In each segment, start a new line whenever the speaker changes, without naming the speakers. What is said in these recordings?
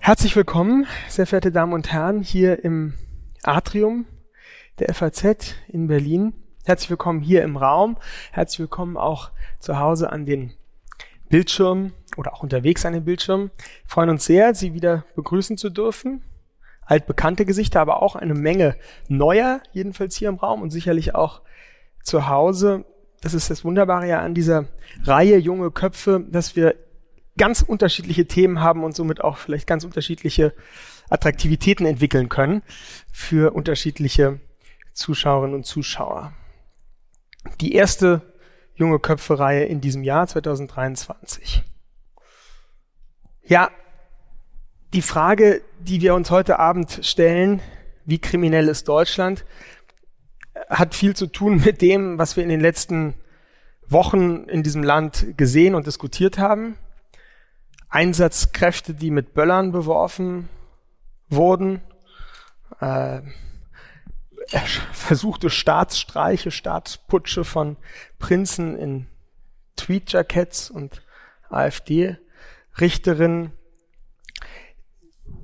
Herzlich willkommen, sehr verehrte Damen und Herren, hier im Atrium der FAZ in Berlin. Herzlich willkommen hier im Raum. Herzlich willkommen auch zu Hause an den Bildschirmen oder auch unterwegs an den Bildschirmen. Wir freuen uns sehr, Sie wieder begrüßen zu dürfen. Altbekannte Gesichter, aber auch eine Menge neuer, jedenfalls hier im Raum und sicherlich auch zu Hause. Das ist das Wunderbare ja an dieser Reihe junge Köpfe, dass wir ganz unterschiedliche Themen haben und somit auch vielleicht ganz unterschiedliche Attraktivitäten entwickeln können für unterschiedliche Zuschauerinnen und Zuschauer. Die erste junge Köpfe-Reihe in diesem Jahr 2023. Ja, die Frage, die wir uns heute Abend stellen, wie kriminell ist Deutschland, hat viel zu tun mit dem, was wir in den letzten Wochen in diesem Land gesehen und diskutiert haben. Einsatzkräfte, die mit Böllern beworfen wurden, äh, versuchte Staatsstreiche, Staatsputsche von Prinzen in Tweetjackets und AfD-Richterinnen.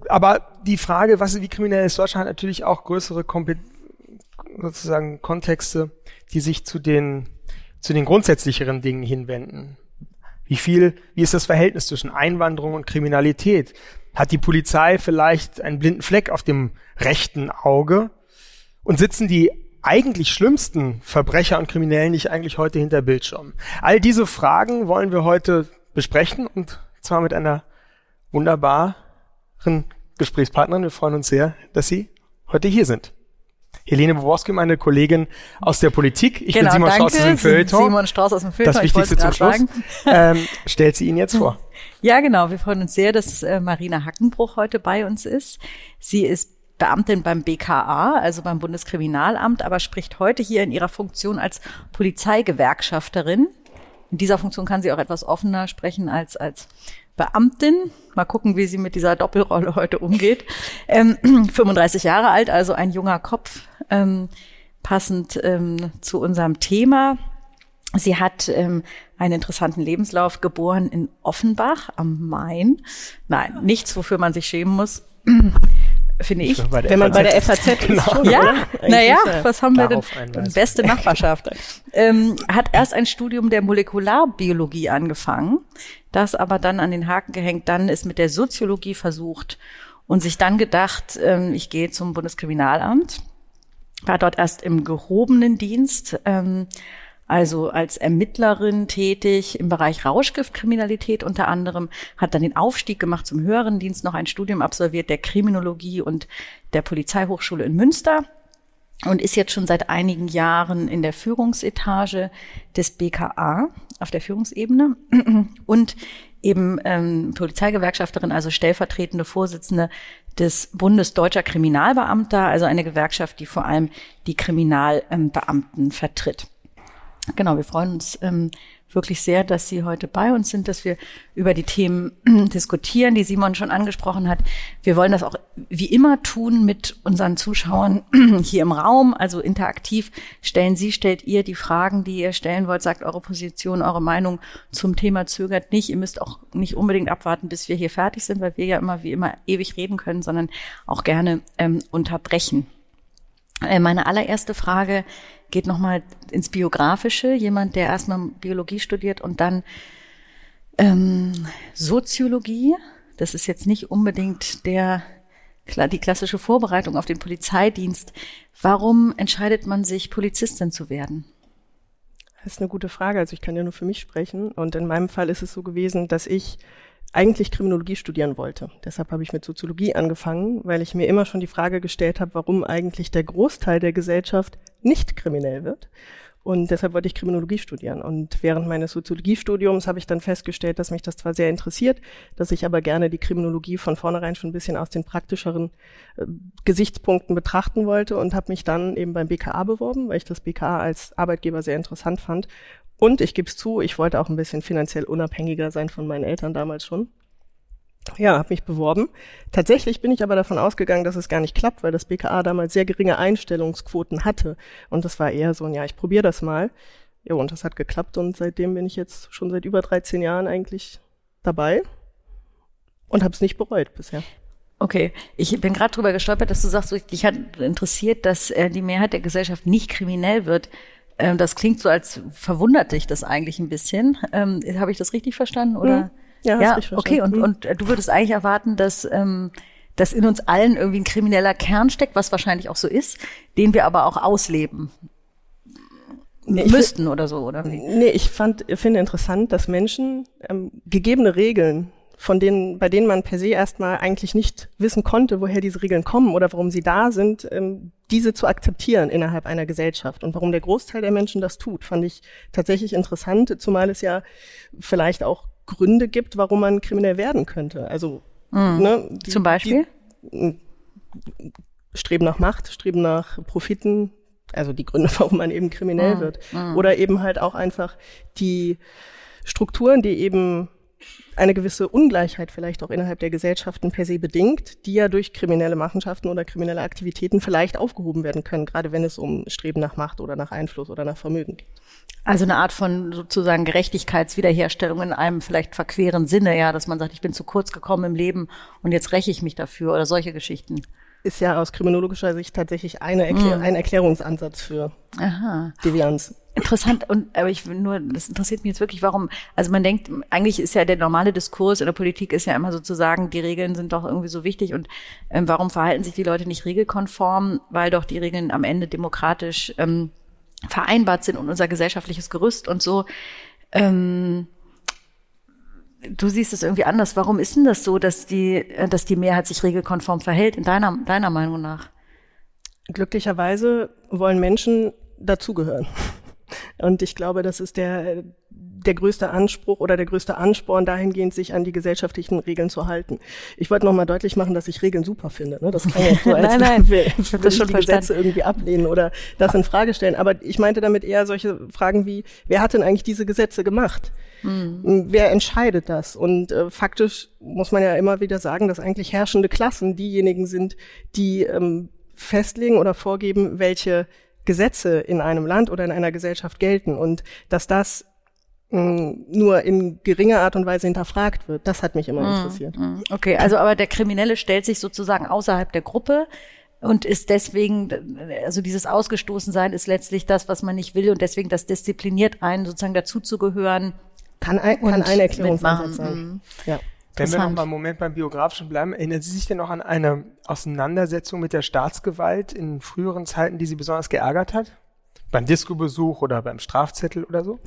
Aber die Frage, was wie kriminell ist Deutschland, hat natürlich auch größere sozusagen Kontexte, die sich zu den zu den grundsätzlicheren Dingen hinwenden. Wie viel, wie ist das Verhältnis zwischen Einwanderung und Kriminalität? Hat die Polizei vielleicht einen blinden Fleck auf dem rechten Auge? Und sitzen die eigentlich schlimmsten Verbrecher und Kriminellen nicht eigentlich heute hinter Bildschirmen? All diese Fragen wollen wir heute besprechen und zwar mit einer wunderbaren Gesprächspartnerin. Wir freuen uns sehr, dass Sie heute hier sind. Helene Boborski, meine Kollegin aus der Politik. Ich
genau,
bin Simon
danke.
Strauß aus dem Feuilleton.
Simon Strauß aus dem Feuilleton.
Das Wichtigste zum Schluss. Ähm, stellt sie Ihnen jetzt vor.
Ja, genau. Wir freuen uns sehr, dass äh, Marina Hackenbruch heute bei uns ist. Sie ist Beamtin beim BKA, also beim Bundeskriminalamt, aber spricht heute hier in ihrer Funktion als Polizeigewerkschafterin. In dieser Funktion kann sie auch etwas offener sprechen als als Beamtin. Mal gucken, wie sie mit dieser Doppelrolle heute umgeht. Ähm, 35 Jahre alt, also ein junger Kopf, ähm, passend ähm, zu unserem Thema. Sie hat ähm, einen interessanten Lebenslauf, geboren in Offenbach am Main. Nein, nichts, wofür man sich schämen muss finde ich.
Wenn man bei der FAZ
genau.
ist schon,
Ja, naja, was haben wir denn? Beste Nachbarschaft. ähm, hat erst ein Studium der Molekularbiologie angefangen, das aber dann an den Haken gehängt, dann ist mit der Soziologie versucht und sich dann gedacht, ähm, ich gehe zum Bundeskriminalamt, war dort erst im gehobenen Dienst, ähm, also als Ermittlerin tätig im Bereich Rauschgiftkriminalität unter anderem, hat dann den Aufstieg gemacht zum höheren Dienst, noch ein Studium absolviert der Kriminologie und der Polizeihochschule in Münster und ist jetzt schon seit einigen Jahren in der Führungsetage des BKA auf der Führungsebene und eben ähm, Polizeigewerkschafterin, also stellvertretende Vorsitzende des Bundes Deutscher Kriminalbeamter, also eine Gewerkschaft, die vor allem die Kriminalbeamten vertritt. Genau, wir freuen uns ähm, wirklich sehr, dass Sie heute bei uns sind, dass wir über die Themen diskutieren, die Simon schon angesprochen hat. Wir wollen das auch wie immer tun mit unseren Zuschauern hier im Raum, also interaktiv. Stellen Sie, stellt ihr die Fragen, die ihr stellen wollt, sagt eure Position, eure Meinung zum Thema, zögert nicht. Ihr müsst auch nicht unbedingt abwarten, bis wir hier fertig sind, weil wir ja immer wie immer ewig reden können, sondern auch gerne ähm, unterbrechen. Äh, meine allererste Frage geht nochmal ins Biografische. Jemand, der erstmal Biologie studiert und dann ähm, Soziologie. Das ist jetzt nicht unbedingt der die klassische Vorbereitung auf den Polizeidienst. Warum entscheidet man sich, Polizistin zu werden?
Das ist eine gute Frage. Also ich kann ja nur für mich sprechen. Und in meinem Fall ist es so gewesen, dass ich eigentlich Kriminologie studieren wollte. Deshalb habe ich mit Soziologie angefangen, weil ich mir immer schon die Frage gestellt habe, warum eigentlich der Großteil der Gesellschaft nicht kriminell wird. Und deshalb wollte ich Kriminologie studieren. Und während meines Soziologiestudiums habe ich dann festgestellt, dass mich das zwar sehr interessiert, dass ich aber gerne die Kriminologie von vornherein schon ein bisschen aus den praktischeren äh, Gesichtspunkten betrachten wollte und habe mich dann eben beim BKA beworben, weil ich das BKA als Arbeitgeber sehr interessant fand. Und ich gebe es zu, ich wollte auch ein bisschen finanziell unabhängiger sein von meinen Eltern damals schon. Ja, habe mich beworben. Tatsächlich bin ich aber davon ausgegangen, dass es gar nicht klappt, weil das BKA damals sehr geringe Einstellungsquoten hatte. Und das war eher so ein, ja, ich probiere das mal. Ja, und das hat geklappt und seitdem bin ich jetzt schon seit über 13 Jahren eigentlich dabei und habe es nicht bereut bisher.
Okay, ich bin gerade drüber gestolpert, dass du sagst, dich hat interessiert, dass äh, die Mehrheit der Gesellschaft nicht kriminell wird. Ähm, das klingt so, als verwundert dich das eigentlich ein bisschen. Ähm, Habe ich das richtig verstanden? Oder? Hm.
Ja,
ja
richtig
okay. Und,
hm.
und äh, du würdest eigentlich erwarten, dass, ähm, dass in uns allen irgendwie ein krimineller Kern steckt, was wahrscheinlich auch so ist, den wir aber auch ausleben nee, müssten oder so, oder
wie? Nee, ich fand, finde interessant, dass Menschen ähm, gegebene Regeln von denen, bei denen man per se erstmal eigentlich nicht wissen konnte, woher diese Regeln kommen oder warum sie da sind, ähm, diese zu akzeptieren innerhalb einer Gesellschaft. Und warum der Großteil der Menschen das tut, fand ich tatsächlich interessant, zumal es ja vielleicht auch Gründe gibt, warum man kriminell werden könnte. Also
mhm. ne, die, zum Beispiel die,
Streben nach Macht, Streben nach Profiten, also die Gründe, warum man eben kriminell mhm. wird. Mhm. Oder eben halt auch einfach die Strukturen, die eben eine gewisse Ungleichheit vielleicht auch innerhalb der Gesellschaften per se bedingt, die ja durch kriminelle Machenschaften oder kriminelle Aktivitäten vielleicht aufgehoben werden können, gerade wenn es um Streben nach Macht oder nach Einfluss oder nach Vermögen geht.
Also eine Art von sozusagen Gerechtigkeitswiederherstellung in einem vielleicht verqueren Sinne, ja, dass man sagt, ich bin zu kurz gekommen im Leben und jetzt räche ich mich dafür oder solche Geschichten.
Ist ja aus kriminologischer Sicht tatsächlich eine Erklär mm. ein Erklärungsansatz für
Aha.
Devianz.
Interessant und aber ich nur, das interessiert mich jetzt wirklich, warum, also man denkt, eigentlich ist ja der normale Diskurs in der Politik ist ja immer sozusagen, die Regeln sind doch irgendwie so wichtig und ähm, warum verhalten sich die Leute nicht regelkonform, weil doch die Regeln am Ende demokratisch ähm, vereinbart sind und unser gesellschaftliches Gerüst und so. Ähm, du siehst es irgendwie anders. Warum ist denn das so, dass die, äh, dass die Mehrheit sich regelkonform verhält, in deiner, deiner Meinung nach?
Glücklicherweise wollen Menschen dazugehören. Und ich glaube, das ist der, der größte Anspruch oder der größte Ansporn dahingehend, sich an die gesellschaftlichen Regeln zu halten. Ich wollte nochmal deutlich machen, dass ich Regeln super finde. Ne? Das kann ja so, als
nein, nein,
wir, wir das schon die Gesetze irgendwie ablehnen oder das in Frage stellen. Aber ich meinte damit eher solche Fragen wie, wer hat denn eigentlich diese Gesetze gemacht? Mhm. Wer entscheidet das? Und äh, faktisch muss man ja immer wieder sagen, dass eigentlich herrschende Klassen diejenigen sind, die ähm, festlegen oder vorgeben, welche Gesetze in einem Land oder in einer Gesellschaft gelten und dass das mh, mm, nur in geringer Art und Weise hinterfragt wird. Das hat mich immer mm, interessiert.
Mm. Okay, also aber der Kriminelle stellt sich sozusagen außerhalb der Gruppe und ist deswegen, also dieses Ausgestoßensein ist letztlich das, was man nicht will und deswegen das diszipliniert einen, sozusagen dazuzugehören.
Kann ein, kann eine Erklärungsansatz sein.
Ja. Wenn wir noch mal einen Moment beim Biografischen bleiben, erinnern Sie sich denn noch an eine Auseinandersetzung mit der Staatsgewalt in früheren Zeiten, die Sie besonders geärgert hat? Beim Disco-Besuch oder beim Strafzettel oder so?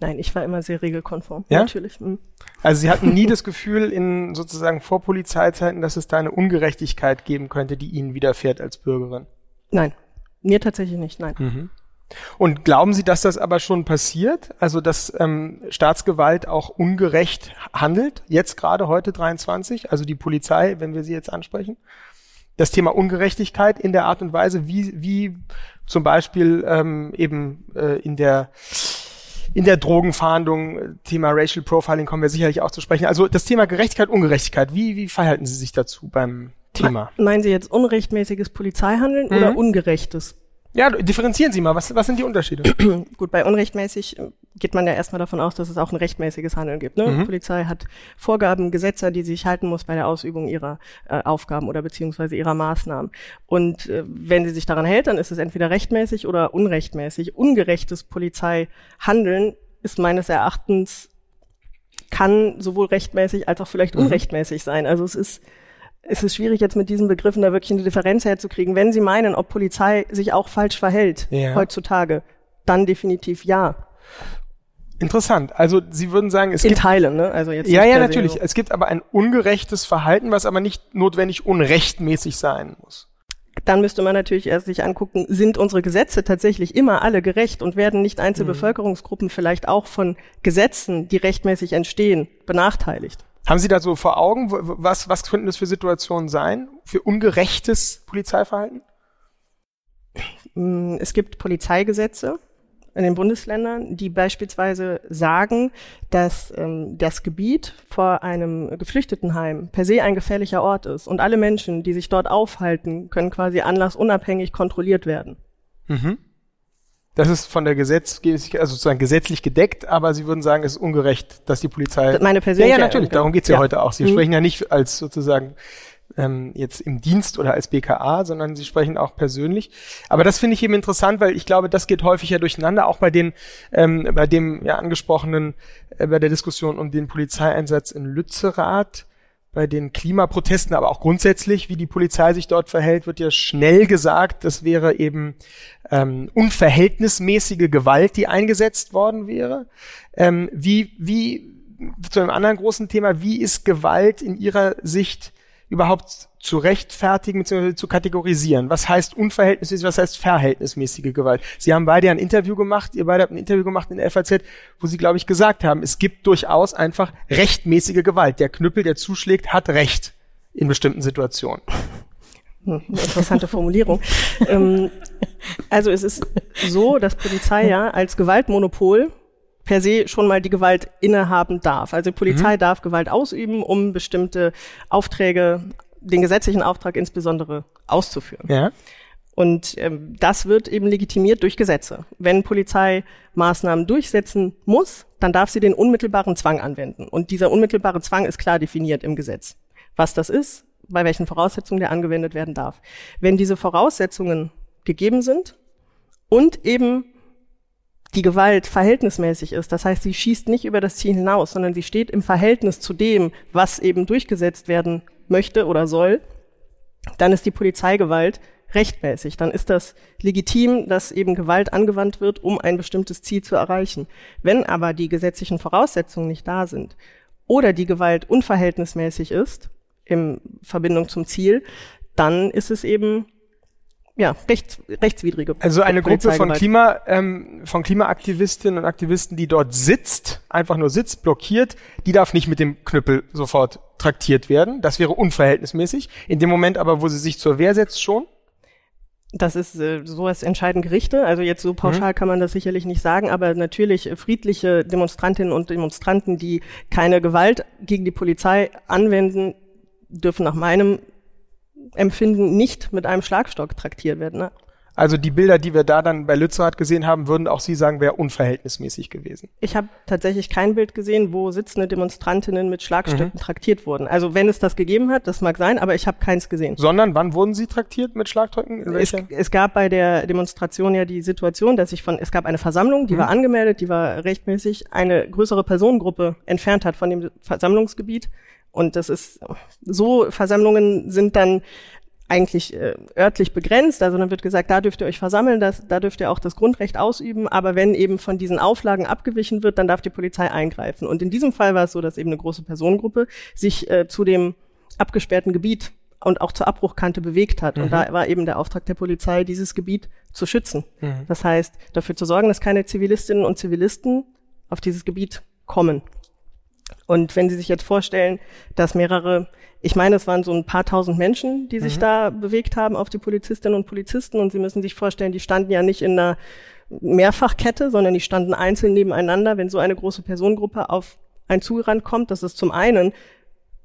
Nein, ich war immer sehr regelkonform.
Ja?
Natürlich. Mhm.
Also Sie hatten nie das Gefühl in sozusagen vor Polizeizeiten, dass es da eine Ungerechtigkeit geben könnte, die Ihnen widerfährt als Bürgerin?
Nein, mir tatsächlich nicht, nein.
Mhm. Und glauben Sie, dass das aber schon passiert? Also, dass ähm, Staatsgewalt auch ungerecht handelt? Jetzt gerade heute 23? Also die Polizei, wenn wir sie jetzt ansprechen? Das Thema Ungerechtigkeit in der Art und Weise, wie, wie zum Beispiel ähm, eben äh, in der in der Drogenfahndung, Thema Racial Profiling kommen wir sicherlich auch zu sprechen. Also das Thema Gerechtigkeit, Ungerechtigkeit, wie, wie verhalten Sie sich dazu beim Thema?
Meinen Sie jetzt unrechtmäßiges Polizeihandeln mhm. oder ungerechtes
ja, differenzieren Sie mal, was, was sind die Unterschiede?
Gut, bei unrechtmäßig geht man ja erstmal davon aus, dass es auch ein rechtmäßiges Handeln gibt. Ne? Mhm. Die Polizei hat Vorgaben, Gesetze, die sie sich halten muss bei der Ausübung ihrer äh, Aufgaben oder beziehungsweise ihrer Maßnahmen. Und äh, wenn sie sich daran hält, dann ist es entweder rechtmäßig oder unrechtmäßig. Ungerechtes Polizeihandeln ist meines Erachtens kann sowohl rechtmäßig als auch vielleicht mhm. unrechtmäßig sein. Also es ist es ist schwierig, jetzt mit diesen Begriffen da wirklich eine Differenz herzukriegen. Wenn Sie meinen, ob Polizei sich auch falsch verhält ja. heutzutage, dann definitiv ja.
Interessant. Also Sie würden sagen, es
in
gibt
Teilen, ne? Also jetzt
ja, ja, natürlich. So. Es gibt aber ein ungerechtes Verhalten, was aber nicht notwendig unrechtmäßig sein muss.
Dann müsste man natürlich erst sich angucken, sind unsere Gesetze tatsächlich immer alle gerecht und werden nicht Einzelbevölkerungsgruppen mhm. vielleicht auch von Gesetzen, die rechtmäßig entstehen, benachteiligt?
Haben Sie da so vor Augen, was, was könnten das für Situationen sein? Für ungerechtes Polizeiverhalten?
Mm, es gibt Polizeigesetze in den Bundesländern, die beispielsweise sagen, dass ähm, das Gebiet vor einem Geflüchtetenheim per se ein gefährlicher Ort ist und alle Menschen, die sich dort aufhalten, können quasi anlassunabhängig kontrolliert werden.
Mhm. Das ist von der Gesetz, also sozusagen gesetzlich gedeckt, aber Sie würden sagen, es ist ungerecht, dass die Polizei.
Meine persönliche.
Ja, ja natürlich. Darum geht's ja, ja heute auch. Sie mhm. sprechen ja nicht als sozusagen ähm, jetzt im Dienst oder als BKA, sondern sie sprechen auch persönlich. Aber das finde ich eben interessant, weil ich glaube, das geht häufig ja durcheinander, auch bei den, ähm, bei dem ja angesprochenen, äh, bei der Diskussion um den Polizeieinsatz in Lützerath bei den Klimaprotesten, aber auch grundsätzlich, wie die Polizei sich dort verhält, wird ja schnell gesagt, das wäre eben ähm, unverhältnismäßige Gewalt, die eingesetzt worden wäre. Ähm, wie, wie zu einem anderen großen Thema, wie ist Gewalt in Ihrer Sicht überhaupt zu rechtfertigen bzw. zu kategorisieren. Was heißt unverhältnismäßig, was heißt verhältnismäßige Gewalt? Sie haben beide ein Interview gemacht, ihr beide habt ein Interview gemacht in der FAZ, wo Sie, glaube ich, gesagt haben, es gibt durchaus einfach rechtmäßige Gewalt. Der Knüppel, der zuschlägt, hat Recht in bestimmten Situationen.
Hm, interessante Formulierung. ähm, also es ist so, dass Polizei ja als Gewaltmonopol per se schon mal die Gewalt innehaben darf. Also Polizei mhm. darf Gewalt ausüben, um bestimmte Aufträge, den gesetzlichen Auftrag insbesondere auszuführen. Ja. Und ähm, das wird eben legitimiert durch Gesetze. Wenn Polizei Maßnahmen durchsetzen muss, dann darf sie den unmittelbaren Zwang anwenden. Und dieser unmittelbare Zwang ist klar definiert im Gesetz. Was das ist, bei welchen Voraussetzungen der angewendet werden darf. Wenn diese Voraussetzungen gegeben sind und eben die Gewalt verhältnismäßig ist. Das heißt, sie schießt nicht über das Ziel hinaus, sondern sie steht im Verhältnis zu dem, was eben durchgesetzt werden möchte oder soll. Dann ist die Polizeigewalt rechtmäßig. Dann ist das legitim, dass eben Gewalt angewandt wird, um ein bestimmtes Ziel zu erreichen. Wenn aber die gesetzlichen Voraussetzungen nicht da sind oder die Gewalt unverhältnismäßig ist, in Verbindung zum Ziel, dann ist es eben ja, rechts, rechtswidrige.
Also eine Gruppe von Klima, ähm, von Klimaaktivistinnen und Aktivisten, die dort sitzt, einfach nur sitzt, blockiert, die darf nicht mit dem Knüppel sofort traktiert werden. Das wäre unverhältnismäßig. In dem Moment aber, wo sie sich zur Wehr setzt, schon.
Das ist äh, sowas entscheiden Gerichte. Also jetzt so pauschal mhm. kann man das sicherlich nicht sagen, aber natürlich äh, friedliche Demonstrantinnen und Demonstranten, die keine Gewalt gegen die Polizei anwenden, dürfen nach meinem Empfinden nicht mit einem Schlagstock traktiert werden. Ne?
Also die Bilder, die wir da dann bei Lützerath gesehen haben, würden auch Sie sagen, wäre unverhältnismäßig gewesen.
Ich habe tatsächlich kein Bild gesehen, wo sitzende Demonstrantinnen mit Schlagstöcken mhm. traktiert wurden. Also wenn es das gegeben hat, das mag sein, aber ich habe keins gesehen.
Sondern wann wurden Sie traktiert mit Schlagdrücken?
Es, es, gab bei der Demonstration ja die Situation, dass sich von, es gab eine Versammlung, die mhm. war angemeldet, die war rechtmäßig, eine größere Personengruppe entfernt hat von dem Versammlungsgebiet. Und das ist so, Versammlungen sind dann eigentlich äh, örtlich begrenzt, also dann wird gesagt, da dürft ihr euch versammeln, das, da dürft ihr auch das Grundrecht ausüben, aber wenn eben von diesen Auflagen abgewichen wird, dann darf die Polizei eingreifen. Und in diesem Fall war es so, dass eben eine große Personengruppe sich äh, zu dem abgesperrten Gebiet und auch zur Abbruchkante bewegt hat. Mhm. Und da war eben der Auftrag der Polizei, dieses Gebiet zu schützen. Mhm. Das heißt, dafür zu sorgen, dass keine Zivilistinnen und Zivilisten auf dieses Gebiet kommen. Und wenn Sie sich jetzt vorstellen, dass mehrere, ich meine, es waren so ein paar tausend Menschen, die sich mhm. da bewegt haben auf die Polizistinnen und Polizisten. Und Sie müssen sich vorstellen, die standen ja nicht in einer Mehrfachkette, sondern die standen einzeln nebeneinander. Wenn so eine große Personengruppe auf ein zugerannt kommt, dass es zum einen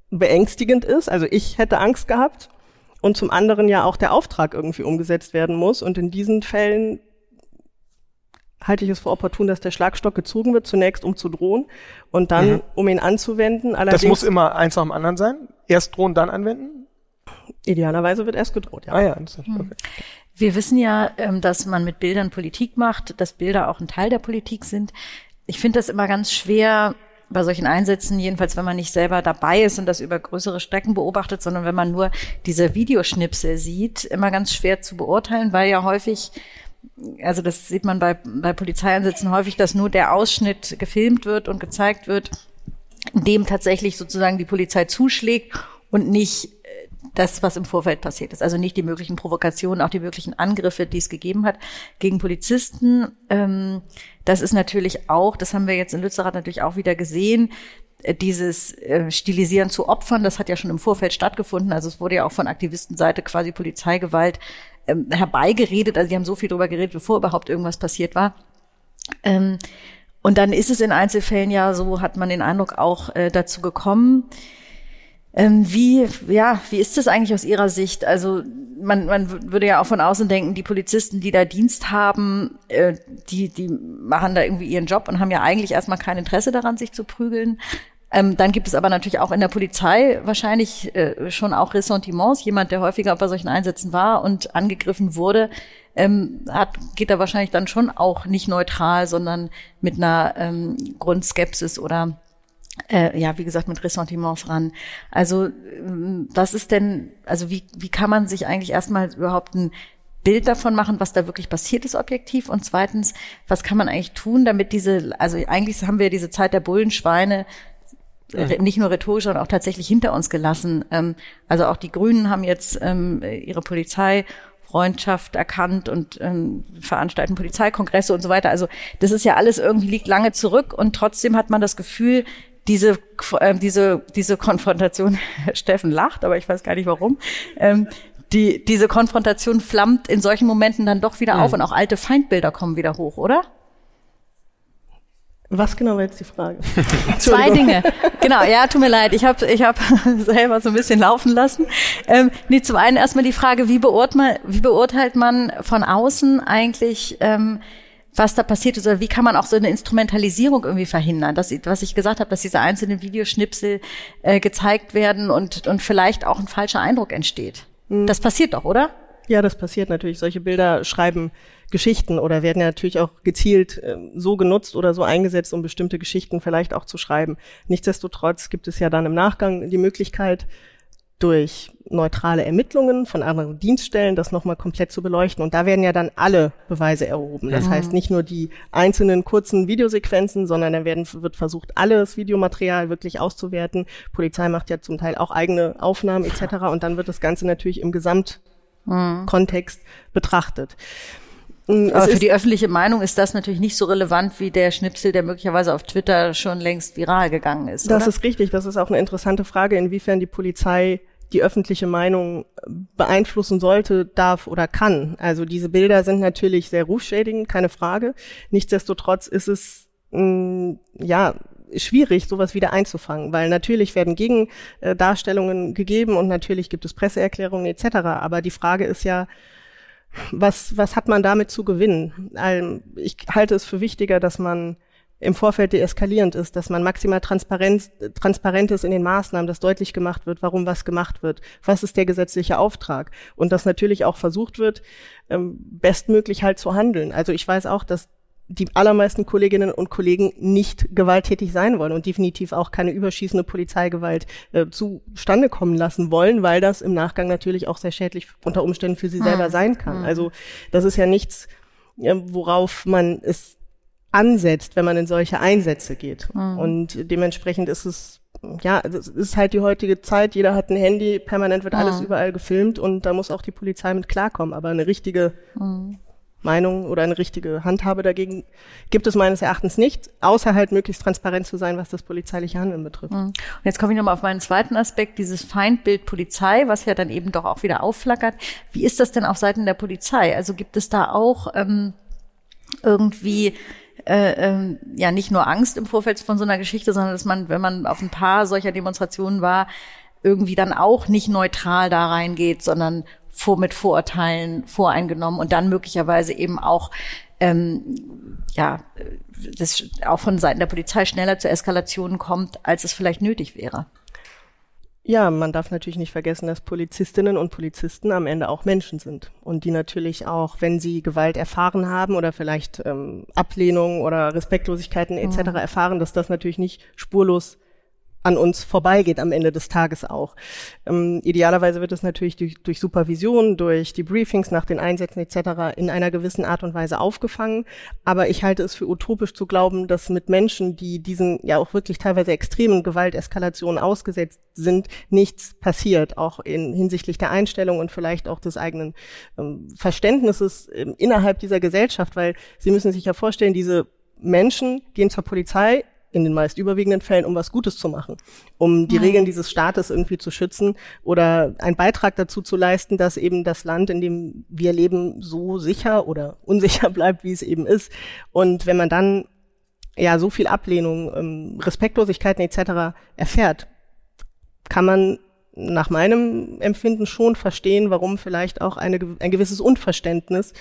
beängstigend ist, also ich hätte Angst gehabt, und zum anderen ja auch der Auftrag irgendwie umgesetzt werden muss. Und in diesen Fällen halte ich es für opportun, dass der Schlagstock gezogen wird, zunächst um zu drohen und dann mhm. um ihn anzuwenden.
Allerdings, das muss immer eins nach dem anderen sein? Erst drohen, dann anwenden?
Idealerweise wird erst gedroht, ja.
Ah ja,
mhm. okay. Wir wissen ja, ähm, dass man mit Bildern Politik macht, dass Bilder auch ein Teil der Politik sind. Ich finde das immer ganz schwer, bei solchen Einsätzen, jedenfalls wenn man nicht selber dabei ist und das über größere Strecken beobachtet, sondern wenn man nur diese Videoschnipsel sieht, immer ganz schwer zu beurteilen, weil ja häufig also das sieht man bei, bei Polizeieinsätzen häufig, dass nur der Ausschnitt gefilmt wird und gezeigt wird, dem tatsächlich sozusagen die Polizei zuschlägt und nicht äh, das, was im Vorfeld passiert ist. Also nicht die möglichen Provokationen, auch die möglichen Angriffe, die es gegeben hat gegen Polizisten. Ähm, das ist natürlich auch, das haben wir jetzt in Lützerath natürlich auch wieder gesehen, äh, dieses äh, Stilisieren zu Opfern, das hat ja schon im Vorfeld stattgefunden. Also es wurde ja auch von Aktivistenseite quasi Polizeigewalt ähm, herbeigeredet. Also die haben so viel drüber geredet, bevor überhaupt irgendwas passiert war. Ähm, und dann ist es in Einzelfällen ja, so hat man den Eindruck auch äh, dazu gekommen, Ähm, wie, ja, wie ist das eigentlich aus Ihrer Sicht? Also man, man würde ja auch von außen denken, die Polizisten, die da Dienst haben, äh, die, die machen da irgendwie ihren Job und haben ja eigentlich erstmal kein Interesse daran, sich zu prügeln. Ähm, dann gibt es aber natürlich auch in der Polizei wahrscheinlich äh, schon auch Ressentiments. Jemand, der häufiger bei solchen Einsätzen war und angegriffen wurde, ähm, hat, geht da wahrscheinlich dann schon auch nicht neutral, sondern mit einer ähm, Grundskepsis oder äh, ja, wie gesagt, mit Ressentiments ran. Also ähm, was ist denn, also wie, wie kann man sich eigentlich erstmal überhaupt ein Bild davon machen, was da wirklich passiert ist, objektiv? Und zweitens, was kann man eigentlich tun, damit diese, also eigentlich haben wir diese Zeit der Bullenschweine nicht nur rhetorisch, sondern auch tatsächlich hinter uns gelassen. Ähm, also auch die Grünen haben jetzt ähm, ihre Polizeifreundschaft erkannt und ähm, veranstalten Polizeikongresse und so weiter. Also das ist ja alles irgendwie liegt lange zurück und trotzdem hat man das Gefühl, diese, diese, diese Konfrontation, Steffen lacht, aber ich weiß gar nicht warum, die, diese Konfrontation flammt in solchen Momenten dann doch wieder mhm. auf und auch alte Feindbilder kommen wieder hoch, oder?
Was genau war jetzt die Frage?
Zwei Dinge. Genau, ja, tut mir leid. Ich habe ich hab selber so ein bisschen laufen lassen. Ähm, nee, zum einen erstmal die Frage, wie beurteilt man, wie beurteilt man von außen eigentlich ähm, was da passiert ist oder wie kann man auch so eine Instrumentalisierung irgendwie verhindern, dass, was ich gesagt habe, dass diese einzelnen Videoschnipsel äh, gezeigt werden und, und vielleicht auch ein falscher Eindruck entsteht. Mhm. Das passiert doch, oder?
Ja, das passiert natürlich. Solche Bilder schreiben Geschichten oder werden ja natürlich auch gezielt äh, so genutzt oder so eingesetzt, um bestimmte Geschichten vielleicht auch zu schreiben. Nichtsdestotrotz gibt es ja dann im Nachgang die Möglichkeit, durch neutrale Ermittlungen von anderen Dienststellen das nochmal komplett zu beleuchten. Und da werden ja dann alle Beweise erhoben. Das mhm. heißt nicht nur die einzelnen kurzen Videosequenzen, sondern da werden, wird versucht, alles Videomaterial wirklich auszuwerten. Polizei macht ja zum Teil auch eigene Aufnahmen etc. Und dann wird das Ganze natürlich im Gesamtkontext mhm. betrachtet.
Mm, Aber für die öffentliche Meinung ist das natürlich nicht so relevant wie der Schnipsel, der möglicherweise auf Twitter schon längst viral gegangen ist.
Das
oder?
ist richtig. Das ist auch eine interessante Frage, inwiefern die Polizei die öffentliche Meinung beeinflussen sollte, darf oder kann. Also diese Bilder sind natürlich sehr rufschädigend, keine Frage. Nichtsdestotrotz ist es mm, ja schwierig, sowas wieder einzufangen, weil natürlich werden Gegendarstellungen gegeben und natürlich gibt es Presseerklärungen etc. Aber die Frage ist ja, was, was hat man damit zu gewinnen? Ich halte es für wichtiger, dass man im Vorfeld deeskalierend ist, dass man maximal transparent, transparent ist in den Maßnahmen, dass deutlich gemacht wird, warum was gemacht wird, was ist der gesetzliche Auftrag und dass natürlich auch versucht wird, ähm, bestmöglich halt zu handeln. Also ich weiß auch, dass die allermeisten Kolleginnen und Kollegen nicht gewalttätig sein wollen und definitiv auch keine überschießende Polizeigewalt äh, zustande kommen lassen wollen, weil das im Nachgang natürlich auch sehr schädlich unter Umständen für sie selber mhm. sein kann. Mhm. Also das ist ja nichts, äh, worauf man es ansetzt, wenn man in solche Einsätze geht. Mhm. Und dementsprechend ist es ja, es ist halt die heutige Zeit. Jeder hat ein Handy, permanent wird alles mhm. überall gefilmt und da muss auch die Polizei mit klarkommen. Aber eine richtige mhm. Meinung oder eine richtige Handhabe dagegen gibt es meines Erachtens nicht, außer halt möglichst transparent zu sein, was das polizeiliche Handeln betrifft. Mhm. Und
jetzt komme ich nochmal auf meinen zweiten Aspekt, dieses Feindbild Polizei, was ja dann eben doch auch wieder aufflackert. Wie ist das denn auf Seiten der Polizei? Also gibt es da auch ähm, irgendwie äh, ähm, ja nicht nur Angst im Vorfeld von so einer Geschichte, sondern dass man, wenn man auf ein paar solcher Demonstrationen war, irgendwie dann auch nicht neutral da reingeht, sondern vor mit Vorurteilen voreingenommen und dann möglicherweise eben auch ähm, ja das auch von Seiten der Polizei schneller zu Eskalationen kommt, als es vielleicht nötig wäre.
Ja, man darf natürlich nicht vergessen, dass Polizistinnen und Polizisten am Ende auch Menschen sind und die natürlich auch, wenn sie Gewalt erfahren haben oder vielleicht ähm, Ablehnung oder Respektlosigkeiten etc. Mhm. erfahren, dass das natürlich nicht spurlos an uns vorbeigeht am Ende des Tages auch. Ähm, idealerweise wird es natürlich durch, durch Supervision, durch die Briefings nach den Einsätzen etc. in einer gewissen Art und Weise aufgefangen. Aber ich halte es für utopisch zu glauben, dass mit Menschen, die diesen ja auch wirklich teilweise extremen Gewalteskalationen ausgesetzt sind, nichts passiert, auch in hinsichtlich der Einstellung und vielleicht auch des eigenen ähm, Verständnisses ähm, innerhalb dieser Gesellschaft, weil Sie müssen sich ja vorstellen, diese Menschen gehen zur Polizei, in den meist überwiegenden Fällen, um was Gutes zu machen, um die mhm. Regeln dieses Staates irgendwie zu schützen oder einen Beitrag dazu zu leisten, dass eben das Land, in dem wir leben, so sicher oder unsicher bleibt, wie es eben ist. Und wenn man dann ja so viel Ablehnung, ähm, Respektlosigkeiten etc. erfährt, kann man nach meinem Empfinden schon verstehen, warum vielleicht auch eine, ein gewisses Unverständnis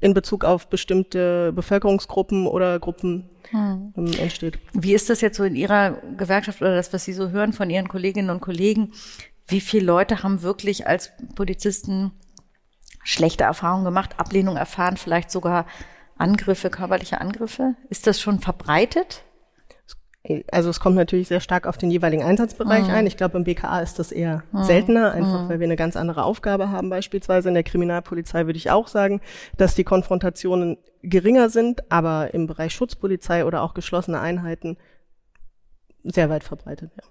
in Bezug auf bestimmte Bevölkerungsgruppen oder Gruppen hm. ähm, entsteht.
Wie ist das jetzt so in Ihrer Gewerkschaft oder das, was Sie so hören von Ihren Kolleginnen und Kollegen? Wie viele Leute haben wirklich als Polizisten schlechte Erfahrungen gemacht, Ablehnung erfahren, vielleicht sogar Angriffe, körperliche Angriffe? Ist das schon verbreitet?
Also es kommt natürlich sehr stark auf den jeweiligen Einsatzbereich mhm. ein. Ich glaube, im BKA ist das eher mhm. seltener, einfach mhm. weil wir eine ganz andere Aufgabe haben. Beispielsweise in der Kriminalpolizei würde ich auch sagen, dass die Konfrontationen geringer sind, aber im Bereich Schutzpolizei oder auch geschlossene Einheiten sehr weit verbreitet. Ja.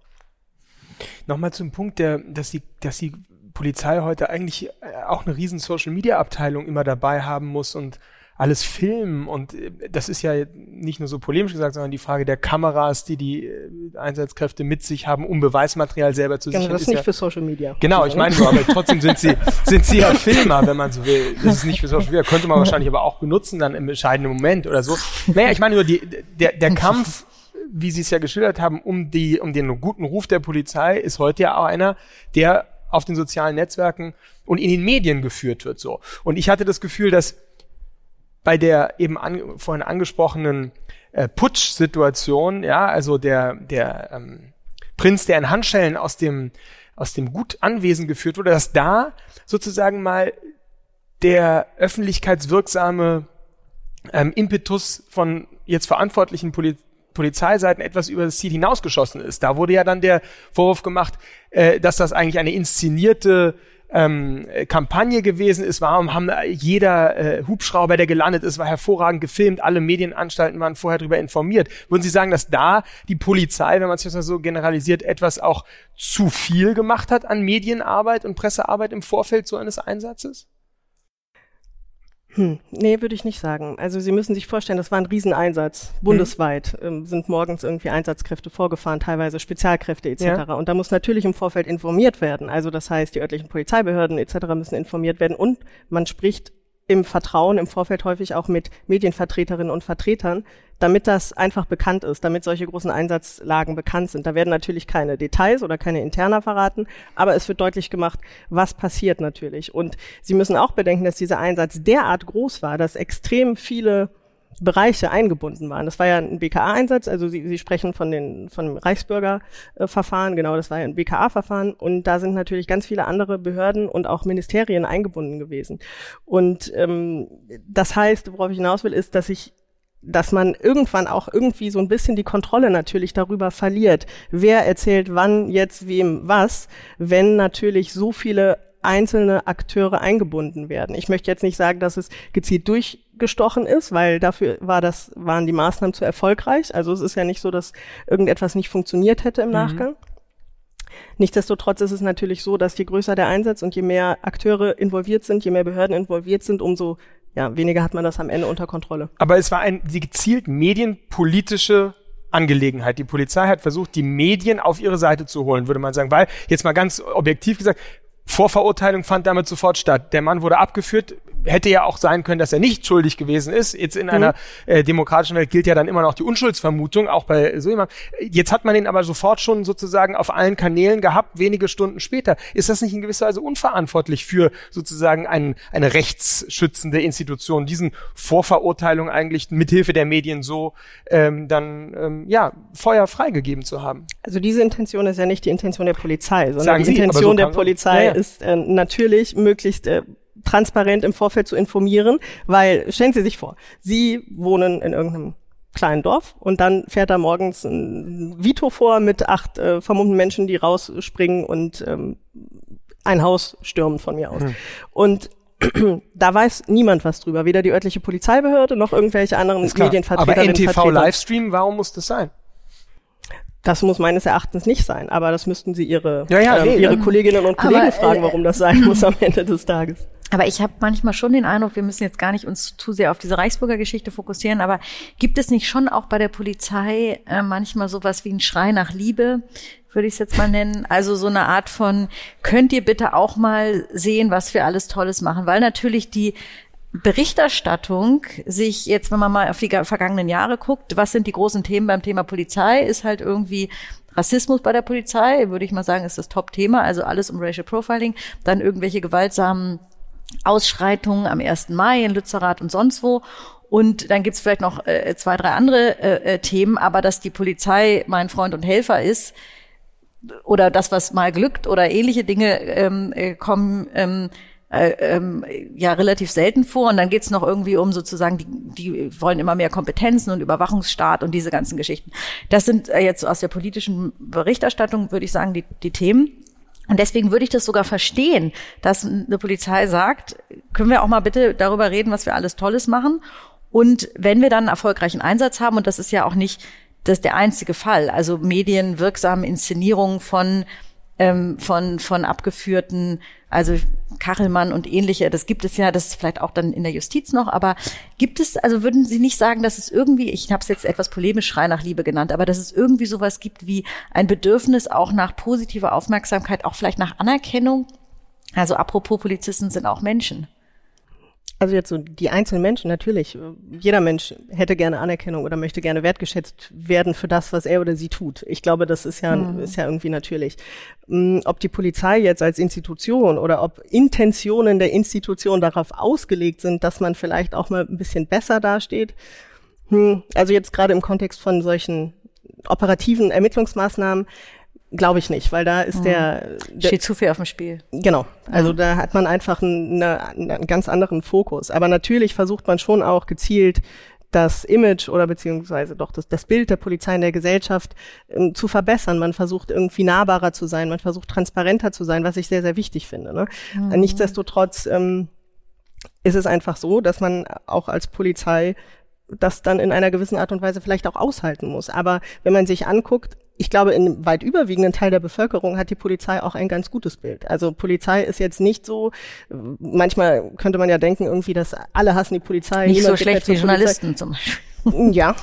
Nochmal zum Punkt, der, dass die, dass die Polizei heute eigentlich äh, auch eine riesen Social Media Abteilung immer dabei haben muss und alles filmen und äh, das ist ja nicht nur so polemisch gesagt, sondern die Frage der Kameras, die die äh, Einsatzkräfte mit sich haben, um Beweismaterial selber zu
genau,
sichern.
Das ist nicht ja, für Social Media.
Genau, ich meine nur, aber trotzdem sind sie, sind sie ja Filmer, wenn man so will. Das ist nicht für Social Media, könnte man wahrscheinlich aber auch benutzen dann im entscheidenden Moment oder so. Naja, ich meine nur, die, der, der Kampf wie Sie es ja geschildert haben, um die, um den guten Ruf der Polizei ist heute ja auch einer, der auf den sozialen Netzwerken und in den Medien geführt wird, so. Und ich hatte das Gefühl, dass bei der eben an, vorhin angesprochenen äh, Putsch-Situation, ja, also der, der ähm, Prinz, der in Handschellen aus dem, aus dem Gutanwesen geführt wurde, dass da sozusagen mal der öffentlichkeitswirksame ähm, Impetus von jetzt verantwortlichen Poli Polizeiseiten etwas über das Ziel hinausgeschossen ist. Da wurde ja dann der Vorwurf gemacht, äh, dass das eigentlich eine inszenierte ähm, Kampagne gewesen ist. Warum haben jeder äh, Hubschrauber, der gelandet ist, war hervorragend gefilmt. Alle Medienanstalten waren vorher darüber informiert. Würden Sie sagen, dass da die Polizei, wenn man es jetzt mal so generalisiert, etwas auch zu viel gemacht hat an Medienarbeit und Pressearbeit im Vorfeld so eines Einsatzes?
Hm, nee, würde ich nicht sagen. Also Sie müssen sich vorstellen, das war ein Rieseneinsatz. Bundesweit hm. ähm, sind morgens irgendwie Einsatzkräfte vorgefahren, teilweise Spezialkräfte etc. Ja. Und da muss natürlich im Vorfeld informiert werden. Also das heißt, die örtlichen Polizeibehörden etc. müssen informiert werden und man spricht im Vertrauen im Vorfeld häufig auch mit Medienvertreterinnen und Vertretern, damit das einfach bekannt ist, damit solche großen Einsatzlagen bekannt sind. Da werden natürlich keine Details oder keine Interna verraten, aber es wird deutlich gemacht, was passiert natürlich. Und Sie müssen auch bedenken, dass dieser Einsatz derart groß war, dass extrem viele Bereiche eingebunden waren. Das war ja ein BKA-Einsatz, also Sie, Sie sprechen von den von dem Reichsbürgerverfahren, genau, das war ja ein BKA-Verfahren und da sind natürlich ganz viele andere Behörden und auch Ministerien eingebunden gewesen. Und ähm, das heißt, worauf ich hinaus will, ist, dass ich dass man irgendwann auch irgendwie so ein bisschen die Kontrolle natürlich darüber verliert, wer erzählt wann jetzt wem was, wenn natürlich so viele einzelne Akteure eingebunden werden. Ich möchte jetzt nicht sagen, dass es gezielt durchgestochen ist, weil dafür war das, waren die Maßnahmen zu erfolgreich. Also es ist ja nicht so, dass irgendetwas nicht funktioniert hätte im mhm. Nachgang. Nichtsdestotrotz ist es natürlich so, dass je größer der Einsatz und je mehr Akteure involviert sind, je mehr Behörden involviert sind, umso ja, weniger hat man das am Ende unter Kontrolle.
Aber es war eine gezielt medienpolitische Angelegenheit. Die Polizei hat versucht, die Medien auf ihre Seite zu holen, würde man sagen. Weil, jetzt mal ganz objektiv gesagt, Vorverurteilung fand damit sofort statt. Der Mann wurde abgeführt, hätte ja auch sein können, dass er nicht schuldig gewesen ist. Jetzt in mhm. einer äh, demokratischen Welt gilt ja dann immer noch die Unschuldsvermutung, auch bei so jemandem. Jetzt hat man ihn aber sofort schon sozusagen auf allen Kanälen gehabt, wenige Stunden später. Ist das nicht in gewisser Weise unverantwortlich für sozusagen ein, eine rechtsschützende Institution, diesen Vorverurteilungen eigentlich mithilfe der Medien so ähm, dann ähm, ja Feuer freigegeben zu haben?
Also diese Intention ist ja nicht die Intention der Polizei, sondern Sagen die Sie, Intention so der Polizei ja, ja. ist äh, natürlich möglichst äh, transparent im Vorfeld zu informieren, weil stellen Sie sich vor, Sie wohnen in irgendeinem kleinen Dorf und dann fährt da morgens ein Vito vor mit acht äh, vermummten Menschen, die rausspringen und ähm, ein Haus stürmen von mir aus. Hm. Und da weiß niemand was drüber, weder die örtliche Polizeibehörde noch irgendwelche anderen Medienvertreter.
Aber NTV Livestream, warum muss das sein?
Das muss meines Erachtens nicht sein, aber das müssten Sie Ihre, ja, ja, ähm, Ihre Kolleginnen und Kollegen aber, fragen, äh, warum das sein muss am Ende des Tages.
Aber ich habe manchmal schon den Eindruck, wir müssen jetzt gar nicht uns zu sehr auf diese Reichsbürger Geschichte fokussieren, aber gibt es nicht schon auch bei der Polizei äh, manchmal sowas wie ein Schrei nach Liebe, würde ich es jetzt mal nennen? Also so eine Art von, könnt ihr bitte auch mal sehen, was wir alles Tolles machen? Weil natürlich die Berichterstattung sich jetzt, wenn man mal auf die vergangenen Jahre guckt, was sind die großen Themen beim Thema Polizei, ist halt irgendwie Rassismus bei der Polizei, würde ich mal sagen, ist das Top-Thema, also alles um Racial Profiling, dann irgendwelche gewaltsamen Ausschreitungen am 1. Mai in Lützerath und sonst wo. Und dann gibt's vielleicht noch äh, zwei, drei andere äh, äh, Themen, aber dass die Polizei mein Freund und Helfer ist, oder das, was mal glückt oder ähnliche Dinge ähm, äh, kommen ähm, äh, ähm, ja relativ selten vor. Und dann geht's noch irgendwie um sozusagen, die, die wollen immer mehr Kompetenzen und Überwachungsstaat und diese ganzen Geschichten. Das sind äh, jetzt aus der politischen Berichterstattung, würde ich sagen, die, die Themen. Und deswegen würde ich das sogar verstehen, dass eine Polizei sagt, können wir auch mal bitte darüber reden, was wir alles Tolles machen. Und wenn wir dann einen erfolgreichen Einsatz haben, und das ist ja auch nicht das der einzige Fall, also medienwirksame Inszenierungen von ähm, von, von abgeführten, also Kachelmann und ähnliche, das gibt es ja, das ist vielleicht auch dann in der Justiz noch, aber gibt es, also würden Sie nicht sagen, dass es irgendwie, ich habe es jetzt etwas polemisch Schrei nach Liebe genannt, aber dass es irgendwie sowas gibt wie ein Bedürfnis auch nach positiver Aufmerksamkeit, auch vielleicht nach Anerkennung? Also apropos Polizisten sind auch Menschen.
Also jetzt so die einzelnen Menschen, natürlich. Jeder Mensch hätte gerne Anerkennung oder möchte gerne wertgeschätzt werden für das, was er oder sie tut. Ich glaube, das ist ja, mhm. ist ja irgendwie natürlich. Mm, ob die Polizei jetzt als Institution oder ob Intentionen der Institution darauf ausgelegt sind, dass man vielleicht auch mal ein bisschen besser dasteht. Hm, also jetzt gerade im Kontext von solchen operativen Ermittlungsmaßnahmen Glaube ich nicht, weil da ist mhm. der,
der steht zu viel auf dem Spiel.
Genau, also mhm. da hat man einfach einen, einen ganz anderen Fokus. Aber natürlich versucht man schon auch gezielt das Image oder beziehungsweise doch das, das Bild der Polizei in der Gesellschaft ähm, zu verbessern. Man versucht irgendwie nahbarer zu sein, man versucht transparenter zu sein, was ich sehr, sehr wichtig finde. Ne? Mhm. Nichtsdestotrotz ähm, ist es einfach so, dass man auch als Polizei das dann in einer gewissen Art und Weise vielleicht auch aushalten muss. Aber wenn man sich anguckt, ich glaube, in weit überwiegenden Teil der Bevölkerung hat die Polizei auch ein ganz gutes Bild. Also Polizei ist jetzt nicht so, manchmal könnte man ja denken irgendwie, dass alle hassen die Polizei.
Nicht so schlecht wie Journalisten zum Beispiel.
Ja,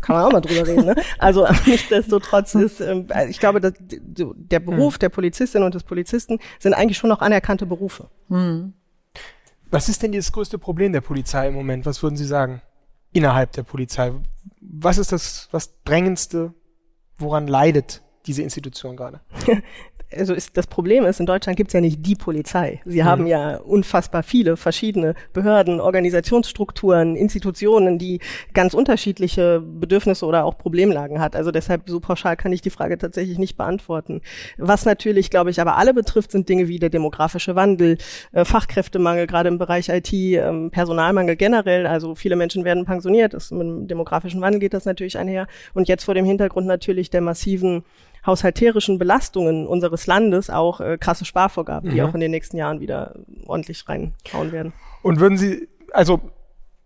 kann man auch mal drüber reden. Ne? Also nichtsdestotrotz ist, ähm, ich glaube, dass der Beruf hm. der Polizistin und des Polizisten sind eigentlich schon noch anerkannte Berufe. Hm.
Was ist denn das größte Problem der Polizei im Moment? Was würden Sie sagen? Innerhalb der Polizei. Was ist das, was drängendste woran leidet diese Institution gerade?
also ist, das Problem ist, in Deutschland gibt es ja nicht die Polizei. Sie mhm. haben ja unfassbar viele verschiedene Behörden, Organisationsstrukturen, Institutionen, die ganz unterschiedliche Bedürfnisse oder auch Problemlagen hat. Also deshalb so pauschal kann ich die Frage tatsächlich nicht beantworten. Was natürlich, glaube ich, aber alle betrifft, sind Dinge wie der demografische Wandel, äh, Fachkräftemangel, gerade im Bereich IT, äh, Personalmangel generell. Also viele Menschen werden pensioniert. Das, mit dem demografischen Wandel geht das natürlich einher. Und jetzt vor dem Hintergrund natürlich der massiven haushalterischen Belastungen unseres Landes auch äh, krasse Sparvorgaben, die mhm. auch in den nächsten Jahren wieder ordentlich reinhauen werden.
Und würden Sie, also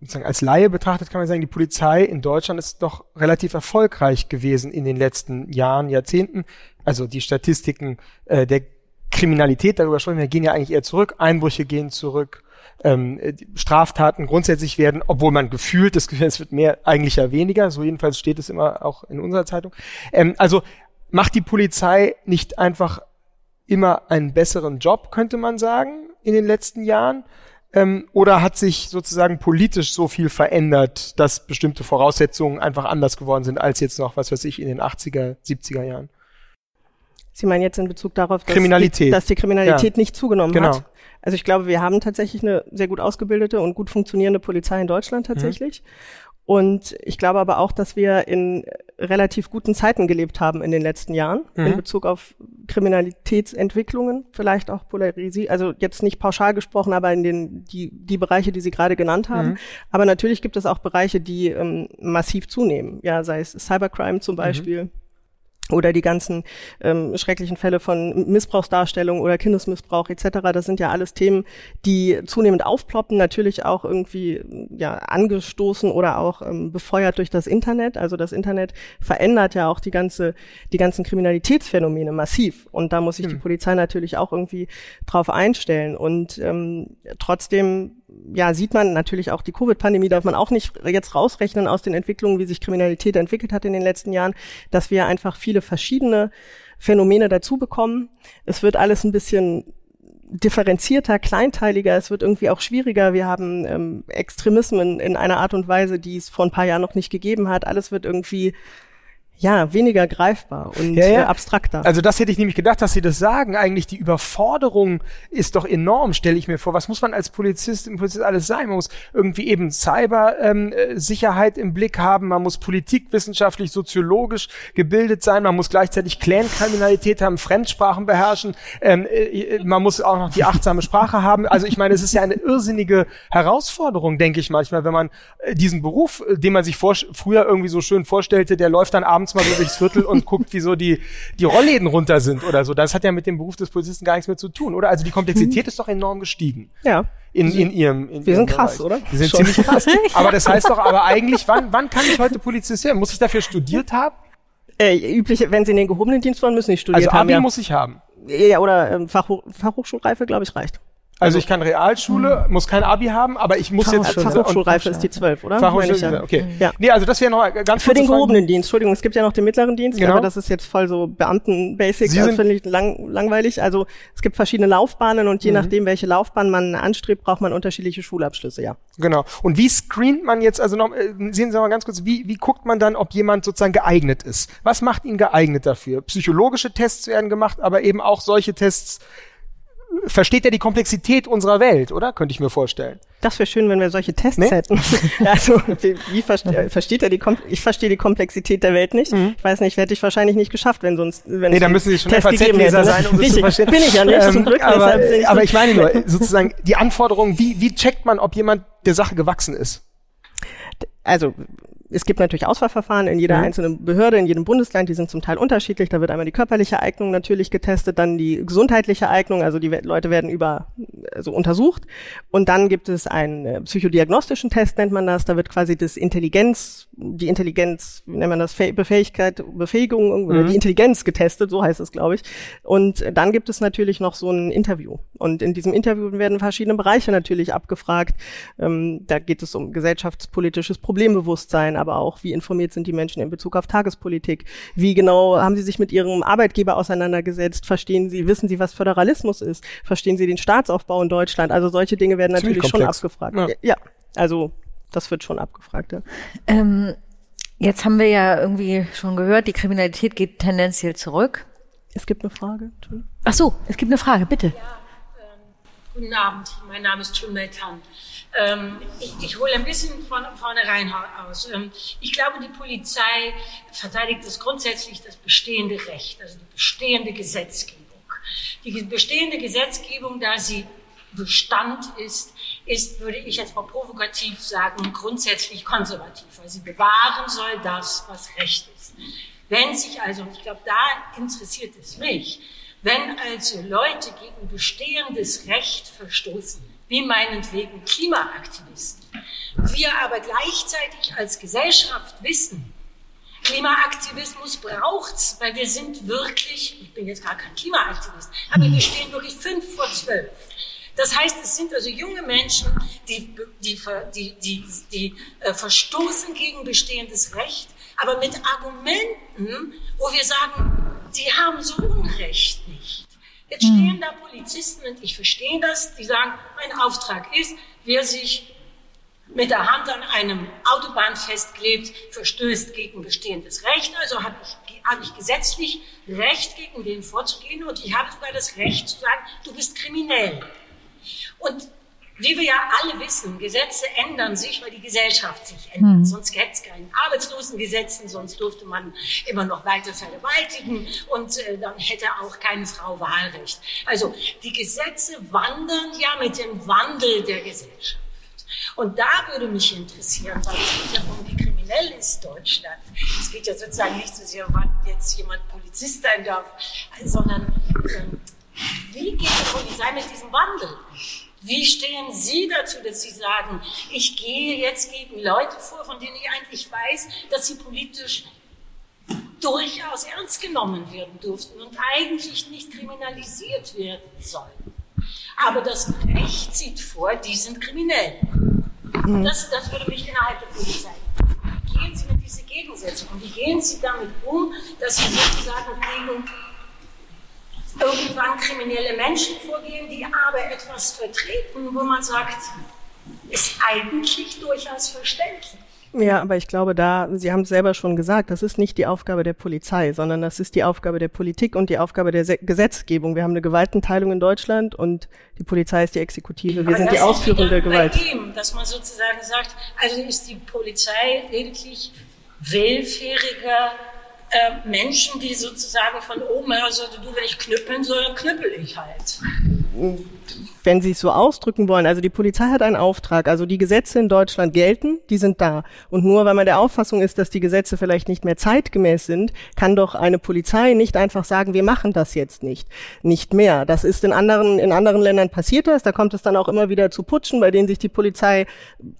sozusagen als Laie betrachtet kann man sagen, die Polizei in Deutschland ist doch relativ erfolgreich gewesen in den letzten Jahren, Jahrzehnten. Also die Statistiken äh, der Kriminalität, darüber sprechen wir, gehen ja eigentlich eher zurück. Einbrüche gehen zurück. Ähm, Straftaten grundsätzlich werden, obwohl man gefühlt das Gefühl, es wird mehr, eigentlich ja weniger. So jedenfalls steht es immer auch in unserer Zeitung. Ähm, also macht die Polizei nicht einfach immer einen besseren Job, könnte man sagen, in den letzten Jahren? Ähm, oder hat sich sozusagen politisch so viel verändert, dass bestimmte Voraussetzungen einfach anders geworden sind als jetzt noch, was weiß ich, in den 80er, 70er Jahren?
Sie meinen jetzt in Bezug darauf,
dass.
Die, dass die Kriminalität ja. nicht zugenommen genau. hat? Also ich glaube, wir haben tatsächlich eine sehr gut ausgebildete und gut funktionierende Polizei in Deutschland tatsächlich. Mhm. Und ich glaube aber auch, dass wir in relativ guten Zeiten gelebt haben in den letzten Jahren mhm. in Bezug auf Kriminalitätsentwicklungen, vielleicht auch Polarisier, also jetzt nicht pauschal gesprochen, aber in den die die Bereiche, die Sie gerade genannt haben. Mhm. Aber natürlich gibt es auch Bereiche, die ähm, massiv zunehmen. Ja, sei es Cybercrime zum mhm. Beispiel. Mhm oder die ganzen ähm, schrecklichen Fälle von Missbrauchsdarstellung oder Kindesmissbrauch etc. Das sind ja alles Themen, die zunehmend aufploppen, natürlich auch irgendwie ja angestoßen oder auch ähm, befeuert durch das Internet. Also das Internet verändert ja auch die ganze die ganzen Kriminalitätsphänomene massiv und da muss sich hm. die Polizei natürlich auch irgendwie drauf einstellen und ähm, trotzdem ja, sieht man natürlich auch die Covid-Pandemie, darf man auch nicht jetzt rausrechnen aus den Entwicklungen, wie sich Kriminalität entwickelt hat in den letzten Jahren, dass wir einfach viele verschiedene Phänomene dazu bekommen. Es wird alles ein bisschen differenzierter, kleinteiliger, es wird irgendwie auch schwieriger. Wir haben ähm, Extremismen in einer Art und Weise, die es vor ein paar Jahren noch nicht gegeben hat. Alles wird irgendwie ja, weniger greifbar und
Ja, ja.
Äh, abstrakter.
Also das hätte ich nämlich gedacht, dass Sie das sagen. Eigentlich die Überforderung ist doch enorm, stelle ich mir vor. Was muss man als Polizist im Polizist alles sein? Man muss irgendwie eben Cyber-Sicherheit im Blick haben, man muss politikwissenschaftlich, soziologisch gebildet sein, man muss gleichzeitig Clan-Kriminalität haben, Fremdsprachen beherrschen, ähm, äh, man muss auch noch die achtsame Sprache haben. Also ich meine, es ist ja eine irrsinnige Herausforderung, denke ich manchmal, wenn man äh, diesen Beruf, äh, den man sich vor, früher irgendwie so schön vorstellte, der läuft dann abends mal so durchs Viertel und guckt, wie so die, die Rollläden runter sind oder so. Das hat ja mit dem Beruf des Polizisten gar nichts mehr zu tun, oder? Also die Komplexität ist doch enorm gestiegen.
ja.
In, in ihrem, in.
Wir
ihrem
sind krass,
Bereich.
oder?
Wir sind
Schon.
ziemlich krass. Aber das heißt doch, aber eigentlich, wann, wann kann ich heute Polizist werden? Muss ich dafür studiert haben?
Äh, übliche, wenn Sie in den gehobenen Dienst wollen, müssen Sie studiert
Also
haben.
Abi
ja.
muss ich haben.
ja, oder ähm, Fachhoch Fachhochschulreife, glaube ich, reicht.
Also ich kann Realschule, muss kein Abi haben, aber ich muss jetzt
Fachhochschule. Fachhochschulreife ist die 12, oder? Ja.
okay.
Ja.
Nee, also das wäre noch ganz
Für den gehobenen Dienst, Entschuldigung, es gibt ja noch den mittleren Dienst,
Genau.
aber das ist jetzt voll so Beamten-Basic,
Sie
das finde ich lang, langweilig. Also es gibt verschiedene Laufbahnen und
Mhm.
je nachdem, welche Laufbahn man anstrebt, braucht man unterschiedliche Schulabschlüsse, ja.
Genau. Und wie screent man jetzt, also noch, äh, sehen Sie mal ganz kurz, wie, wie guckt man dann, ob jemand sozusagen geeignet ist? Was macht ihn geeignet dafür? Psychologische Tests werden gemacht, aber eben auch solche Tests. Versteht er die Komplexität unserer Welt, oder? Könnte ich mir vorstellen.
Das wäre schön, wenn wir solche Tests
Nee?
hätten. also, wie, wie verste äh, versteht er die Kom Ich verstehe die Komplexität der Welt nicht. Ich weiß nicht, hätte ich wahrscheinlich nicht geschafft, wenn sonst wenn
Mhm. Nee, da müssen Sie schon FAZ-Leser
ne?
sein, um das zu
Richtig.
verstehen.
Bin ich ja nicht, zum
Ähm,
Glück.
aber, aber ich meine nur, sozusagen die Anforderungen, wie, wie checkt man, ob jemand der Sache gewachsen ist?
also es gibt natürlich Auswahlverfahren in jeder
Mhm.
einzelnen Behörde, in jedem Bundesland, die sind zum Teil unterschiedlich. Da wird einmal die körperliche Eignung natürlich getestet, dann die gesundheitliche Eignung, also die Leute werden über also untersucht. Und dann gibt es einen äh, psychodiagnostischen Test, nennt man das. Da wird quasi das Intelligenz, die Intelligenz, wie nennt man das, Fäh- Befähigkeit, Befähigung oder die Intelligenz getestet, so heißt es, glaube ich. Und dann gibt es natürlich noch so ein Interview. Und in diesem Interview werden verschiedene Bereiche natürlich abgefragt. Ähm, da geht es um gesellschaftspolitisches Problembewusstsein, aber auch, wie informiert sind die Menschen in Bezug auf Tagespolitik? Wie genau haben sie sich mit ihrem Arbeitgeber auseinandergesetzt? Verstehen sie, wissen sie, was Föderalismus ist? Verstehen sie den Staatsaufbau in Deutschland? Also solche Dinge werden
Ziemlich
natürlich schon abgefragt.
Ja.
Ja. also das wird schon abgefragt. Ja.
Ähm, jetzt haben wir ja irgendwie schon gehört, die Kriminalität geht tendenziell zurück.
Es gibt eine Frage. Entschuldigung.
Ach so, es gibt eine Frage, bitte.
Guten Abend, mein Name ist Chun Tan. Ähm, ich, ich hole ein bisschen von vornherein aus. Ähm, ich glaube, die Polizei verteidigt das grundsätzlich das bestehende Recht, also die bestehende Gesetzgebung. Die bestehende Gesetzgebung, da sie Bestand ist, ist, würde ich jetzt mal provokativ sagen, grundsätzlich konservativ, weil sie bewahren soll das, was Recht ist. Wenn sich also, und ich glaube, da interessiert es mich, wenn also Leute gegen bestehendes Recht verstoßen, wie meinetwegen Klimaaktivisten, wir aber gleichzeitig als Gesellschaft wissen, Klimaaktivismus braucht's, weil wir sind wirklich, ich bin jetzt gar kein Klimaaktivist, aber wir stehen wirklich fünf vor zwölf. Das heißt, es sind also junge Menschen, die, die, die, die, die äh, verstoßen gegen bestehendes Recht, aber mit Argumenten, wo wir sagen, die haben so Unrecht nicht. Jetzt stehen da Polizisten und ich verstehe das, die sagen, mein Auftrag ist, wer sich mit der Hand an einem Autobahn festklebt, verstößt gegen bestehendes Recht. Also habe ich, habe ich gesetzlich Recht, gegen den vorzugehen und ich habe sogar das Recht zu sagen, du bist kriminell. Und wie wir ja alle wissen, Gesetze ändern sich, weil die Gesellschaft sich ändert.
Mhm.
Sonst gäbe es keine Arbeitslosengesetzen, sonst durfte man immer noch weiter vergewaltigen und äh, dann hätte auch keine Frau Wahlrecht. Also die Gesetze wandern ja mit dem Wandel der Gesellschaft. Und da würde mich interessieren, weil es geht ja um wie kriminell ist Deutschland. Es geht ja sozusagen nicht so sehr, wann jetzt jemand Polizist sein darf, sondern ähm, wie geht die Polizei mit diesem Wandel? Wie stehen Sie dazu, dass Sie sagen, ich gehe jetzt gegen Leute vor, von denen ich eigentlich weiß, dass sie politisch durchaus ernst genommen werden durften und eigentlich nicht kriminalisiert werden sollen? Aber das Recht sieht vor, die sind kriminell. Das, das würde mich innerhalb der Polizei. Wie gehen Sie mit dieser Gegensätze um? Wie gehen Sie damit um, dass Sie sozusagen gegen irgendwann kriminelle Menschen vorgehen, die aber etwas vertreten, wo man sagt, ist eigentlich durchaus verständlich.
Ja, aber ich glaube, da, Sie haben es selber schon gesagt, das ist nicht die Aufgabe der Polizei, sondern das ist die Aufgabe der Politik und die Aufgabe der Se Gesetzgebung. Wir haben eine Gewaltenteilung in Deutschland und die Polizei ist die Exekutive. Wir aber sind die ausführende Gewalt.
Ihm, dass man sozusagen sagt, also ist die Polizei lediglich willfähriger äh, Menschen, die sozusagen von oben her sagen, du, wenn ich knüppeln soll, dann knüppel ich halt
wenn Sie es so ausdrücken wollen, also die Polizei hat einen Auftrag, also die Gesetze in Deutschland gelten, die sind da. Und nur weil man der Auffassung ist, dass die Gesetze vielleicht nicht mehr zeitgemäß sind, kann doch eine Polizei nicht einfach sagen, wir machen das jetzt nicht, nicht mehr. Das ist in anderen, in anderen Ländern passiert das, da kommt es dann auch immer wieder zu Putschen, bei denen sich die Polizei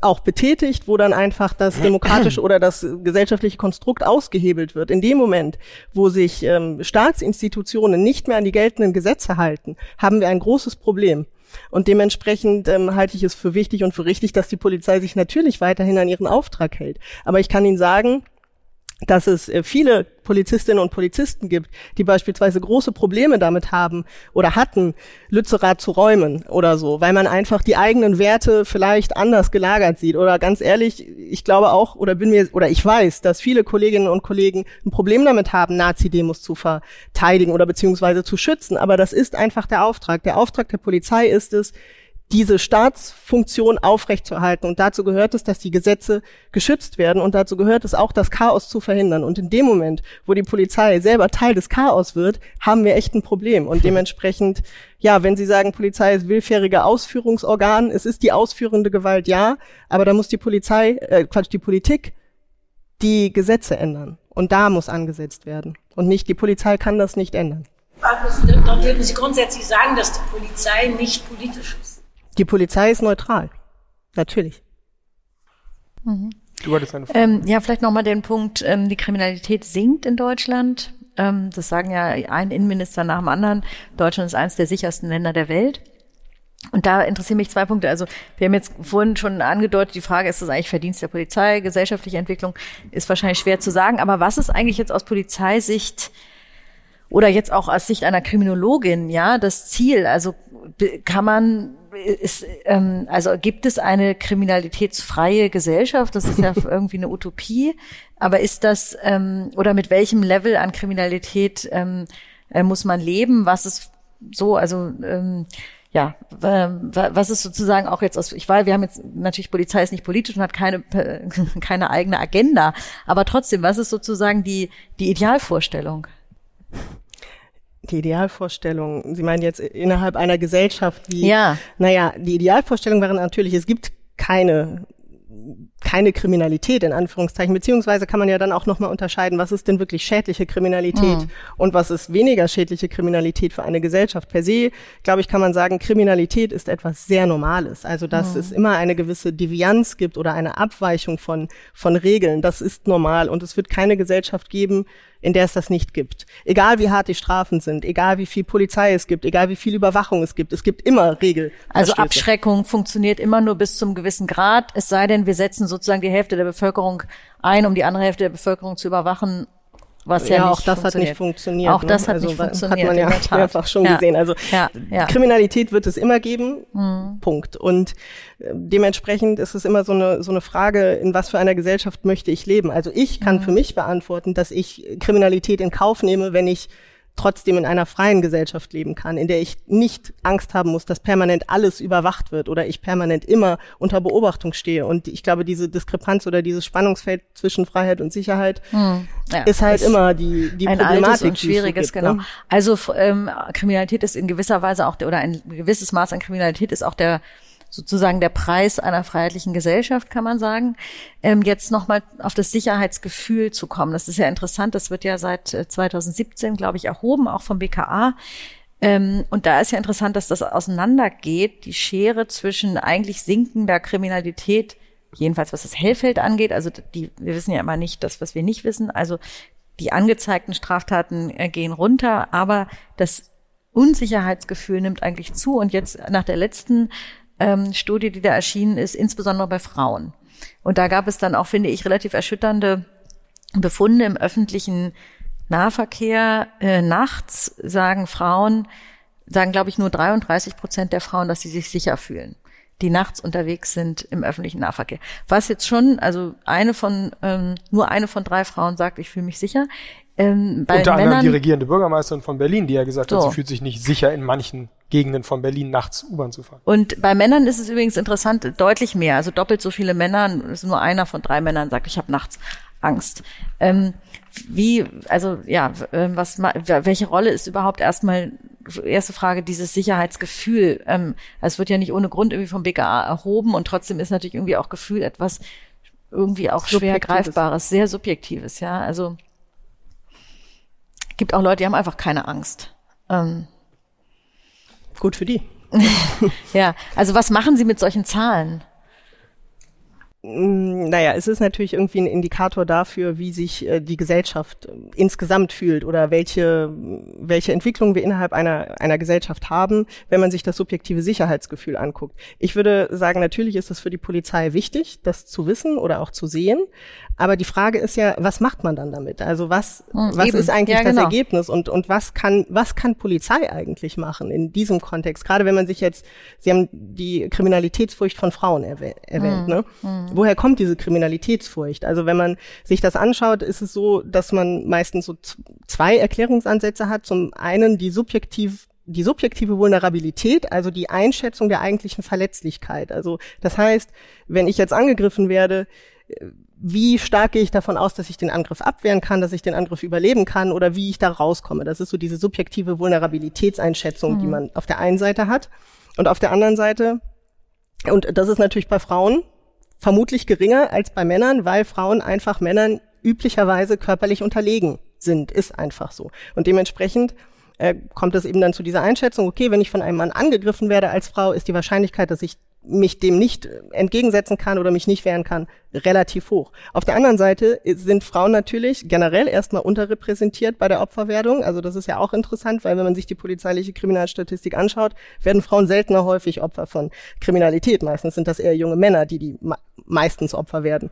auch betätigt, wo dann einfach das demokratische oder das gesellschaftliche Konstrukt ausgehebelt wird. In dem Moment, wo sich ähm, Staatsinstitutionen nicht mehr an die geltenden Gesetze halten, haben wir ein großes Problem. Und dementsprechend ähm, halte ich es für wichtig und für richtig, dass die Polizei sich natürlich weiterhin an ihren Auftrag hält. Aber ich kann Ihnen sagen, dass es äh, viele Polizistinnen und Polizisten gibt, die beispielsweise große Probleme damit haben oder hatten, Lützerath zu räumen oder so, weil man einfach die eigenen Werte vielleicht anders gelagert sieht. Oder ganz ehrlich, ich glaube auch oder bin mir oder ich weiß, dass viele Kolleginnen und Kollegen ein Problem damit haben, Nazi-Demos zu verteidigen oder beziehungsweise zu schützen. Aber das ist einfach der Auftrag. Der Auftrag der Polizei ist es, diese Staatsfunktion aufrechtzuerhalten. Und dazu gehört es, dass die Gesetze geschützt werden. Und dazu gehört es auch, das Chaos zu verhindern. Und in dem Moment, wo die Polizei selber Teil des Chaos wird, haben wir echt ein Problem. Und dementsprechend, ja, wenn Sie sagen, Polizei ist willfähriger Ausführungsorgan, es ist die ausführende Gewalt, ja, aber da muss die Polizei, äh, Quatsch, die Politik die Gesetze ändern. Und da muss angesetzt werden. Und nicht, die Polizei kann das nicht ändern.
Dann würden Sie grundsätzlich sagen, dass die Polizei nicht politisch ist.
Die Polizei ist neutral. Natürlich.
Mhm. Du hattest eine Frage. Ähm, ja, vielleicht nochmal den Punkt, ähm, die Kriminalität sinkt in Deutschland. Ähm, das sagen ja ein Innenminister nach dem anderen. Deutschland ist eines der sichersten Länder der Welt. Und da interessieren mich zwei Punkte. Also wir haben jetzt vorhin schon angedeutet, die Frage, ist das eigentlich Verdienst der Polizei? Gesellschaftliche Entwicklung ist wahrscheinlich schwer zu sagen. Aber was ist eigentlich jetzt aus Polizeisicht oder jetzt auch aus Sicht einer Kriminologin, ja, das Ziel? Also kann man ist, ähm, also gibt es eine kriminalitätsfreie Gesellschaft? Das ist ja irgendwie eine Utopie. Aber ist das ähm, oder mit welchem Level an Kriminalität ähm, äh, muss man leben? Was ist so? Also ähm, ja, was ist sozusagen auch jetzt aus, ich weiß, wir haben jetzt natürlich Polizei ist nicht politisch und hat keine keine eigene Agenda, aber trotzdem, was ist sozusagen die die Idealvorstellung?
Die Idealvorstellung, Sie meinen jetzt innerhalb einer Gesellschaft, wie, ja. naja, die Idealvorstellung wäre natürlich, es gibt keine keine Kriminalität in Anführungszeichen, beziehungsweise kann man ja dann auch nochmal unterscheiden, was ist denn wirklich schädliche Kriminalität mhm. und was ist weniger schädliche Kriminalität für eine Gesellschaft. Per se, glaube ich, kann man sagen, Kriminalität ist etwas sehr Normales. Also, dass mhm. es immer eine gewisse Devianz gibt oder eine Abweichung von, von Regeln, das ist normal und es wird keine Gesellschaft geben, in der es das nicht gibt. Egal wie hart die Strafen sind, egal wie viel Polizei es gibt, egal wie viel Überwachung es gibt, es gibt immer Regeln.
Also Abschreckung funktioniert immer nur bis zum gewissen Grad, es sei denn, wir setzen sozusagen die Hälfte der Bevölkerung ein, um die andere Hälfte der Bevölkerung zu überwachen was ja, ja
auch das hat nicht funktioniert.
Auch das ne? hat also, nicht funktioniert.
Hat man ja mehrfach schon ja. gesehen. Also ja. Kriminalität wird es immer geben. Mhm. Punkt. Und äh, dementsprechend ist es immer so eine so eine Frage, in was für einer Gesellschaft möchte ich leben. Also ich kann mhm. für mich beantworten, dass ich Kriminalität in Kauf nehme, wenn ich trotzdem in einer freien Gesellschaft leben kann, in der ich nicht Angst haben muss, dass permanent alles überwacht wird oder ich permanent immer unter Beobachtung stehe. Und ich glaube, diese Diskrepanz oder dieses Spannungsfeld zwischen Freiheit und Sicherheit hm. ja, ist halt ist immer die, die
ein
Problematik.
Altes und schwieriges, gibt, genau. Ne? Also ähm, Kriminalität ist in gewisser Weise auch, der, oder ein gewisses Maß an Kriminalität ist auch der sozusagen der Preis einer freiheitlichen Gesellschaft, kann man sagen. Ähm, jetzt nochmal auf das Sicherheitsgefühl zu kommen. Das ist ja interessant. Das wird ja seit 2017, äh, glaube ich, erhoben, auch vom BKA. Ähm, und da ist ja interessant, dass das auseinandergeht, die Schere zwischen eigentlich sinkender Kriminalität, jedenfalls was das Hellfeld angeht. Also die, wir wissen ja immer nicht das, was wir nicht wissen. Also die angezeigten Straftaten äh, gehen runter, aber das Unsicherheitsgefühl nimmt eigentlich zu. Und jetzt nach der letzten ähm, Studie, die da erschienen ist, insbesondere bei Frauen. Und da gab es dann auch, finde ich, relativ erschütternde Befunde im öffentlichen Nahverkehr. Äh, nachts sagen Frauen, sagen, glaube ich, nur 33 Prozent der Frauen, dass sie sich sicher fühlen. die nachts unterwegs sind im öffentlichen Nahverkehr. Was jetzt schon, also eine von, ähm, nur eine von drei Frauen sagt, ich fühle mich sicher.
Ähm, bei Unter Männern, anderem die regierende Bürgermeisterin von Berlin, die ja gesagt so. hat, sie fühlt sich nicht sicher in manchen Gegenden von Berlin nachts U-Bahn zu fahren.
Und bei Männern ist es übrigens interessant, deutlich mehr, also doppelt so viele Männer, ist nur einer von drei Männern sagt, ich habe nachts Angst. Ähm, wie, also ja, ähm, was, welche Rolle ist überhaupt erstmal erste Frage dieses Sicherheitsgefühl? Ähm, es wird ja nicht ohne Grund irgendwie vom BKA erhoben und trotzdem ist natürlich irgendwie auch Gefühl etwas irgendwie auch schwer greifbares, sehr subjektives, ja. Also gibt auch Leute, die haben einfach keine Angst. Ähm,
Gut für die.
ja, also was machen Sie mit solchen Zahlen?
Mm, naja, es ist natürlich irgendwie ein Indikator dafür, wie sich äh, die Gesellschaft äh, insgesamt fühlt oder welche, welche Entwicklung wir innerhalb einer, einer Gesellschaft haben, wenn man sich das subjektive Sicherheitsgefühl anguckt. Ich würde sagen, natürlich ist es für die Polizei wichtig, das zu wissen oder auch zu sehen. Aber die Frage ist ja, was macht man dann damit? Also was, hm, was ist eigentlich ja, das genau. Ergebnis und, und was kann, was kann Polizei eigentlich machen in diesem Kontext? Gerade wenn man sich jetzt, Sie haben die Kriminalitätsfurcht von Frauen erwähnt, hm, ne? Hm. Woher kommt diese Kriminalitätsfurcht? Also wenn man sich das anschaut, ist es so, dass man meistens so zwei Erklärungsansätze hat. Zum einen die subjektiv die subjektive Vulnerabilität, also die Einschätzung der eigentlichen Verletzlichkeit. Also das heißt, wenn ich jetzt angegriffen werde, wie stark gehe ich davon aus, dass ich den Angriff abwehren kann, dass ich den Angriff überleben kann oder wie ich da rauskomme. Das ist so diese subjektive Vulnerabilitätseinschätzung, mhm. die man auf der einen Seite hat. Und auf der anderen Seite, und das ist natürlich bei Frauen vermutlich geringer als bei Männern, weil Frauen einfach Männern üblicherweise körperlich unterlegen sind, ist einfach so. Und dementsprechend äh, kommt es eben dann zu dieser Einschätzung, okay, wenn ich von einem Mann angegriffen werde als Frau, ist die Wahrscheinlichkeit, dass ich mich dem nicht entgegensetzen kann oder mich nicht wehren kann, relativ hoch. Auf der anderen Seite sind Frauen natürlich generell erstmal unterrepräsentiert bei der Opferwerdung. Also das ist ja auch interessant, weil wenn man sich die polizeiliche Kriminalstatistik anschaut, werden Frauen seltener häufig Opfer von Kriminalität. Meistens sind das eher junge Männer, die die meistens Opfer werden.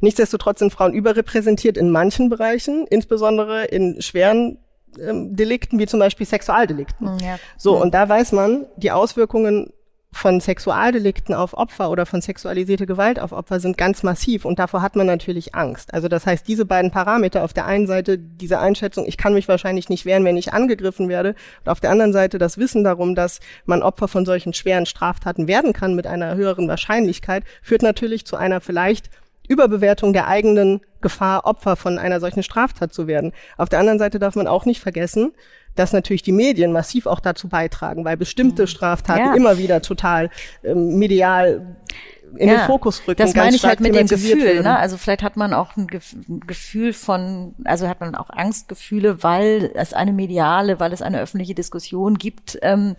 Nichtsdestotrotz sind Frauen überrepräsentiert in manchen Bereichen, insbesondere in schweren ähm, Delikten wie zum Beispiel Sexualdelikten. Ja. So, und da weiß man, die Auswirkungen von Sexualdelikten auf Opfer oder von sexualisierte Gewalt auf Opfer sind ganz massiv und davor hat man natürlich Angst. Also das heißt, diese beiden Parameter, auf der einen Seite diese Einschätzung, ich kann mich wahrscheinlich nicht wehren, wenn ich angegriffen werde, und auf der anderen Seite das Wissen darum, dass man Opfer von solchen schweren Straftaten werden kann mit einer höheren Wahrscheinlichkeit, führt natürlich zu einer vielleicht Überbewertung der eigenen Gefahr, Opfer von einer solchen Straftat zu werden. Auf der anderen Seite darf man auch nicht vergessen, dass natürlich die Medien massiv auch dazu beitragen, weil bestimmte mhm. Straftaten ja. immer wieder total ähm, medial in ja, den Fokus rücken.
Das meine ich halt mit dem Gefühl. Ne? Also vielleicht hat man auch ein Gefühl von, also hat man auch Angstgefühle, weil es eine mediale, weil es eine öffentliche Diskussion gibt. Ähm,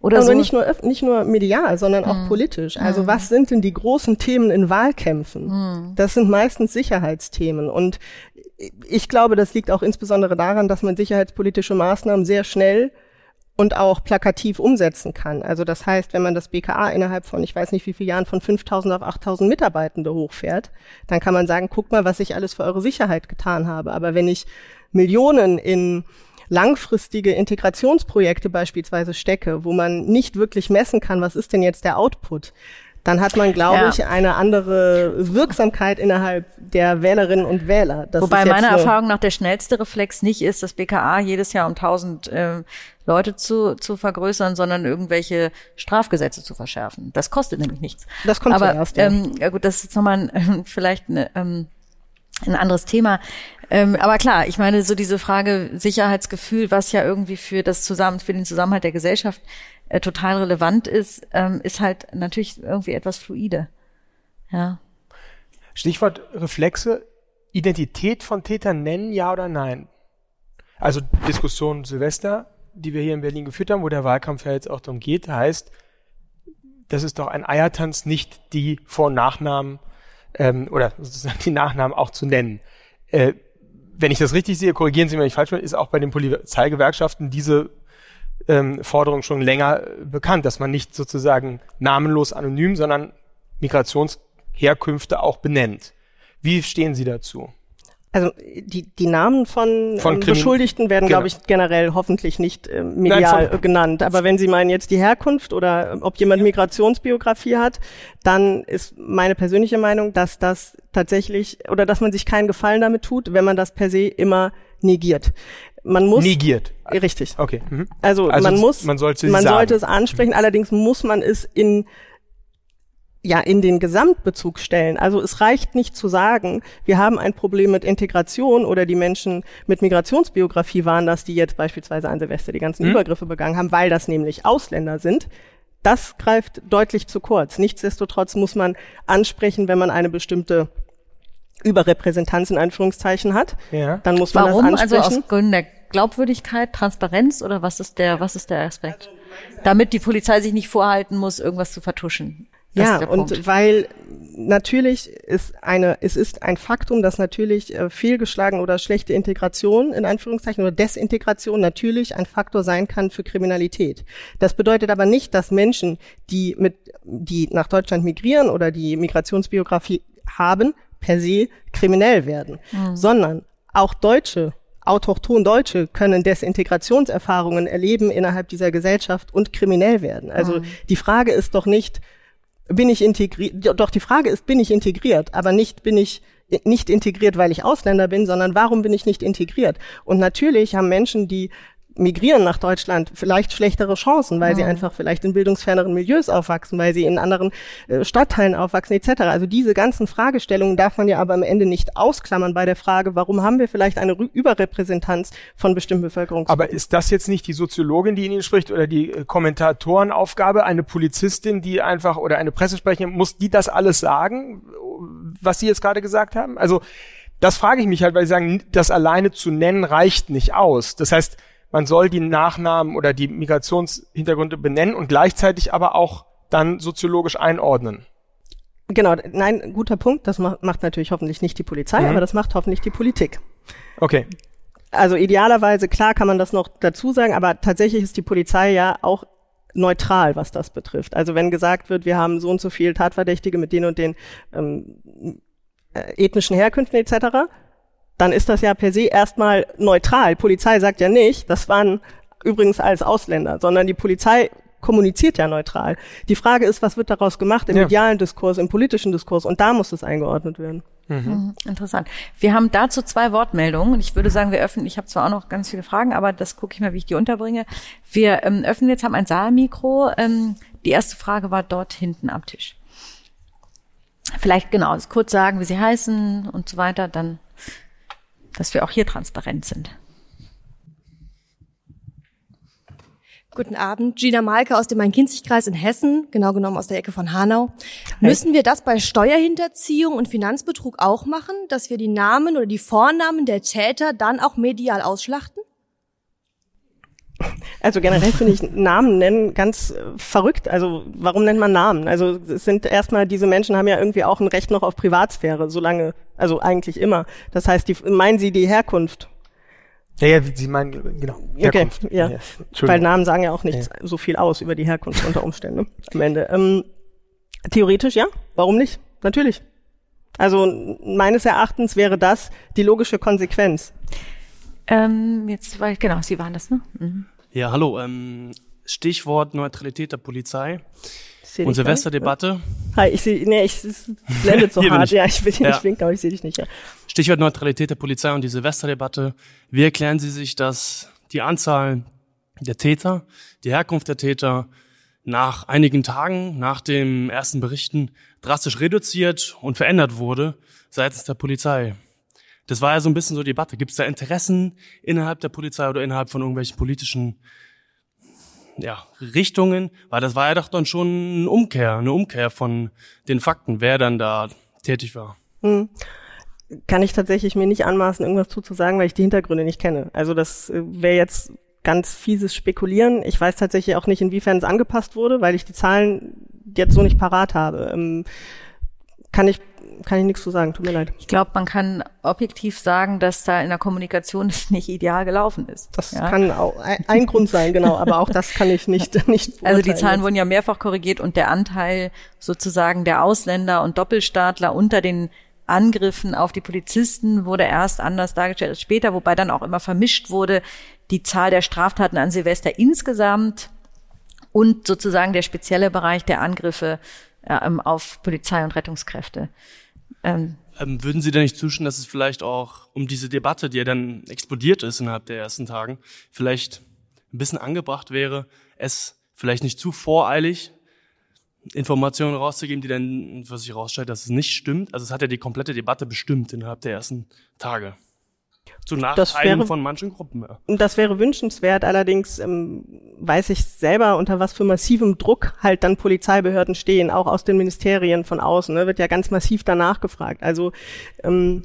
oder
also
so.
nicht nur nicht nur medial, sondern auch mm. politisch. Also mm. was sind denn die großen Themen in Wahlkämpfen? Mm. Das sind meistens Sicherheitsthemen und ich glaube, das liegt auch insbesondere daran, dass man sicherheitspolitische Maßnahmen sehr schnell und auch plakativ umsetzen kann. Also das heißt, wenn man das BKA innerhalb von, ich weiß nicht wie viele Jahren, von 5000 auf 8000 Mitarbeitende hochfährt, dann kann man sagen, guck mal, was ich alles für eure Sicherheit getan habe. Aber wenn ich Millionen in langfristige Integrationsprojekte beispielsweise stecke, wo man nicht wirklich messen kann, was ist denn jetzt der Output, dann hat man, glaube ja. ich, eine andere Wirksamkeit innerhalb der Wählerinnen und Wähler.
Das Wobei meiner Erfahrung nach der schnellste Reflex nicht ist, das BKA jedes Jahr um 1000 äh, Leute zu, zu vergrößern, sondern irgendwelche Strafgesetze zu verschärfen. Das kostet nämlich nichts.
Das kommt
Aber,
zuerst.
Ja. Ähm, ja gut, das ist jetzt nochmal ein, vielleicht eine, ähm, ein anderes Thema. Ähm, aber klar, ich meine, so diese Frage Sicherheitsgefühl, was ja irgendwie für das Zusammen, für den Zusammenhalt der Gesellschaft äh, total relevant ist, ähm, ist halt natürlich irgendwie etwas fluide. Ja.
Stichwort Reflexe, Identität von Tätern nennen, ja oder nein? Also Diskussion Silvester, die wir hier in Berlin geführt haben, wo der Wahlkampf ja jetzt auch darum geht, heißt, das ist doch ein Eiertanz, nicht die Vor- und Nachnamen ähm, oder sozusagen die Nachnamen auch zu nennen. Äh, wenn ich das richtig sehe, korrigieren Sie mich, wenn ich falsch bin, ist auch bei den Polizeigewerkschaften diese ähm, Forderung schon länger bekannt, dass man nicht sozusagen namenlos anonym, sondern Migrationsherkünfte auch benennt. Wie stehen Sie dazu?
Also die, die Namen von,
Von
ähm, Beschuldigten werden,
Genau.
glaube ich, generell hoffentlich nicht äh, medial
Nein,
genannt. Aber wenn Sie meinen jetzt die Herkunft oder äh, ob jemand Migrationsbiografie hat, dann ist meine persönliche Meinung, dass das tatsächlich oder dass man sich keinen Gefallen damit tut, wenn man das per se immer negiert. Man muss
Negiert.
richtig.
Okay. Mhm.
Also,
Also
man muss,
man sollte
man
sagen.
sollte es ansprechen. Allerdings muss man es in ja in den Gesamtbezug stellen. Also es reicht nicht zu sagen, wir haben ein Problem mit Integration oder die Menschen mit Migrationsbiografie waren das, die jetzt beispielsweise an Silvester die ganzen
Mhm.
Übergriffe begangen haben, weil das nämlich Ausländer sind. Das greift deutlich zu kurz. Nichtsdestotrotz muss man ansprechen, wenn man eine bestimmte Überrepräsentanz in Anführungszeichen hat.
Ja.
Dann muss man
Warum?
das
Also
ansprechen.
aus Gründen der Glaubwürdigkeit, Transparenz oder was ist der, was ist der Aspekt? Damit die Polizei sich nicht vorhalten muss, irgendwas zu vertuschen. Das
ja, und
Punkt.
weil natürlich ist eine, es ist ein Faktum, dass natürlich äh, fehlgeschlagen oder schlechte Integration in Anführungszeichen oder Desintegration natürlich ein Faktor sein kann für Kriminalität. Das bedeutet aber nicht, dass Menschen, die mit, die nach Deutschland migrieren oder die Migrationsbiografie haben, per se kriminell werden, sondern auch Deutsche autochton Deutsche können Desintegrationserfahrungen erleben innerhalb dieser Gesellschaft und kriminell werden. Also die Frage ist doch nicht, bin ich integriert, doch die Frage ist, bin ich integriert, aber nicht bin ich nicht integriert, weil ich Ausländer bin, sondern warum bin ich nicht integriert? Und natürlich haben Menschen, die migrieren nach Deutschland, vielleicht schlechtere Chancen, weil sie einfach vielleicht in bildungsferneren Milieus aufwachsen, weil sie in anderen äh, Stadtteilen aufwachsen etc. Also diese ganzen Fragestellungen darf man ja aber am Ende nicht ausklammern bei der Frage, warum haben wir vielleicht eine Rü- Überrepräsentanz von bestimmten Bevölkerungsgruppen?
Aber ist das jetzt nicht die Soziologin, die Ihnen spricht, oder die äh, Kommentatorenaufgabe, eine Polizistin, die einfach, oder eine Pressesprecherin, muss die das alles sagen, was Sie jetzt gerade gesagt haben? Also, das frage ich mich halt, weil Sie sagen, das alleine zu nennen reicht nicht aus. Das heißt, man soll die Nachnamen oder die Migrationshintergründe benennen und gleichzeitig aber auch dann soziologisch einordnen.
Genau, nein, guter Punkt. Das macht, natürlich hoffentlich nicht die Polizei,
Mhm.
aber das macht hoffentlich die Politik.
Okay.
Also idealerweise, klar kann man das noch dazu sagen, aber tatsächlich ist die Polizei ja auch neutral, was das betrifft. Also wenn gesagt wird, wir haben so und so viel Tatverdächtige mit den und den ähm, äh, ethnischen Herkünften etc., dann ist das ja per se erstmal neutral. Polizei sagt ja nicht, das waren übrigens alles Ausländer, sondern die Polizei kommuniziert ja neutral. Die Frage ist, was wird daraus gemacht im
Ja.
medialen Diskurs, im politischen Diskurs und da muss es eingeordnet werden.
Mhm, Interessant. Wir haben dazu zwei Wortmeldungen und ich würde sagen, wir öffnen, ich habe zwar auch noch ganz viele Fragen, aber das gucke ich mal, wie ich die unterbringe. Wir ähm, öffnen jetzt, haben ein Saalmikro. Ähm, die erste Frage war dort hinten am Tisch. Vielleicht genau, kurz sagen, wie sie heißen und so weiter, dann, dass wir auch hier transparent sind.
Guten Abend, Gina Malke aus dem Main-Kinzig-Kreis in Hessen, genau genommen aus der Ecke von Hanau. Müssen wir das bei Steuerhinterziehung und Finanzbetrug auch machen, dass wir die Namen oder die Vornamen der Täter dann auch medial ausschlachten?
Also generell finde ich Namen nennen ganz äh, verrückt. Also warum nennt man Namen? Also es sind erstmal, diese Menschen haben ja irgendwie auch ein Recht noch auf Privatsphäre, solange, also eigentlich immer. Das heißt, die, meinen sie die Herkunft?
Ja, ja, Sie meinen, genau. Herkunft.
Okay, ja.
Entschuldigung.
Weil Namen sagen ja auch nicht so viel aus über die Herkunft unter Umständen ne? am Ende. Ähm, theoretisch ja, warum nicht? Natürlich. Also meines Erachtens wäre das die logische Konsequenz.
Ähm, jetzt, weil, genau, Sie waren das, ne? Mhm.
Ja, hallo. Ähm, Stichwort Neutralität der Polizei
Ich seh
und Silvesterdebatte.
Hi, ich sehe, nee, ich es blendet so
Hier
hart. Ja, ich will dir
Ja.
nicht winken, aber ich sehe dich nicht. Ja.
Stichwort Neutralität der Polizei und die Silvesterdebatte. Wie erklären Sie sich, dass die Anzahl der Täter, die Herkunft der Täter nach einigen Tagen, nach dem ersten Berichten drastisch reduziert und verändert wurde seitens der Polizei? Das war ja so ein bisschen so die Debatte. Gibt es da Interessen innerhalb der Polizei oder innerhalb von irgendwelchen politischen ja, Richtungen? Weil das war ja doch dann schon eine Umkehr, eine Umkehr von den Fakten, wer dann da tätig war.
kann ich tatsächlich mir nicht anmaßen, irgendwas zuzusagen, weil ich die Hintergründe nicht kenne. Also das äh, wäre jetzt ganz fieses Spekulieren. Ich weiß tatsächlich auch nicht, inwiefern es angepasst wurde, weil ich die Zahlen jetzt so nicht parat habe. Ähm, kann ich kann ich nichts zu sagen. Tut mir leid.
Ich glaube, man kann objektiv sagen, dass da in der Kommunikation es nicht ideal gelaufen ist.
Das
Ja?
kann auch ein, ein Grund sein, genau. Aber auch das kann ich nicht nicht.
Also die Zahlen wurden ja mehrfach korrigiert und der Anteil sozusagen der Ausländer und Doppelstaatler unter den Angriffen auf die Polizisten wurde erst anders dargestellt als später, wobei dann auch immer vermischt wurde die Zahl der Straftaten an Silvester insgesamt und sozusagen der spezielle Bereich der Angriffe äh, auf Polizei und Rettungskräfte.
Ähm, ähm, würden Sie denn nicht zustimmen, dass es vielleicht auch um diese Debatte, die ja dann explodiert ist innerhalb der ersten Tagen, vielleicht ein bisschen angebracht wäre, es vielleicht nicht zu voreilig Informationen rauszugeben, die dann, was sich herausstellt, dass es nicht stimmt. Also es hat ja die komplette Debatte bestimmt innerhalb der ersten Tage. Zu Nachteilen wäre, von manchen Gruppen.
Das wäre wünschenswert, allerdings ähm, weiß ich selber, unter was für massivem Druck halt dann Polizeibehörden stehen, auch aus den Ministerien von außen. Ne, wird ja ganz massiv danach gefragt. Also ähm,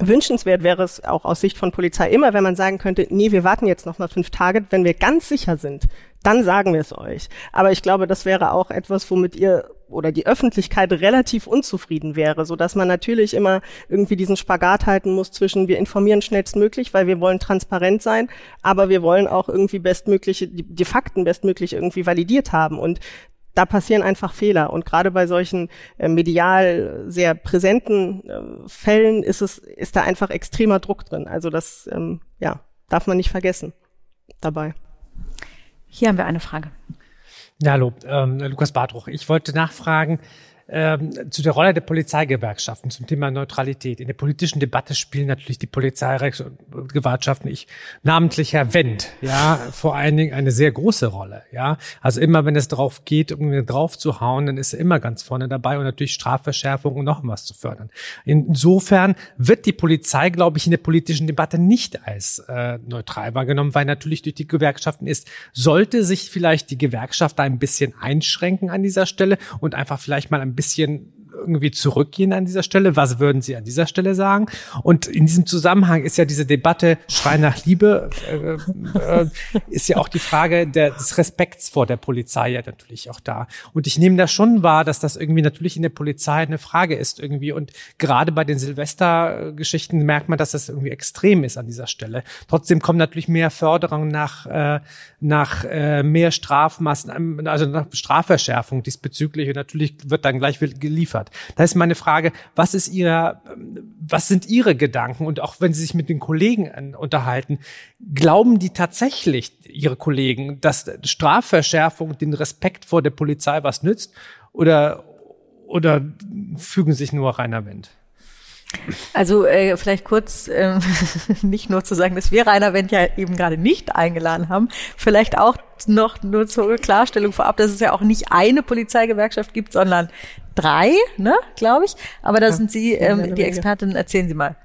Wünschenswert wäre es auch aus Sicht von Polizei immer, wenn man sagen könnte, nee, wir warten jetzt noch mal fünf Tage, wenn wir ganz sicher sind, dann sagen wir es euch. Aber ich glaube, das wäre auch etwas, womit ihr oder die Öffentlichkeit relativ unzufrieden wäre, so dass man natürlich immer irgendwie diesen Spagat halten muss zwischen wir informieren schnellstmöglich, weil wir wollen transparent sein, aber wir wollen auch irgendwie bestmögliche die, die Fakten bestmöglich irgendwie validiert haben und da passieren einfach Fehler. Und gerade bei solchen äh, medial sehr präsenten äh, Fällen ist es, ist da einfach extremer Druck drin. Also das, ähm, ja, darf man nicht vergessen dabei.
Hier haben wir eine Frage.
Ja, hallo, ähm, Lukas Bartruch. Ich wollte nachfragen, ähm, zu der Rolle der Polizeigewerkschaften, zum Thema Neutralität. In der politischen Debatte spielen natürlich die Polizeigewerkschaften, ich namentlich Herr Wendt, ja, vor allen Dingen eine sehr große Rolle, ja. Also immer, wenn es darauf geht, irgendwie drauf zu hauen, dann ist er immer ganz vorne dabei und natürlich Strafverschärfung und noch was zu fördern. Insofern wird die Polizei, glaube ich, in der politischen Debatte nicht als äh, neutral wahrgenommen, weil natürlich durch die Gewerkschaften ist. Sollte sich vielleicht die Gewerkschaft da ein bisschen einschränken an dieser Stelle und einfach vielleicht mal ein bisschen irgendwie zurückgehen an dieser Stelle? Was würden Sie an dieser Stelle sagen? Und in diesem Zusammenhang ist ja diese Debatte Schrei nach Liebe, äh, äh, ist ja auch die Frage der, des Respekts vor der Polizei ja natürlich auch da. Und ich nehme da schon wahr, dass das irgendwie natürlich in der Polizei eine Frage ist irgendwie. Und gerade bei den Silvestergeschichten merkt man, dass das irgendwie extrem ist an dieser Stelle. Trotzdem kommt natürlich mehr Förderung nach, äh, nach äh, mehr Strafmaßen, also nach Strafverschärfung diesbezüglich. Und natürlich wird dann gleich geliefert. Da ist meine Frage, was ist Ihre, was sind Ihre Gedanken? Und auch wenn Sie sich mit den Kollegen unterhalten, glauben die tatsächlich, Ihre Kollegen, dass Strafverschärfung den Respekt vor der Polizei was nützt? Oder, oder fügen sich nur reiner Wind?
Also äh, vielleicht kurz äh, nicht nur zu sagen, dass wir Rainer Wendt ja eben gerade nicht eingeladen haben, vielleicht auch noch nur zur Klarstellung vorab, dass es ja auch nicht eine Polizeigewerkschaft gibt, sondern drei, ne, glaube ich. Aber da sind Sie ähm, die Expertin. Erzählen Sie mal.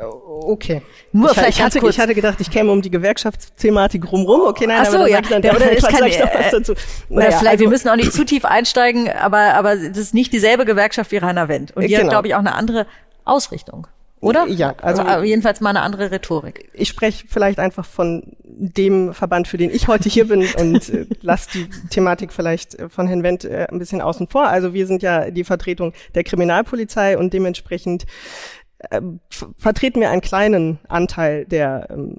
Okay. Nur ich, vielleicht ich hatte, kurz. ich hatte gedacht, ich käme um die Gewerkschaftsthematik rumrum. Okay, nein,
Ach so,
aber
ja. Dann, ja, oder ich noch was dazu. Oder naja, vielleicht, also, wir müssen auch nicht zu tief einsteigen, aber, aber das ist nicht dieselbe Gewerkschaft wie Rainer Wendt. Und die genau. hat, glaube ich, auch eine andere Ausrichtung. Oder?
Ja, also
Aber jedenfalls mal eine andere Rhetorik.
Ich spreche vielleicht einfach von dem Verband, für den ich heute hier bin und äh, lass die Thematik vielleicht äh, von Herrn Wendt äh, ein bisschen außen vor. Also wir sind ja die Vertretung der Kriminalpolizei und dementsprechend äh, vertreten wir einen kleinen Anteil der ähm,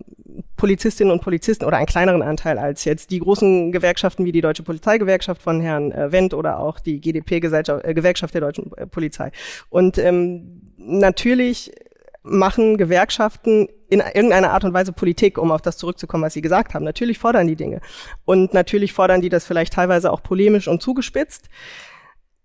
Polizistinnen und Polizisten oder einen kleineren Anteil als jetzt die großen Gewerkschaften wie die Deutsche Polizeigewerkschaft von Herrn äh, Wendt oder auch die GDP-Gewerkschaft äh, der deutschen äh, Polizei. Und ähm, natürlich machen Gewerkschaften in irgendeiner Art und Weise Politik, um auf das zurückzukommen, was Sie gesagt haben. Natürlich fordern die Dinge. Und natürlich fordern die das vielleicht teilweise auch polemisch und zugespitzt.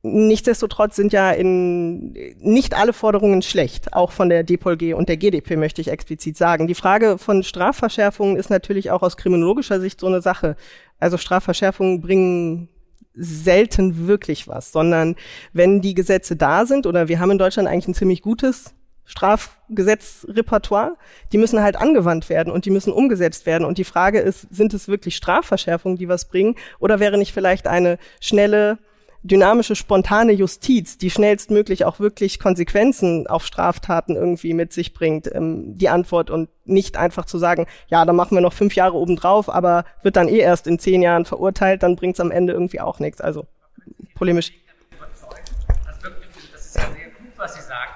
Nichtsdestotrotz sind ja in nicht alle Forderungen schlecht, auch von der DPOLG und der GDP möchte ich explizit sagen. Die Frage von Strafverschärfungen ist natürlich auch aus kriminologischer Sicht so eine Sache. Also Strafverschärfungen bringen selten wirklich was, sondern wenn die Gesetze da sind oder wir haben in Deutschland eigentlich ein ziemlich gutes Strafgesetzrepertoire, die müssen halt angewandt werden und die müssen umgesetzt werden. Und die Frage ist, sind es wirklich Strafverschärfungen, die was bringen? Oder wäre nicht vielleicht eine schnelle, dynamische, spontane Justiz, die schnellstmöglich auch wirklich Konsequenzen auf Straftaten irgendwie mit sich bringt, ähm, die Antwort und nicht einfach zu sagen, ja, da machen wir noch fünf Jahre obendrauf, aber wird dann eh erst in zehn Jahren verurteilt, dann bringt es am Ende irgendwie auch nichts. Also polemisch. Das ist ja sehr gut, was Sie sagen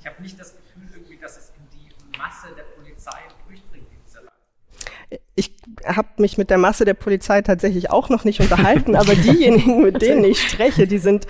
ich habe nicht das Gefühl irgendwie, dass es in die Masse der Polizei durchdringt in dieser Lage. Ich habe mich mit der Masse der Polizei tatsächlich auch noch nicht unterhalten, aber diejenigen, mit denen ich spreche, die sind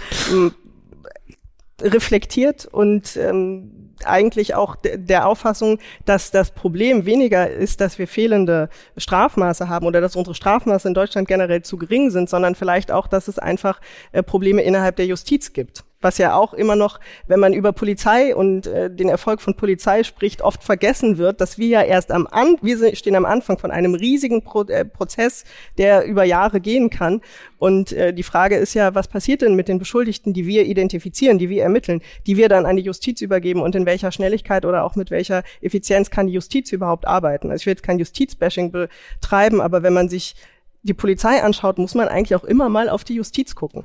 reflektiert und ähm, eigentlich auch der Auffassung, dass das Problem weniger ist, dass wir fehlende Strafmaße haben oder dass unsere Strafmaße in Deutschland generell zu gering sind, sondern vielleicht auch, dass es einfach äh, Probleme innerhalb der Justiz gibt was ja auch immer noch, wenn man über Polizei und äh, den Erfolg von Polizei spricht, oft vergessen wird, dass wir ja erst am An wir stehen am Anfang von einem riesigen Pro äh, Prozess, der über Jahre gehen kann. Und äh, die Frage ist ja, was passiert denn mit den Beschuldigten, die wir identifizieren, die wir ermitteln, die wir dann an die Justiz übergeben und in welcher Schnelligkeit oder auch mit welcher Effizienz kann die Justiz überhaupt arbeiten? Also ich will jetzt kein Justizbashing betreiben, aber wenn man sich die Polizei anschaut, muss man eigentlich auch immer mal auf die Justiz gucken.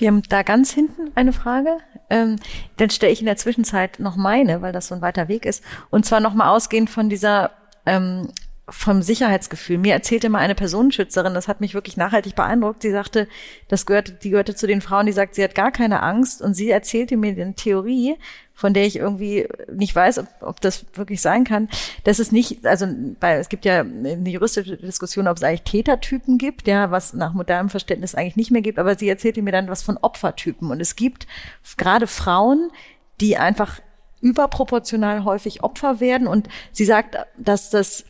Wir haben da ganz hinten eine Frage. Ähm, dann stelle ich in der Zwischenzeit noch meine, weil das so ein weiter Weg ist. Und zwar nochmal ausgehend von dieser ähm, vom Sicherheitsgefühl. Mir erzählte mal eine Personenschützerin, das hat mich wirklich nachhaltig beeindruckt. Sie sagte, das gehörte, die gehörte zu den Frauen, die sagt, sie hat gar keine Angst. Und sie erzählte mir eine Theorie, von der ich irgendwie nicht weiß, ob, ob das wirklich sein kann. Das ist nicht, also bei, es gibt ja eine juristische Diskussion, ob es eigentlich Tätertypen gibt, ja, was nach modernem Verständnis eigentlich nicht mehr gibt. Aber sie erzählte mir dann was von Opfertypen. Und es gibt gerade Frauen, die einfach überproportional häufig Opfer werden. Und sie sagt, dass das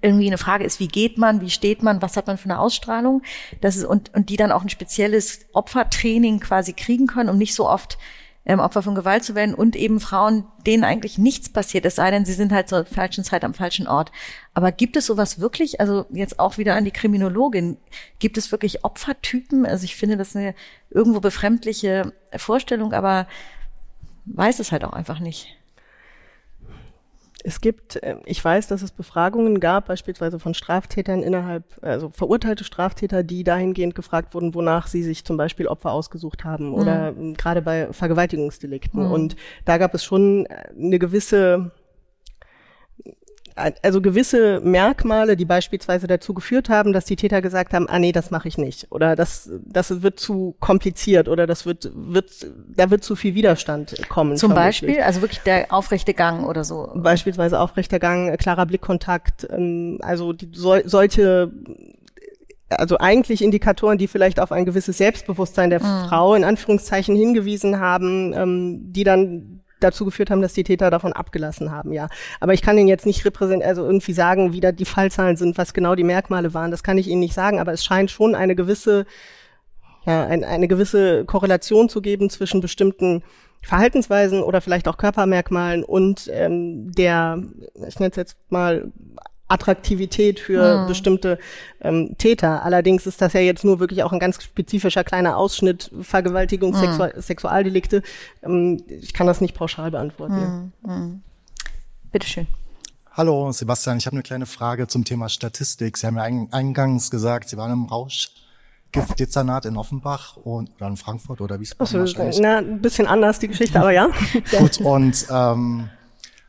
irgendwie eine Frage ist, wie geht man, wie steht man, was hat man für eine Ausstrahlung, das ist, und, und die dann auch ein spezielles Opfertraining quasi kriegen können, um nicht so oft ähm, Opfer von Gewalt zu werden und eben Frauen, denen eigentlich nichts passiert, es sei denn, sie sind halt zur falschen Zeit am falschen Ort. Aber gibt es sowas wirklich, also jetzt auch wieder an die Kriminologin, gibt es wirklich Opfertypen? Also ich finde das eine irgendwo befremdliche Vorstellung, aber weiß es halt auch einfach nicht.
Es gibt, äh, ich weiß, dass es Befragungen gab, beispielsweise von Straftätern innerhalb, also verurteilte Straftäter, die dahingehend gefragt wurden, wonach sie sich zum Beispiel Opfer ausgesucht haben mhm. oder gerade bei Vergewaltigungsdelikten. Mhm. Und da gab es schon eine gewisse also gewisse Merkmale, die beispielsweise dazu geführt haben, dass die Täter gesagt haben, ah nee, das mache ich nicht oder das das wird zu kompliziert oder das wird wird da wird zu viel Widerstand kommen.
Zum vermutlich. Beispiel, also wirklich der aufrechte Gang oder so.
Beispielsweise aufrechter Gang, klarer Blickkontakt, ähm, also die, so, solche also eigentlich Indikatoren, die vielleicht auf ein gewisses Selbstbewusstsein der mhm. Frau in Anführungszeichen hingewiesen haben, ähm, die dann dazu geführt haben, dass die Täter davon abgelassen haben, ja. Aber ich kann Ihnen jetzt nicht repräsentieren, also irgendwie sagen, wie da die Fallzahlen sind, was genau die Merkmale waren. Das kann ich Ihnen nicht sagen, aber es scheint schon eine gewisse, ja, ein, eine gewisse Korrelation zu geben zwischen bestimmten Verhaltensweisen oder vielleicht auch Körpermerkmalen und ähm, der, ich nenne es jetzt mal Attraktivität für mhm. bestimmte ähm, Täter. Allerdings ist das ja jetzt nur wirklich auch ein ganz spezifischer kleiner Ausschnitt Vergewaltigung, mhm. Sexual Sexualdelikte. Ähm, ich kann das nicht pauschal beantworten. Mhm. mhm.
Bitteschön.
Hallo Sebastian, ich habe eine kleine Frage zum Thema Statistik. Sie haben ja eingangs gesagt, Sie waren im Rausch. Giftdezernat in Offenbach und, oder in Frankfurt oder Wiesbaden
Achso, na, ein bisschen anders die Geschichte, aber ja.
Gut, und ähm,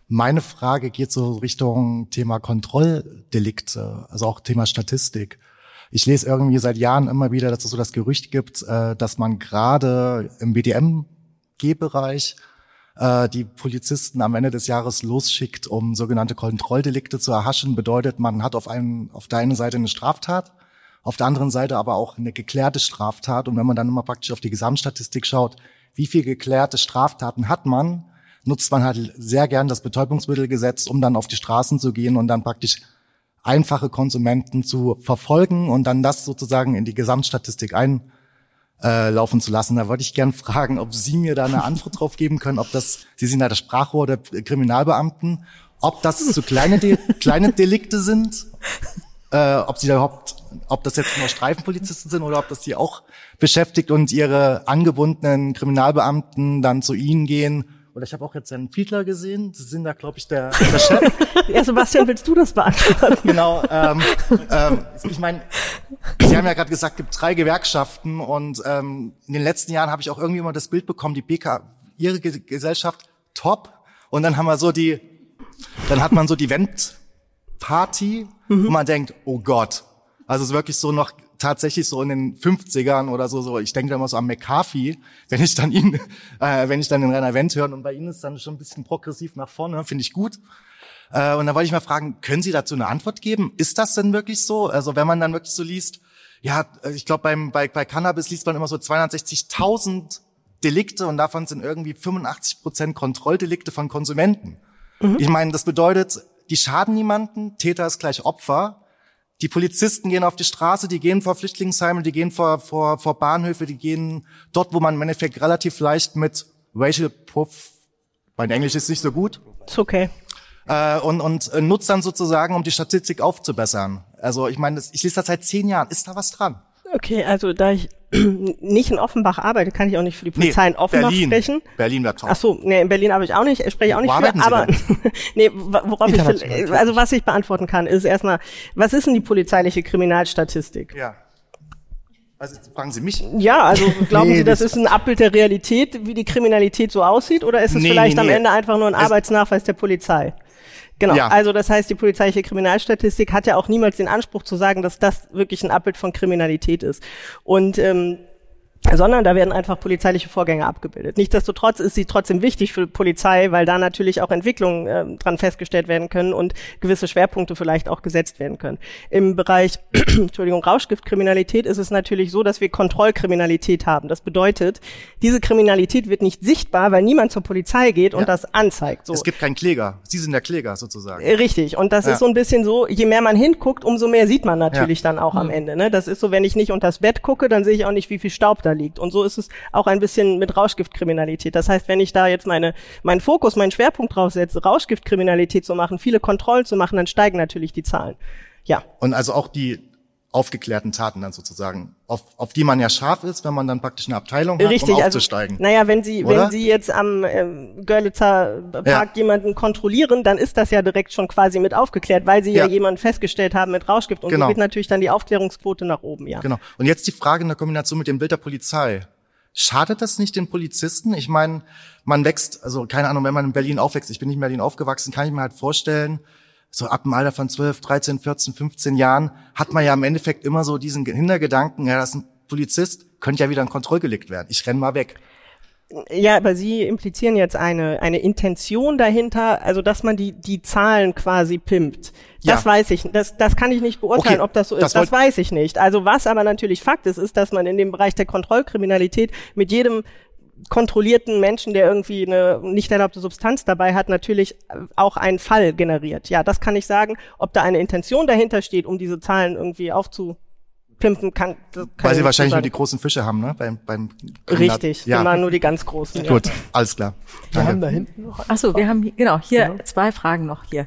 meine Frage geht so Richtung Thema Kontrolldelikte, also auch Thema Statistik. Ich lese irgendwie seit Jahren immer wieder, dass es so das Gerücht gibt, äh, dass man gerade im BDM-G-Bereich äh, die Polizisten am Ende des Jahres losschickt, um sogenannte Kontrolldelikte zu erhaschen. Bedeutet, man hat auf, einen, auf der einen Seite eine Straftat, auf der anderen Seite aber auch eine geklärte Straftat. Und wenn man dann immer praktisch auf die Gesamtstatistik schaut, wie viel geklärte Straftaten hat man, nutzt man halt sehr gern das Betäubungsmittelgesetz, um dann auf die Straßen zu gehen und dann praktisch einfache Konsumenten zu verfolgen und dann das sozusagen in die Gesamtstatistik einlaufen zu lassen. Da wollte ich gern fragen, ob Sie mir da eine Antwort drauf geben können, ob das, Sie sind ja das Sprachrohr der Kriminalbeamten, ob das zu kleine, De kleine Delikte sind, äh, ob Sie da überhaupt, ob das jetzt nur Streifenpolizisten sind oder ob das Sie auch beschäftigt und Ihre angebundenen Kriminalbeamten dann zu Ihnen gehen oder ich habe auch jetzt einen Fiedler gesehen. Sie sind da, glaube ich, der, der Chef.
ja, Sebastian, willst du das beantworten?
genau. Ähm, ähm, ich meine, Sie haben ja gerade gesagt, es gibt drei Gewerkschaften und ähm, in den letzten Jahren habe ich auch irgendwie immer das Bild bekommen, die BK, ihre Gesellschaft top. Und dann haben wir so die, dann hat man so die Wendparty, mhm. wo man denkt, oh Gott. Also es ist wirklich so noch tatsächlich so in den 50ern oder so, so ich denke da immer so an McCarthy, wenn ich dann ihn, äh, wenn ich dann den Renner Wendt höre und bei Ihnen ist dann schon ein bisschen progressiv nach vorne, finde ich gut. Äh, und da wollte ich mal fragen, können Sie dazu eine Antwort geben? Ist das denn wirklich so? Also wenn man dann wirklich so liest, ja, ich glaube beim bei, bei Cannabis liest man immer so 260.000 Delikte und davon sind irgendwie 85 Prozent Kontrolldelikte von Konsumenten. Mhm. Ich meine, das bedeutet, die schaden niemanden, Täter ist gleich Opfer. Die Polizisten gehen auf die Straße, die gehen vor Flüchtlingsheime, die gehen vor, vor, vor Bahnhöfe, die gehen dort, wo man im Endeffekt relativ leicht mit Racial Puff, mein Englisch ist nicht so gut.
Ist okay.
Äh, und, und äh, nutzt dann sozusagen, um die Statistik aufzubessern. Also ich meine, ich lese das seit zehn Jahren. Ist da was dran?
Okay, also da ich nicht in Offenbach arbeite, kann ich auch nicht für die Polizei nee, in Offenbach
Berlin.
sprechen.
Berlin top.
Ach so, nee, in Berlin habe ich auch nicht, spreche auch nicht
Wo
für, aber nee, worauf ich also was ich beantworten kann, ist erstmal, was ist denn die polizeiliche Kriminalstatistik?
Ja. Also fragen Sie mich.
Ja, also glauben nee, Sie, das, das ist ein Abbild der Realität, wie die Kriminalität so aussieht, oder ist es nee, vielleicht nee, am Ende einfach nur ein Arbeitsnachweis der Polizei? Genau, ja. also das heißt, die polizeiliche Kriminalstatistik hat ja auch niemals den Anspruch zu sagen, dass das wirklich ein Abbild von Kriminalität ist. Und ähm, sondern da werden einfach polizeiliche Vorgänge abgebildet. Nichtsdestotrotz ist sie trotzdem wichtig für Polizei, weil da natürlich auch Entwicklungen äh, dran festgestellt werden können und gewisse Schwerpunkte vielleicht auch gesetzt werden können. Im Bereich Entschuldigung, Rauschgiftkriminalität ist es natürlich so, dass wir Kontrollkriminalität haben. Das bedeutet, diese Kriminalität wird nicht sichtbar, weil niemand zur Polizei geht und ja. das anzeigt. So.
Es gibt keinen Kläger. Sie sind der Kläger sozusagen.
Äh, richtig. Und das ja. ist so ein bisschen so, je mehr man hinguckt, umso mehr sieht man natürlich ja. dann auch mhm. am Ende. Ne? Das ist so, wenn ich nicht unters Bett gucke, dann sehe ich auch nicht, wie viel Staub da liegt. Und so ist es auch ein bisschen mit Rauschgiftkriminalität. Das heißt, wenn ich da jetzt meine, meinen Fokus, meinen Schwerpunkt drauf setze, Rauschgiftkriminalität zu machen, viele Kontrollen zu machen, dann steigen natürlich die Zahlen. Ja.
Und also auch die aufgeklärten Taten dann sozusagen, auf, auf die man ja scharf ist, wenn man dann praktisch eine Abteilung hat,
Richtig,
um
also,
aufzusteigen.
Also, naja, wenn Sie,
Oder?
wenn Sie jetzt am äh, Görlitzer Park ja. jemanden kontrollieren, dann ist das ja direkt schon quasi mit aufgeklärt, weil Sie ja, ja jemanden festgestellt haben mit Rauschgift. Und genau. so geht natürlich dann die Aufklärungsquote nach oben, ja.
Genau. Und jetzt die Frage in der Kombination mit dem Bild der Polizei. Schadet das nicht den Polizisten? Ich meine, man wächst, also keine Ahnung, wenn man in Berlin aufwächst, ich bin nicht in Berlin aufgewachsen, kann ich mir halt vorstellen, so ab dem Alter von 12, 13, 14, 15 Jahren hat man ja im Endeffekt immer so diesen Hintergedanken, ja, das ist ein Polizist, könnte ja wieder ein Kontrollgelikt werden. Ich renn mal weg.
Ja, aber Sie implizieren jetzt eine, eine Intention dahinter, also dass man die, die Zahlen quasi pimpt. Das ja. weiß ich, das, das kann ich nicht beurteilen, okay. ob das so ist. Das, das weiß ich nicht. Also was aber natürlich Fakt ist, ist, dass man in dem Bereich der Kontrollkriminalität mit jedem kontrollierten Menschen, der irgendwie eine nicht erlaubte Substanz dabei hat, natürlich auch einen Fall generiert. Ja, das kann ich sagen. Ob da eine Intention dahinter steht, um diese Zahlen irgendwie aufzupimpen, kann. kann
Weil sie wahrscheinlich nur die großen Fische haben, ne? Beim, beim
Richtig, ja. immer nur die ganz großen.
Gut, alles klar.
Wir Danke. haben da hinten noch.
Ach so, wir haben hier, genau hier genau. zwei Fragen noch hier.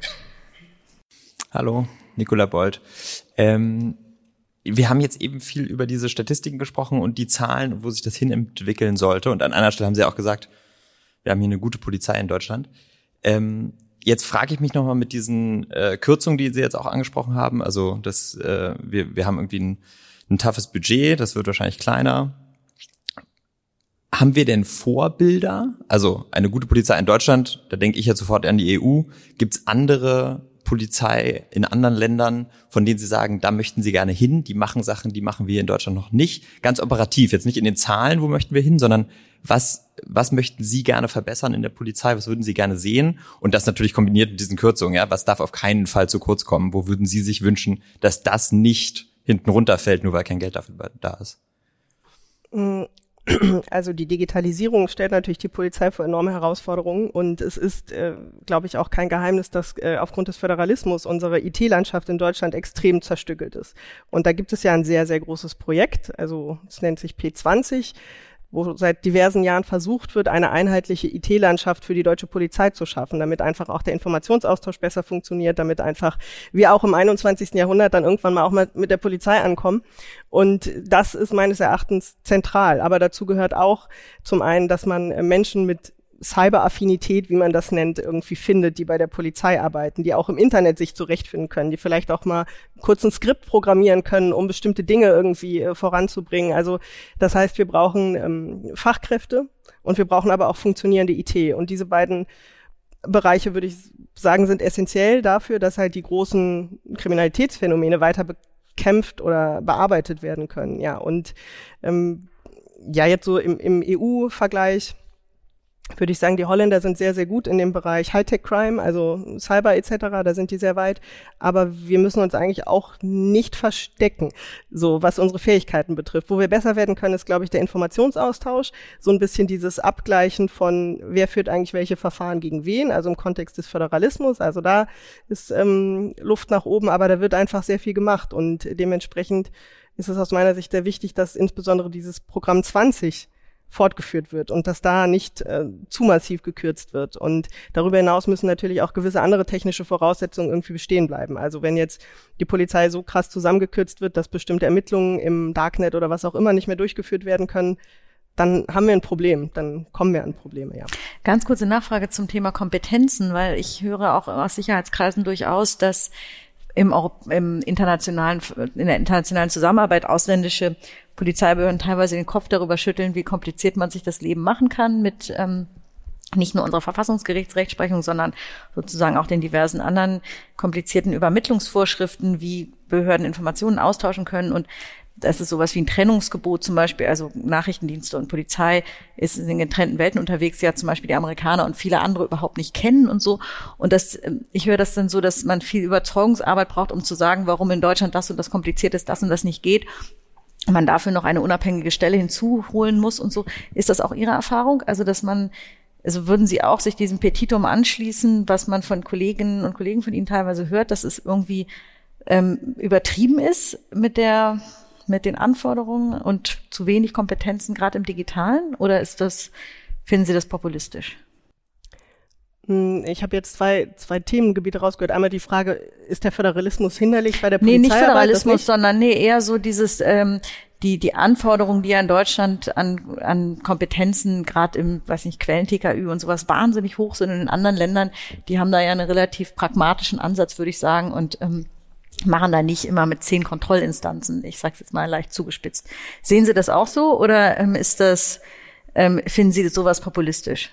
Hallo, Nicola Bold. Ähm, wir haben jetzt eben viel über diese Statistiken gesprochen und die Zahlen, wo sich das hin entwickeln sollte. Und an einer Stelle haben Sie auch gesagt, wir haben hier eine gute Polizei in Deutschland. Ähm, jetzt frage ich mich nochmal mit diesen äh, Kürzungen, die Sie jetzt auch angesprochen haben. Also das, äh, wir, wir haben irgendwie ein, ein toughes Budget, das wird wahrscheinlich kleiner. Haben wir denn Vorbilder? Also eine gute Polizei in Deutschland, da denke ich ja sofort an die EU. Gibt es andere Polizei in anderen Ländern, von denen Sie sagen, da möchten Sie gerne hin, die machen Sachen, die machen wir in Deutschland noch nicht. Ganz operativ, jetzt nicht in den Zahlen, wo möchten wir hin, sondern was, was möchten Sie gerne verbessern in der Polizei, was würden Sie gerne sehen? Und das natürlich kombiniert mit diesen Kürzungen, ja, was darf auf keinen Fall zu kurz kommen? Wo würden Sie sich wünschen, dass das nicht hinten runterfällt, nur weil kein Geld dafür da ist?
Also die Digitalisierung stellt natürlich die Polizei vor enorme Herausforderungen und es ist, äh, glaube ich, auch kein Geheimnis, dass äh, aufgrund des Föderalismus unsere IT-Landschaft in Deutschland extrem zerstückelt ist. Und da gibt es ja ein sehr, sehr großes Projekt, also es nennt sich P20 wo seit diversen Jahren versucht wird, eine einheitliche IT-Landschaft für die deutsche Polizei zu schaffen, damit einfach auch der Informationsaustausch besser funktioniert, damit einfach wir auch im 21. Jahrhundert dann irgendwann mal auch mal mit der Polizei ankommen. Und das ist meines Erachtens zentral. Aber dazu gehört auch zum einen, dass man Menschen mit Cyberaffinität, wie man das nennt, irgendwie findet, die bei der Polizei arbeiten, die auch im Internet sich zurechtfinden können, die vielleicht auch mal kurz ein Skript programmieren können, um bestimmte Dinge irgendwie äh, voranzubringen. Also das heißt, wir brauchen ähm, Fachkräfte und wir brauchen aber auch funktionierende IT. Und diese beiden Bereiche, würde ich sagen, sind essentiell dafür, dass halt die großen Kriminalitätsphänomene weiter bekämpft oder bearbeitet werden können. Ja, und ähm, ja, jetzt so im, im EU-Vergleich würde ich sagen, die Holländer sind sehr, sehr gut in dem Bereich Hightech-Crime, also Cyber etc., da sind die sehr weit. Aber wir müssen uns eigentlich auch nicht verstecken, so was unsere Fähigkeiten betrifft. Wo wir besser werden können, ist, glaube ich, der Informationsaustausch, so ein bisschen dieses Abgleichen von, wer führt eigentlich welche Verfahren gegen wen, also im Kontext des Föderalismus. Also da ist ähm, Luft nach oben, aber da wird einfach sehr viel gemacht und dementsprechend ist es aus meiner Sicht sehr wichtig, dass insbesondere dieses Programm 20 fortgeführt wird und dass da nicht äh, zu massiv gekürzt wird. Und darüber hinaus müssen natürlich auch gewisse andere technische Voraussetzungen irgendwie bestehen bleiben. Also wenn jetzt die Polizei so krass zusammengekürzt wird, dass bestimmte Ermittlungen im Darknet oder was auch immer nicht mehr durchgeführt werden können, dann haben wir ein Problem, dann kommen wir an Probleme, ja.
Ganz kurze Nachfrage zum Thema Kompetenzen, weil ich höre auch aus Sicherheitskreisen durchaus, dass im, im internationalen, in der internationalen Zusammenarbeit ausländische Polizeibehörden teilweise den Kopf darüber schütteln, wie kompliziert man sich das Leben machen kann mit ähm, nicht nur unserer Verfassungsgerichtsrechtsprechung, sondern sozusagen auch den diversen anderen komplizierten Übermittlungsvorschriften, wie Behörden Informationen austauschen können. Und das ist sowas wie ein Trennungsgebot zum Beispiel, also Nachrichtendienste und Polizei ist in getrennten Welten unterwegs, ja zum Beispiel die Amerikaner und viele andere überhaupt nicht kennen und so. Und das, ähm, ich höre das dann so, dass man viel Überzeugungsarbeit braucht, um zu sagen, warum in Deutschland das und das kompliziert ist, das und das nicht geht man dafür noch eine unabhängige Stelle hinzuholen muss und so. Ist das auch Ihre Erfahrung? Also, dass man, also würden Sie auch sich diesem Petitum anschließen, was man von Kolleginnen und Kollegen von Ihnen teilweise hört, dass es irgendwie ähm, übertrieben ist mit der, mit den Anforderungen und zu wenig Kompetenzen gerade im Digitalen? Oder ist das, finden Sie das populistisch?
Hm, ich habe jetzt zwei, zwei Themengebiete rausgehört. Einmal die Frage, ist der Föderalismus hinderlich bei der Polizei?
Nee, nicht Föderalismus, nicht? sondern nee, eher so dieses, ähm, die, die Anforderungen, die ja in Deutschland an, an Kompetenzen, gerade im, weiß nicht, Quellen-TKÜ und sowas wahnsinnig hoch sind. Und in anderen Ländern, die haben da ja einen relativ pragmatischen Ansatz, würde ich sagen, und ähm, machen da nicht immer mit zehn Kontrollinstanzen. Ich sage jetzt mal leicht zugespitzt. Sehen Sie das auch so oder ähm, ist das, ähm, finden Sie sowas populistisch?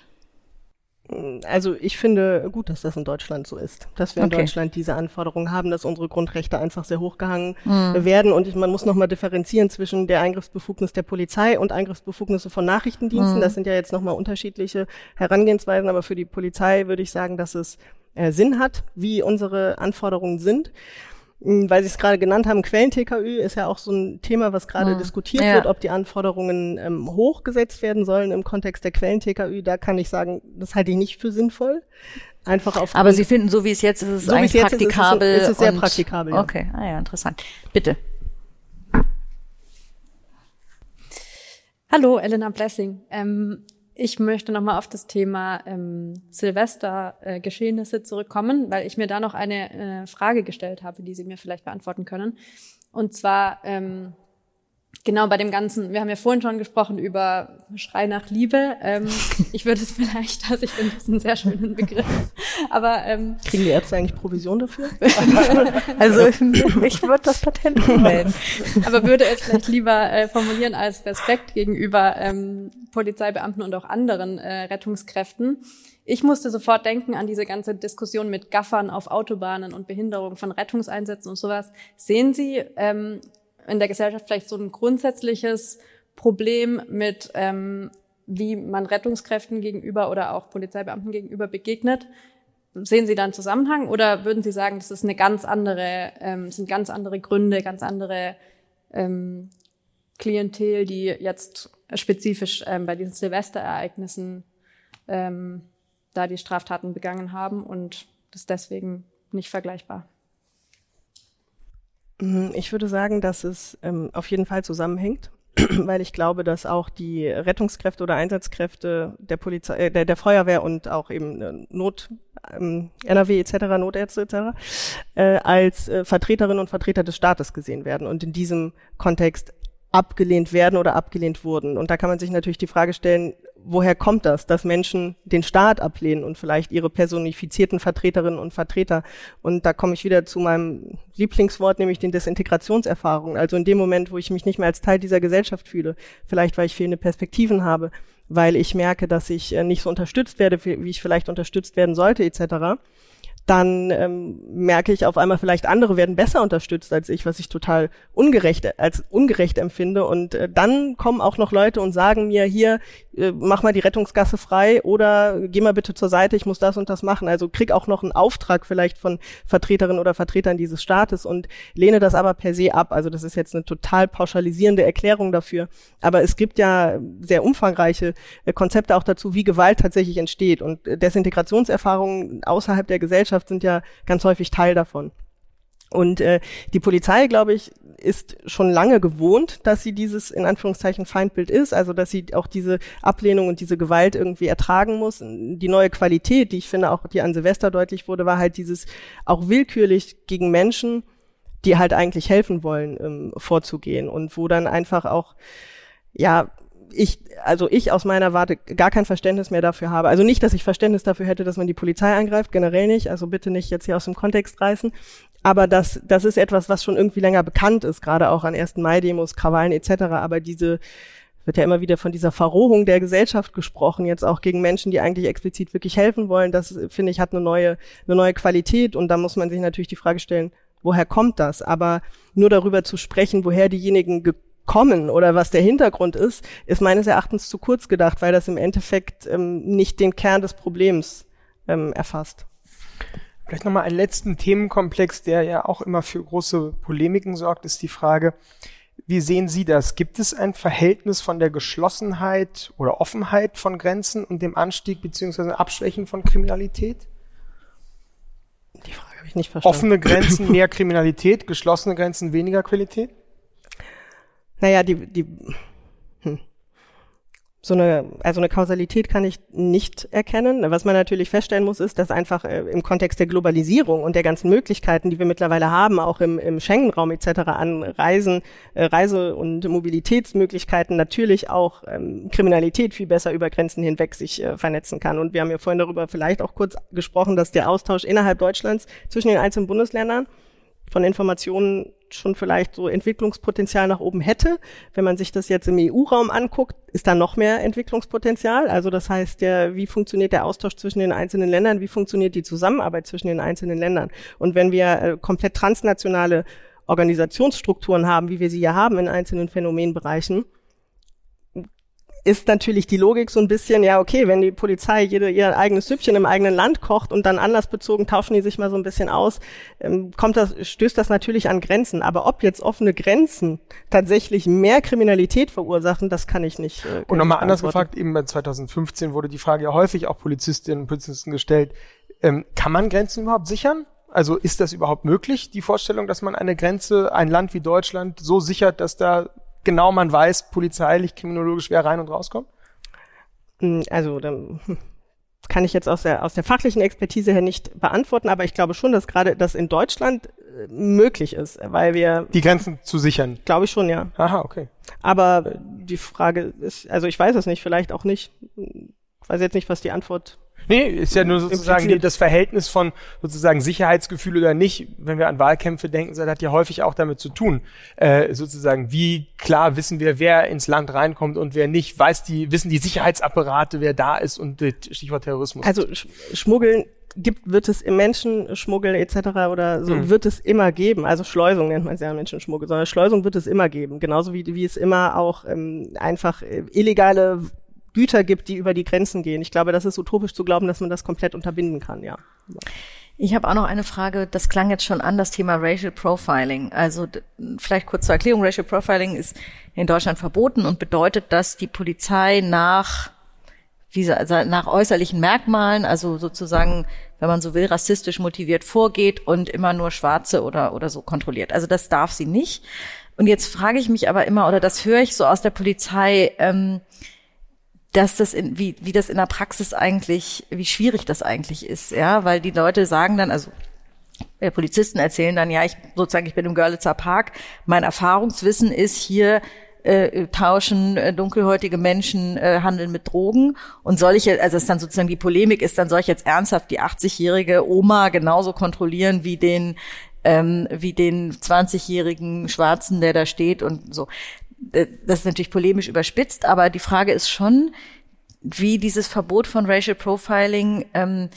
Also ich finde gut, dass das in Deutschland so ist, dass wir okay. in Deutschland diese Anforderungen haben, dass unsere Grundrechte einfach sehr hochgehangen mhm. werden und ich, man muss nochmal differenzieren zwischen der Eingriffsbefugnis der Polizei und Eingriffsbefugnisse von Nachrichtendiensten. Mhm. Das sind ja jetzt nochmal unterschiedliche Herangehensweisen, aber für die Polizei würde ich sagen, dass es äh, Sinn hat, wie unsere Anforderungen sind. Hm, weil Sie es gerade genannt haben, Quellen-TKÜ ist ja auch so ein Thema, was gerade hm. diskutiert ja. wird, ob die Anforderungen ähm, hochgesetzt werden sollen im Kontext der Quellen-TKÜ. Da kann ich sagen, das halte ich nicht für sinnvoll. Einfach auf.
Aber Sie finden, so wie es jetzt ist, ist es so eigentlich praktikabel.
Ist, ist, es, ist es sehr praktikabel.
Ja. Okay, ah ja, interessant. Bitte.
Hallo, Elena Blessing. Ähm, ich möchte nochmal auf das Thema ähm, Silvester-Geschehnisse äh, zurückkommen, weil ich mir da noch eine äh, Frage gestellt habe, die Sie mir vielleicht beantworten können. Und zwar, ähm, Genau, bei dem Ganzen, wir haben ja vorhin schon gesprochen über Schrei nach Liebe. Ähm, ich würde es vielleicht, also ich finde das einen sehr schönen Begriff. Aber ähm,
kriegen die Ärzte eigentlich Provision dafür?
also ich würde das Patent melden.
Aber würde es vielleicht lieber äh, formulieren als Respekt gegenüber ähm, Polizeibeamten und auch anderen äh, Rettungskräften. Ich musste sofort denken an diese ganze Diskussion mit Gaffern auf Autobahnen und Behinderung von Rettungseinsätzen und sowas. Sehen Sie ähm, in der Gesellschaft vielleicht so ein grundsätzliches Problem mit, ähm, wie man Rettungskräften gegenüber oder auch Polizeibeamten gegenüber begegnet. Sehen Sie da einen Zusammenhang oder würden Sie sagen, das ist eine ganz andere, ähm, sind ganz andere Gründe, ganz andere ähm, Klientel, die jetzt spezifisch ähm, bei diesen Silvesterereignissen ähm, da die Straftaten begangen haben und das deswegen nicht vergleichbar?
Mhm, ich würde sagen, dass es ähm, auf jeden Fall zusammenhängt, weil ich glaube, dass auch die Rettungskräfte oder Einsatzkräfte der Polizei, äh, der, der Feuerwehr und auch eben äh, Not, ähm, NRW etc., Notärzte etc., äh, als äh, Vertreterinnen und Vertreter des Staates gesehen werden und in diesem Kontext abgelehnt werden oder abgelehnt wurden. Und da kann man sich natürlich die Frage stellen, woher kommt das, dass Menschen den Staat ablehnen und vielleicht ihre personifizierten Vertreterinnen und Vertreter. Und da komme ich wieder zu meinem Lieblingswort, nämlich den Desintegrationserfahrungen. Also in dem Moment, wo ich mich nicht mehr als Teil dieser Gesellschaft fühle, vielleicht weil ich fehlende Perspektiven habe, weil ich merke, dass ich äh, nicht so unterstützt werde, wie ich vielleicht unterstützt werden sollte, etc., dann ähm, merke ich auf einmal vielleicht andere werden besser unterstützt als ich, was ich total ungerecht als ungerecht empfinde. Und äh, dann kommen auch noch Leute und sagen mir hier, äh, mach mal die Rettungsgasse frei oder geh mal bitte zur Seite, ich muss das und das machen. Also krieg auch noch einen Auftrag vielleicht von Vertreterinnen oder Vertretern dieses Staates und lehne das aber per se ab. Also das ist jetzt eine total pauschalisierende Erklärung dafür. Aber es gibt ja sehr umfangreiche äh, Konzepte auch dazu, wie Gewalt tatsächlich entsteht. Und äh, Desintegrationserfahrungen außerhalb der Gesellschaft Gesellschaft sind ja ganz häufig Teil davon. Und äh, die Polizei, glaube ich, ist schon lange gewohnt, dass sie dieses in Anführungszeichen Feindbild ist, also dass sie auch diese Ablehnung und diese Gewalt irgendwie ertragen muss. Die neue Qualität, die ich finde auch, die an Silvester deutlich wurde, war halt dieses auch willkürlich gegen Menschen, die halt eigentlich helfen wollen, ähm, vorzugehen und wo dann einfach auch ja ich, also ich aus meiner Warte gar kein Verständnis mehr dafür habe. Also nicht, dass ich Verständnis dafür hätte, dass man die Polizei angreift, generell nicht. Also bitte nicht jetzt hier aus dem Kontext reißen. Aber das, das ist etwas, was schon irgendwie länger bekannt ist, gerade auch an 1. Mai-Demos, Krawallen etc. Aber diese, wird ja immer wieder von dieser Verrohung der Gesellschaft gesprochen, jetzt auch gegen Menschen, die eigentlich explizit wirklich helfen wollen. Das, finde ich, hat eine neue, eine neue Qualität. Und da muss man sich natürlich die Frage stellen, woher kommt das? Aber nur darüber zu sprechen, woher diejenigen kommen oder was der Hintergrund ist, ist meines Erachtens zu kurz gedacht, weil das im Endeffekt ähm, nicht den Kern des Problems ähm, erfasst.
Vielleicht nochmal einen letzten Themenkomplex, der ja auch immer für große Polemiken sorgt, ist die Frage, wie sehen Sie das? Gibt es ein Verhältnis von der Geschlossenheit oder Offenheit von Grenzen und dem Anstieg bzw. Abschwächen von Kriminalität?
Die Frage habe ich nicht verstanden.
Offene Grenzen mehr Kriminalität, geschlossene Grenzen weniger Qualität?
Naja, die, die, hm. so eine, also eine Kausalität kann ich nicht erkennen. Was man natürlich feststellen muss, ist, dass einfach äh, im Kontext der Globalisierung und der ganzen Möglichkeiten, die wir mittlerweile haben, auch im, im Schengen-Raum etc. an Reisen, äh, Reise- und Mobilitätsmöglichkeiten natürlich auch ähm, Kriminalität viel besser über Grenzen hinweg sich äh, vernetzen kann. Und wir haben ja vorhin darüber vielleicht auch kurz gesprochen, dass der Austausch innerhalb Deutschlands zwischen den einzelnen Bundesländern von Informationen schon vielleicht so Entwicklungspotenzial nach oben hätte. Wenn man sich das jetzt im EU-Raum anguckt, ist da noch mehr Entwicklungspotenzial. Also das heißt, der, wie funktioniert der Austausch zwischen den einzelnen Ländern? Wie funktioniert die Zusammenarbeit zwischen den einzelnen Ländern? Und wenn wir äh, komplett transnationale Organisationsstrukturen haben, wie wir sie ja haben in einzelnen Phänomenbereichen, ist natürlich die Logik so ein bisschen, ja, okay, wenn die Polizei jede, ihr eigenes Süppchen im eigenen Land kocht und dann anlassbezogen tauschen die sich mal so ein bisschen aus, ähm, kommt das, stößt das natürlich an Grenzen. Aber ob jetzt offene Grenzen tatsächlich mehr Kriminalität verursachen, das kann ich nicht. Äh,
und nochmal anders gefragt, eben bei 2015 wurde die Frage ja häufig auch Polizistinnen und Polizisten gestellt, ähm, kann man Grenzen überhaupt sichern? Also ist das überhaupt möglich, die Vorstellung, dass man eine Grenze, ein Land wie Deutschland so sichert, dass da genau man weiß, polizeilich, kriminologisch, wer rein und rauskommt?
Hm, also, dann kann ich jetzt aus der, aus der fachlichen Expertise her nicht beantworten, aber ich glaube schon, dass gerade das in Deutschland äh, möglich ist, weil wir.
Die Grenzen zu sichern?
Glaube ich schon, ja.
Aha, okay.
Aber die Frage ist, also ich weiß es nicht, vielleicht auch nicht. Ich weiß jetzt nicht, was die Antwort
Nee, ist ja nur sozusagen die, das Verhältnis von sozusagen Sicherheitsgefühl oder nicht. Wenn wir an Wahlkämpfe denken, das hat ja häufig auch damit zu tun. Äh, sozusagen, wie klar wissen wir, wer ins Land reinkommt und wer nicht. Weiß die, wissen die Sicherheitsapparate, wer da ist und Stichwort Terrorismus.
Also Schmuggeln gibt, wird es im Menschenschmuggel etc. oder so, mhm. wird es immer geben. Also Schleusung nennt man es ja Menschenschmuggel, sondern Schleusung wird es immer geben. Genauso wie, wie es immer auch ähm, einfach äh, illegale Güter gibt, die über die Grenzen gehen. Ich glaube, das ist utopisch zu glauben, dass man das komplett unterbinden kann, ja.
Ich habe auch noch eine Frage, das klang jetzt schon an, das Thema Racial Profiling. Also vielleicht kurz zur Erklärung, Racial Profiling ist in Deutschland verboten und bedeutet, dass die Polizei nach, wie, nach äußerlichen Merkmalen, also sozusagen, wenn man so will, rassistisch motiviert vorgeht und immer nur Schwarze oder, oder so kontrolliert. Also das darf sie nicht. Und jetzt frage ich mich aber immer, oder das höre ich so aus der Polizei, ähm, dass das in, wie, wie das in der Praxis eigentlich, wie schwierig das eigentlich ist, ja, weil die Leute sagen dann, also äh, Polizisten erzählen dann, ja, ich sozusagen, ich bin im Görlitzer Park, mein Erfahrungswissen ist hier, äh, tauschen äh, dunkelhäutige Menschen äh, handeln mit Drogen und soll ich also ist dann sozusagen die Polemik ist dann soll ich jetzt ernsthaft die 80-jährige Oma genauso kontrollieren wie den ähm, wie den 20-jährigen Schwarzen, der da steht und so. Äh, das ist natürlich polemisch überspitzt, aber die Frage ist schon, wie dieses Verbot von Racial Profiling ähm,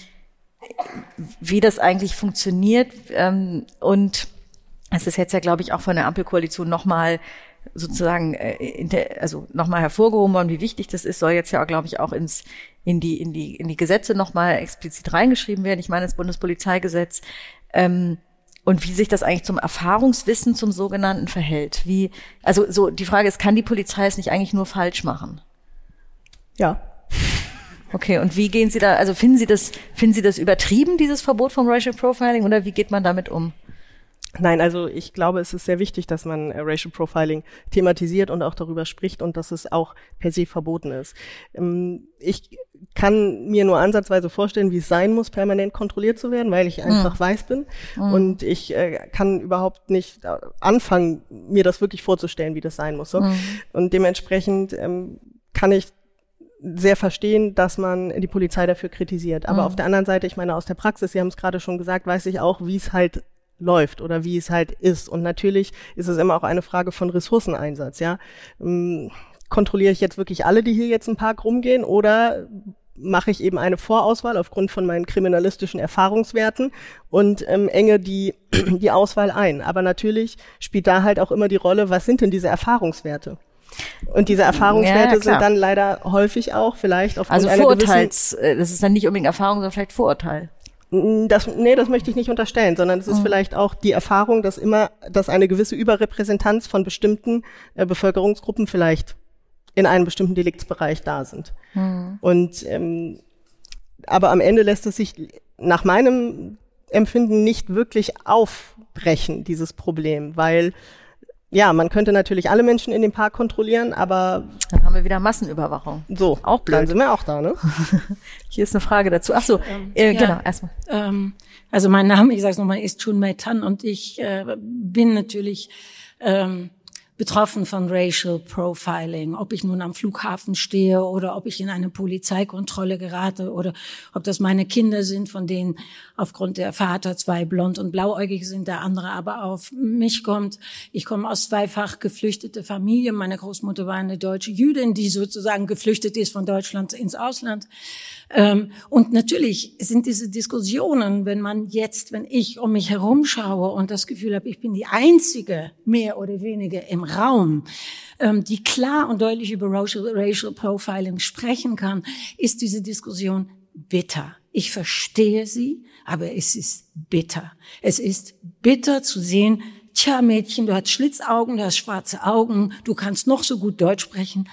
wie das eigentlich funktioniert. Ähm, und es ist jetzt ja, glaube ich, auch von der Ampelkoalition nochmal sozusagen äh, also nochmal hervorgehoben worden, wie wichtig das ist, soll jetzt ja, glaube ich, auch ins in die in die in die Gesetze nochmal explizit reingeschrieben werden. Ich meine das Bundespolizeigesetz ähm, und wie sich das eigentlich zum Erfahrungswissen zum sogenannten verhält. Wie also so die Frage ist, kann die Polizei es nicht eigentlich nur falsch machen?
Ja.
Okay, und wie gehen Sie da, also finden Sie das, finden Sie das übertrieben, dieses Verbot vom Racial Profiling, oder wie geht man damit um?
Nein, also ich glaube, es ist sehr wichtig, dass man äh, Racial Profiling thematisiert und auch darüber spricht und dass es auch per se verboten ist. Ähm, ich kann mir nur ansatzweise vorstellen, wie es sein muss, permanent kontrolliert zu werden, weil ich einfach mhm. weiß bin. Mhm. Und ich äh, kann überhaupt nicht äh, anfangen, mir das wirklich vorzustellen, wie das sein muss. So. Mhm. Und dementsprechend ähm, kann ich sehr verstehen, dass man die Polizei dafür kritisiert. Aber mhm. auf der anderen Seite, ich meine, aus der Praxis, Sie haben es gerade schon gesagt, weiß ich auch, wie es halt läuft oder wie es halt ist. Und natürlich ist es immer auch eine Frage von Ressourceneinsatz, ja. Ähm, kontrolliere ich jetzt wirklich alle, die hier jetzt im Park rumgehen oder mache ich eben eine Vorauswahl aufgrund von meinen kriminalistischen Erfahrungswerten und ähm, enge die, die Auswahl ein. Aber natürlich spielt da halt auch immer die Rolle, was sind denn diese Erfahrungswerte? Und diese Erfahrungswerte ja, sind dann leider häufig auch vielleicht aufgrund
also Vorurteils, äh, das ist dann nicht unbedingt Erfahrung, sondern vielleicht Vorurteil.
Das, nee, das möchte ich nicht unterstellen, sondern es ist mhm. vielleicht auch die Erfahrung, dass immer, dass eine gewisse Überrepräsentanz von bestimmten äh, Bevölkerungsgruppen vielleicht in einem bestimmten Deliktsbereich da sind. Mhm. Und ähm, aber am Ende lässt es sich nach meinem Empfinden nicht wirklich aufbrechen, dieses Problem, weil ja, man könnte natürlich alle Menschen in dem Park kontrollieren, aber
dann haben wir wieder Massenüberwachung.
So, auch blöd. Dann sind wir auch da, ne?
Hier ist eine Frage dazu. Ach so, ähm, äh, ja, genau, erstmal.
Ähm, also mein Name, ich sage es nochmal, ist Chun Mei Tan und ich äh, bin natürlich ähm, betroffen von Racial Profiling, ob ich nun am Flughafen stehe oder ob ich in eine Polizeikontrolle gerate oder ob das meine Kinder sind, von denen aufgrund der Vater zwei blond und blauäugig sind, der andere aber auf mich kommt. Ich komme aus zweifach geflüchtete Familie. Meine Großmutter war eine deutsche Jüdin, die sozusagen geflüchtet ist von Deutschland ins Ausland. Ähm, und natürlich sind diese Diskussionen, wenn man jetzt, wenn ich um mich herum schaue und das Gefühl habe, ich bin die einzige, mehr oder weniger im Raum, ähm, die klar und deutlich über Racial, Racial Profiling sprechen kann, ist diese Diskussion bitter. Ich verstehe sie, aber es ist bitter. Es ist bitter zu sehen, tja Mädchen, du hast Schlitzaugen, du hast schwarze Augen, du kannst noch so gut Deutsch sprechen,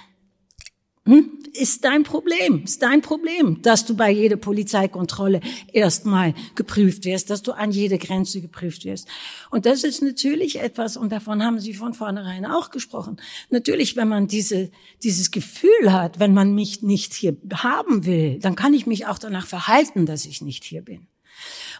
hm? Ist dein Problem, ist dein Problem, dass du bei jeder Polizeikontrolle erstmal geprüft wirst, dass du an jede Grenze geprüft wirst. Und das ist natürlich etwas, und davon haben Sie von vornherein auch gesprochen. Natürlich, wenn man diese, dieses Gefühl hat, wenn man mich nicht hier haben will, dann kann ich mich auch danach verhalten, dass ich nicht hier bin.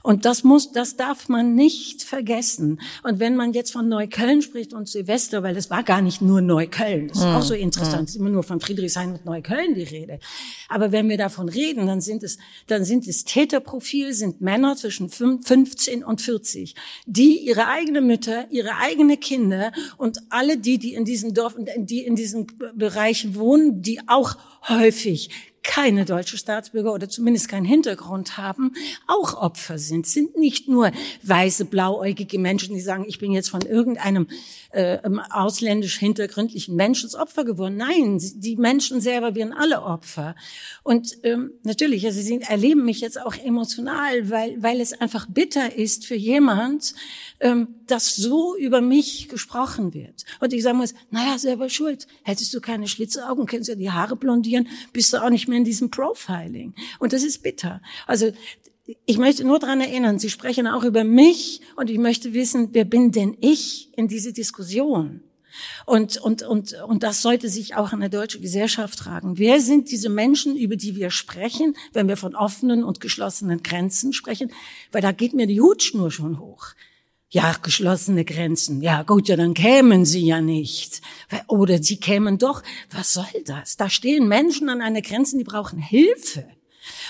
Und das muss, das darf man nicht vergessen. Und wenn man jetzt von Neukölln spricht und Silvester, weil das war gar nicht nur Neukölln, das ist auch so hm, interessant, hm. es ist immer nur von Friedrichshain und Neukölln die Rede. Aber wenn wir davon reden, dann sind es, dann sind es Täterprofil, sind Männer zwischen 15 und 40, die ihre eigene Mütter, ihre eigene Kinder und alle die, die in diesem Dorf, die in diesen Bereichen wohnen, die auch häufig keine deutsche Staatsbürger oder zumindest keinen Hintergrund haben, auch Opfer sind. Sind nicht nur weiße, blauäugige Menschen, die sagen, ich bin jetzt von irgendeinem äh, ausländisch hintergründlichen Menschen Opfer geworden. Nein, die Menschen selber werden alle Opfer. Und ähm, natürlich, also sie erleben mich jetzt auch emotional, weil, weil es einfach bitter ist für jemand, ähm, dass so über mich gesprochen wird. Und ich sage mal, naja, selber schuld. Hättest du keine Schlitzaugen, könntest du die Haare blondieren, bist du auch nicht mehr in diesem Profiling. Und das ist bitter. Also ich möchte nur daran erinnern, Sie sprechen auch über mich und ich möchte wissen, wer bin denn ich in diese Diskussion? Und, und, und, und das sollte sich auch an der deutschen Gesellschaft tragen. Wer sind diese Menschen, über die wir sprechen, wenn wir von offenen und geschlossenen Grenzen sprechen? Weil da geht mir die Hutschnur schon hoch. Ja, geschlossene Grenzen. Ja, gut, ja, dann kämen sie ja nicht. Oder sie kämen doch. Was soll das? Da stehen Menschen an einer Grenze, die brauchen Hilfe.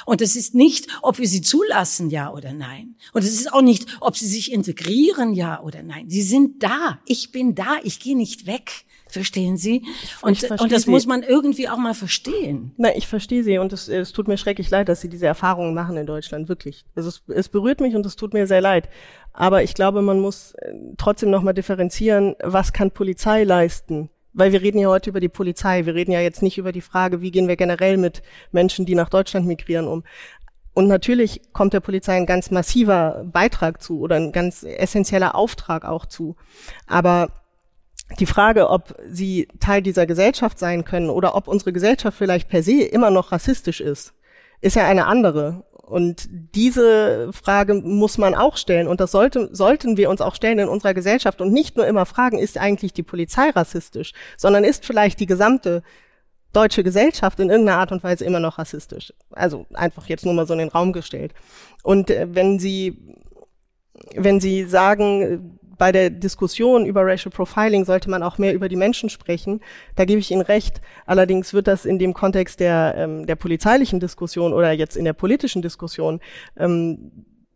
Und es ist nicht, ob wir sie zulassen, ja oder nein. Und es ist auch nicht, ob sie sich integrieren, ja oder nein. Sie sind da. Ich bin da. Ich gehe nicht weg. Verstehen Sie? Und, und das Sie. muss man irgendwie auch mal verstehen.
Nein, ich verstehe Sie und es, es tut mir schrecklich leid, dass Sie diese Erfahrungen machen in Deutschland, wirklich. Es, ist, es berührt mich und es tut mir sehr leid. Aber ich glaube, man muss äh, trotzdem nochmal differenzieren, was kann Polizei leisten? Weil wir reden ja heute über die Polizei. Wir reden ja jetzt nicht über die Frage, wie gehen wir generell mit Menschen, die nach Deutschland migrieren, um. Und natürlich kommt der Polizei ein ganz massiver Beitrag zu oder ein ganz essentieller Auftrag auch zu. Aber die Frage, ob sie Teil dieser Gesellschaft sein können oder ob unsere Gesellschaft vielleicht per se immer noch rassistisch ist, ist ja eine andere. Und diese Frage muss man auch stellen. Und das sollte, sollten wir uns auch stellen in unserer Gesellschaft und nicht nur immer fragen, ist eigentlich die Polizei rassistisch, sondern ist vielleicht die gesamte deutsche Gesellschaft in irgendeiner Art und Weise immer noch rassistisch. Also einfach jetzt nur mal so in den Raum gestellt. Und äh, wenn Sie, wenn Sie sagen, bei der Diskussion über Racial Profiling sollte man auch mehr über die Menschen sprechen. Da gebe ich Ihnen recht. Allerdings wird das in dem Kontext der, ähm, der polizeilichen Diskussion oder jetzt in der politischen Diskussion ähm,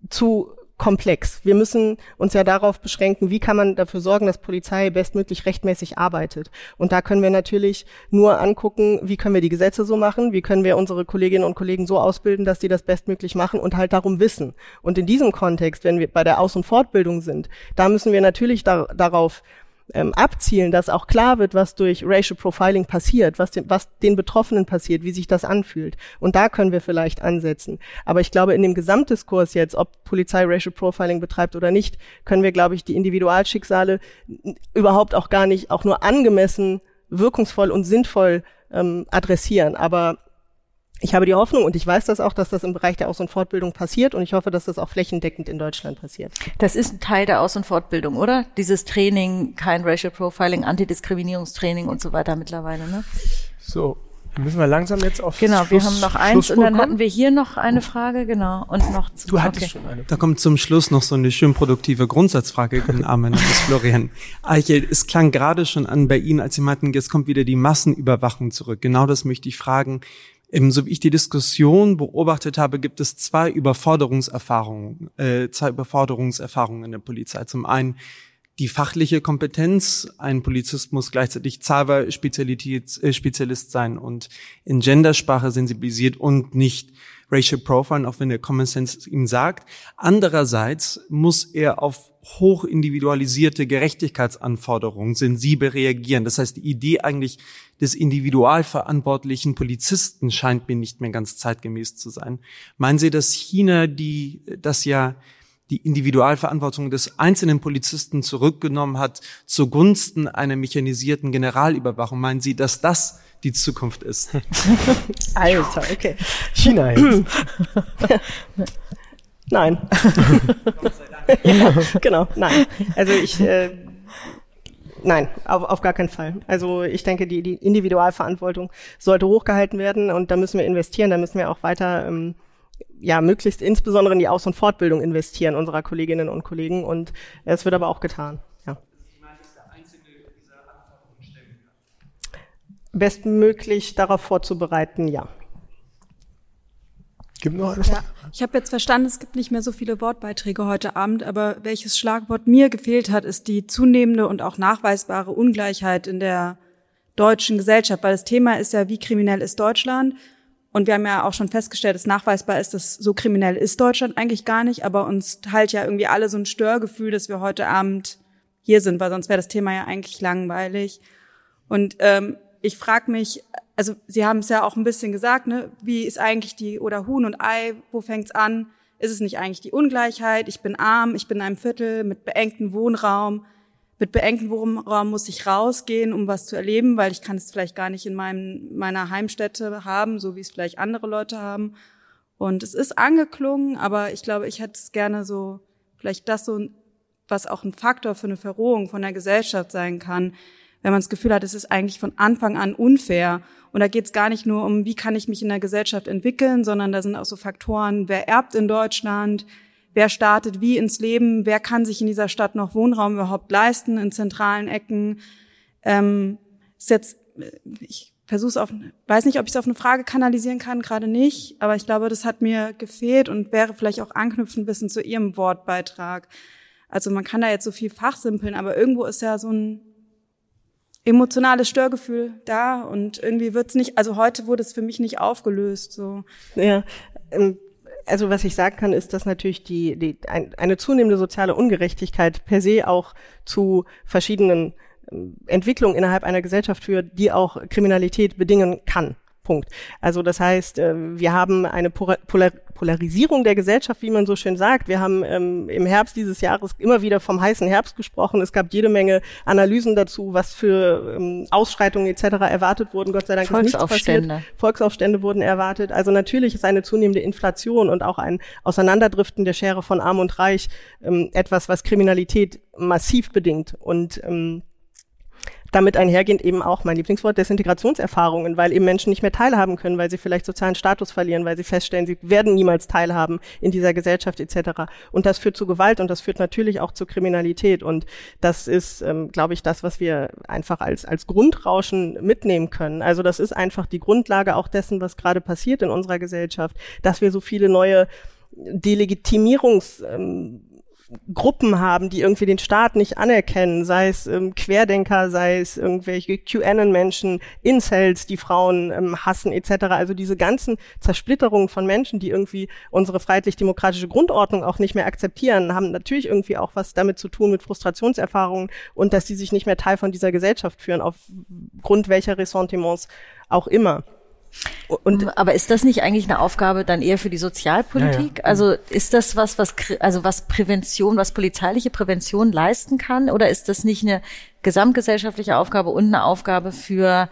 zu komplex. Wir müssen uns ja darauf beschränken, wie kann man dafür sorgen, dass Polizei bestmöglich rechtmäßig arbeitet. Und da können wir natürlich nur angucken, wie können wir die Gesetze so machen, wie können wir unsere Kolleginnen und Kollegen so ausbilden, dass die das bestmöglich machen und halt darum wissen. Und in diesem Kontext, wenn wir bei der Aus- und Fortbildung sind, da müssen wir natürlich da, darauf ähm, abzielen, dass auch klar wird, was durch Racial Profiling passiert, was den, was den Betroffenen passiert, wie sich das anfühlt. Und da können wir vielleicht ansetzen. Aber ich glaube, in dem Gesamtdiskurs jetzt, ob Polizei Racial Profiling betreibt oder nicht, können wir, glaube ich, die Individualschicksale überhaupt auch gar nicht, auch nur angemessen, wirkungsvoll und sinnvoll ähm, adressieren. Aber ich habe die Hoffnung und ich weiß das auch, dass das im Bereich der Aus- und Fortbildung passiert und ich hoffe, dass das auch flächendeckend in Deutschland passiert.
Das ist ein Teil der Aus- und Fortbildung, oder? Dieses Training, kein Racial Profiling, Antidiskriminierungstraining und so weiter mittlerweile, ne?
So, müssen wir langsam jetzt auf
Genau, Schluss, wir haben noch eins und dann hatten wir hier noch eine Frage, genau, und noch
zum, Du hattest okay. schon eine.
Da kommt zum Schluss noch so eine schön produktive Grundsatzfrage. Guten Abend, das ist Florian. Eichel, es klang gerade schon an bei Ihnen, als Sie meinten, jetzt kommt wieder die Massenüberwachung zurück. Genau das möchte ich fragen. Eben, so wie ich die Diskussion beobachtet habe, gibt es zwei Überforderungserfahrungen, äh, zwei Überforderungserfahrungen in der Polizei. Zum einen die fachliche Kompetenz. Ein Polizist muss gleichzeitig Zahlwahl-Spezialist äh, sein und in Gendersprache sensibilisiert und nicht Racial Profiling, auch wenn der Common Sense ihm sagt. Andererseits muss er auf hoch individualisierte Gerechtigkeitsanforderungen sensibel reagieren. Das heißt, die Idee eigentlich des individualverantwortlichen Polizisten scheint mir nicht mehr ganz zeitgemäß zu sein. Meinen Sie, dass China die, das ja die Individualverantwortung des einzelnen Polizisten zurückgenommen hat zugunsten einer mechanisierten Generalüberwachung? Meinen Sie, dass das die Zukunft ist?
Alter, okay.
China jetzt.
nein. ja, genau, nein. Also ich äh, Nein, auf, auf gar keinen Fall. Also ich denke, die, die Individualverantwortung sollte hochgehalten werden und da müssen wir investieren, da müssen wir auch weiter ähm, ja möglichst insbesondere in die Aus- und Fortbildung investieren unserer Kolleginnen und Kollegen und es wird aber auch getan. Ja. Bestmöglich darauf vorzubereiten, ja.
Gibt noch eine
Ja, ich habe jetzt verstanden, es gibt nicht mehr so viele Wortbeiträge heute Abend, aber welches Schlagwort mir gefehlt hat, ist die zunehmende und auch nachweisbare Ungleichheit in der deutschen Gesellschaft, weil das Thema ist ja, wie kriminell ist Deutschland? Und wir haben ja auch schon festgestellt, dass nachweisbar ist, dass so kriminell ist Deutschland eigentlich gar nicht, aber uns teilt ja irgendwie alle so ein Störgefühl, dass wir heute Abend hier sind, weil sonst wäre das Thema ja eigentlich langweilig. Und ähm, ich frage mich, also Sie haben es ja auch ein bisschen gesagt, ne, wie ist eigentlich die, oder Huhn und Ei, wo fängt's an? Ist es nicht eigentlich die Ungleichheit? Ich bin arm, ich bin in einem Viertel mit beengtem Wohnraum. Mit beengtem Wohnraum muss ich rausgehen, um was zu erleben, weil ich kann es vielleicht gar nicht in meinem, meiner Heimstätte haben, so wie es vielleicht andere Leute haben. Und es ist angeklungen, aber ich glaube, ich hätte es gerne so, vielleicht das so, was auch ein Faktor für eine Verrohung von der Gesellschaft sein kann, wenn man das Gefühl hat, es ist eigentlich von Anfang an unfair. Und da geht es gar nicht nur um, wie kann ich mich in der Gesellschaft entwickeln, sondern da sind auch so Faktoren, wer erbt in Deutschland, wer startet wie ins Leben, wer kann sich in dieser Stadt noch Wohnraum überhaupt leisten in zentralen Ecken. Ähm, ist jetzt, ich versuche es auf, weiß nicht, ob ich es auf eine Frage kanalisieren kann, gerade nicht, aber ich glaube, das hat mir gefehlt und wäre vielleicht auch anknüpfend ein bisschen zu Ihrem Wortbeitrag. Also man kann da jetzt so viel fachsimpeln, aber irgendwo ist ja so ein
emotionales Störgefühl da und irgendwie wird's nicht, also heute wurde es für mich nicht aufgelöst. So.
Ja, ähm, also was ich sagen kann, ist, dass natürlich die, die ein, eine zunehmende soziale Ungerechtigkeit per se auch zu verschiedenen ähm, Entwicklungen innerhalb einer Gesellschaft führt, die auch Kriminalität bedingen kann. Punkt. Also das heißt, äh, wir haben eine Polarisierung der Gesellschaft, wie man so schön sagt. Wir haben ähm, im Herbst dieses Jahres immer wieder vom heißen Herbst gesprochen. Es gab jede Menge Analysen dazu, was für ähm, Ausschreitungen etc. erwartet wurden. Gott sei Dank ist nichts passiert. Volksaufstände wurden erwartet. Also natürlich ist eine zunehmende Inflation und auch ein Auseinanderdriften der Schere von Arm und Reich ähm, etwas, was Kriminalität massiv bedingt. Und damit einhergehend eben auch mein Lieblingswort Desintegrationserfahrungen, weil eben Menschen nicht mehr teilhaben können, weil sie vielleicht sozialen Status verlieren, weil sie feststellen, sie werden niemals teilhaben in dieser Gesellschaft etc. Und das führt zu Gewalt und das führt natürlich auch zu Kriminalität. Und das ist, ähm, glaube ich, das, was wir einfach als, als Grundrauschen mitnehmen können. Also das ist einfach die Grundlage auch dessen, was gerade passiert in unserer Gesellschaft, dass wir so viele neue Delegitimierungs ähm, Gruppen haben, die irgendwie den Staat nicht anerkennen, sei es ähm, Querdenker, sei es irgendwelche QAnon-Menschen, Incels, die Frauen ähm, hassen etc. Also diese ganzen Zersplitterungen von Menschen, die irgendwie unsere freiheitlich-demokratische Grundordnung auch nicht mehr akzeptieren, haben natürlich irgendwie auch was damit zu tun mit Frustrationserfahrungen und dass sie sich nicht mehr Teil von dieser Gesellschaft führen, aufgrund welcher Ressentiments auch immer.
Und, aber ist das nicht eigentlich eine Aufgabe dann eher für die Sozialpolitik? Ja, ja. Also ist das was, was, also was Prävention, was polizeiliche Prävention leisten kann? Oder ist das nicht eine gesamtgesellschaftliche Aufgabe und eine Aufgabe für,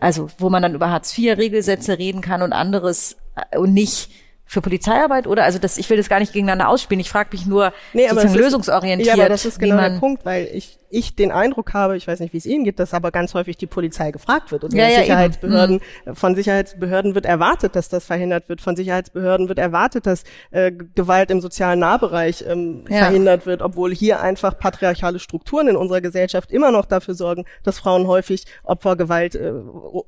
also wo man dann über Hartz-IV-Regelsätze reden kann und anderes äh, und nicht für Polizeiarbeit oder also das ich will das gar nicht gegeneinander ausspielen ich frage mich nur nee, sozusagen lösungsorientiert
ja aber das ist genau der Punkt weil ich ich den Eindruck habe, ich weiß nicht, wie es Ihnen geht, dass aber ganz häufig die Polizei gefragt wird. Und ja, ja, Sicherheitsbehörden, mhm. von Sicherheitsbehörden wird erwartet, dass das verhindert wird. Von Sicherheitsbehörden wird erwartet, dass äh, Gewalt im sozialen Nahbereich ähm, ja. verhindert wird, obwohl hier einfach patriarchale Strukturen in unserer Gesellschaft immer noch dafür sorgen, dass Frauen häufig Opfer Gewalt, äh,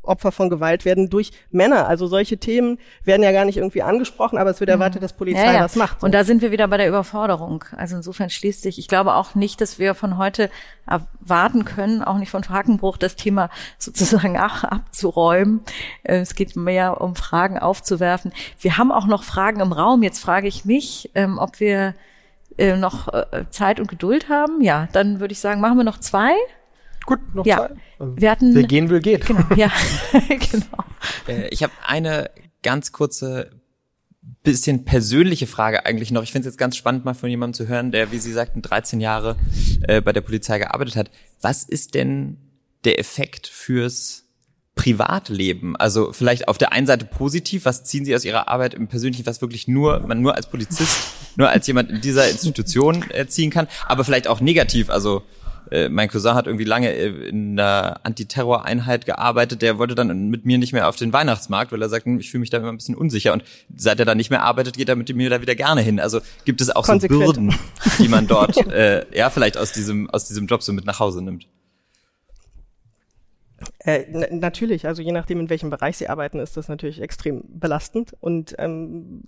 Opfer von Gewalt werden durch Männer. Also solche Themen werden ja gar nicht irgendwie angesprochen, aber es wird mhm. erwartet, dass Polizei ja, was macht.
So. Und da sind wir wieder bei der Überforderung. Also insofern schließt sich, ich glaube auch nicht, dass wir von heute erwarten können, auch nicht von Fragenbruch, das Thema sozusagen abzuräumen. Äh, es geht mehr um Fragen aufzuwerfen. Wir haben auch noch Fragen im Raum. Jetzt frage ich mich, ähm, ob wir äh, noch äh, Zeit und Geduld haben. Ja, dann würde ich sagen, machen wir noch zwei.
Gut, noch ja. zwei.
Wir hatten,
wer gehen will, geht.
Genau, ja, genau.
Ich habe eine ganz kurze bisschen persönliche Frage eigentlich noch. Ich finde es jetzt ganz spannend, mal von jemandem zu hören, der, wie Sie sagten, 13 Jahre äh, bei der Polizei gearbeitet hat. Was ist denn der Effekt fürs Privatleben? Also vielleicht auf der einen Seite positiv, was ziehen Sie aus Ihrer Arbeit im Persönlichen, was wirklich nur, man nur als Polizist, nur als jemand in dieser Institution äh, ziehen kann, aber vielleicht auch negativ, also äh, mein Cousin hat irgendwie lange äh, in einer Antiterror-Einheit gearbeitet, der wollte dann mit mir nicht mehr auf den Weihnachtsmarkt, weil er sagt, hm, ich fühle mich da immer ein bisschen unsicher. Und seit er da nicht mehr arbeitet, geht er mit mir da wieder gerne hin. Also gibt es auch so Bürden, die man dort äh, ja vielleicht aus diesem, aus diesem Job so mit nach Hause nimmt.
Äh, natürlich, also je nachdem, in welchem Bereich Sie arbeiten, ist das natürlich extrem belastend. Und ähm,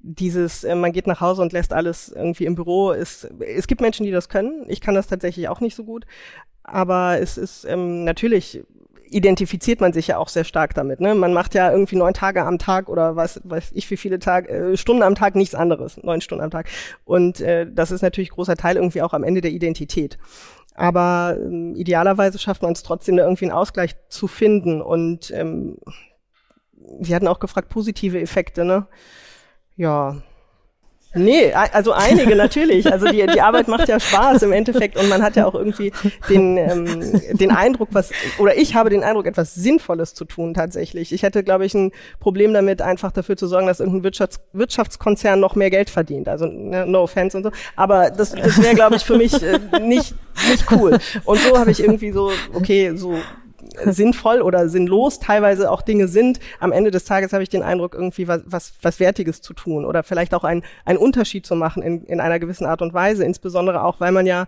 dieses, äh, man geht nach Hause und lässt alles irgendwie im Büro, ist, es gibt Menschen, die das können. Ich kann das tatsächlich auch nicht so gut. Aber es ist ähm, natürlich identifiziert man sich ja auch sehr stark damit. Ne? Man macht ja irgendwie neun Tage am Tag oder was weiß ich wie viele Tage, äh, Stunden am Tag nichts anderes, neun Stunden am Tag. Und äh, das ist natürlich großer Teil irgendwie auch am Ende der Identität. Aber ähm, idealerweise schafft man es trotzdem, da irgendwie einen Ausgleich zu finden. Und ähm, Sie hatten auch gefragt, positive Effekte, ne? Ja, Nee, also einige natürlich. Also die, die Arbeit macht ja Spaß im Endeffekt und man hat ja auch irgendwie den, ähm, den Eindruck, was, oder ich habe den Eindruck, etwas Sinnvolles zu tun tatsächlich. Ich hätte, glaube ich, ein Problem damit, einfach dafür zu sorgen, dass irgendein Wirtschafts Wirtschaftskonzern noch mehr Geld verdient. Also ne, no offense und so. Aber das, das wäre, glaube ich, für mich äh, nicht, nicht cool. Und so habe ich irgendwie so, okay, so sinnvoll oder sinnlos teilweise auch Dinge sind. Am Ende des Tages habe ich den Eindruck, irgendwie was, was, was Wertiges zu tun oder vielleicht auch ein, einen Unterschied zu machen in, in einer gewissen Art und Weise. Insbesondere auch, weil man ja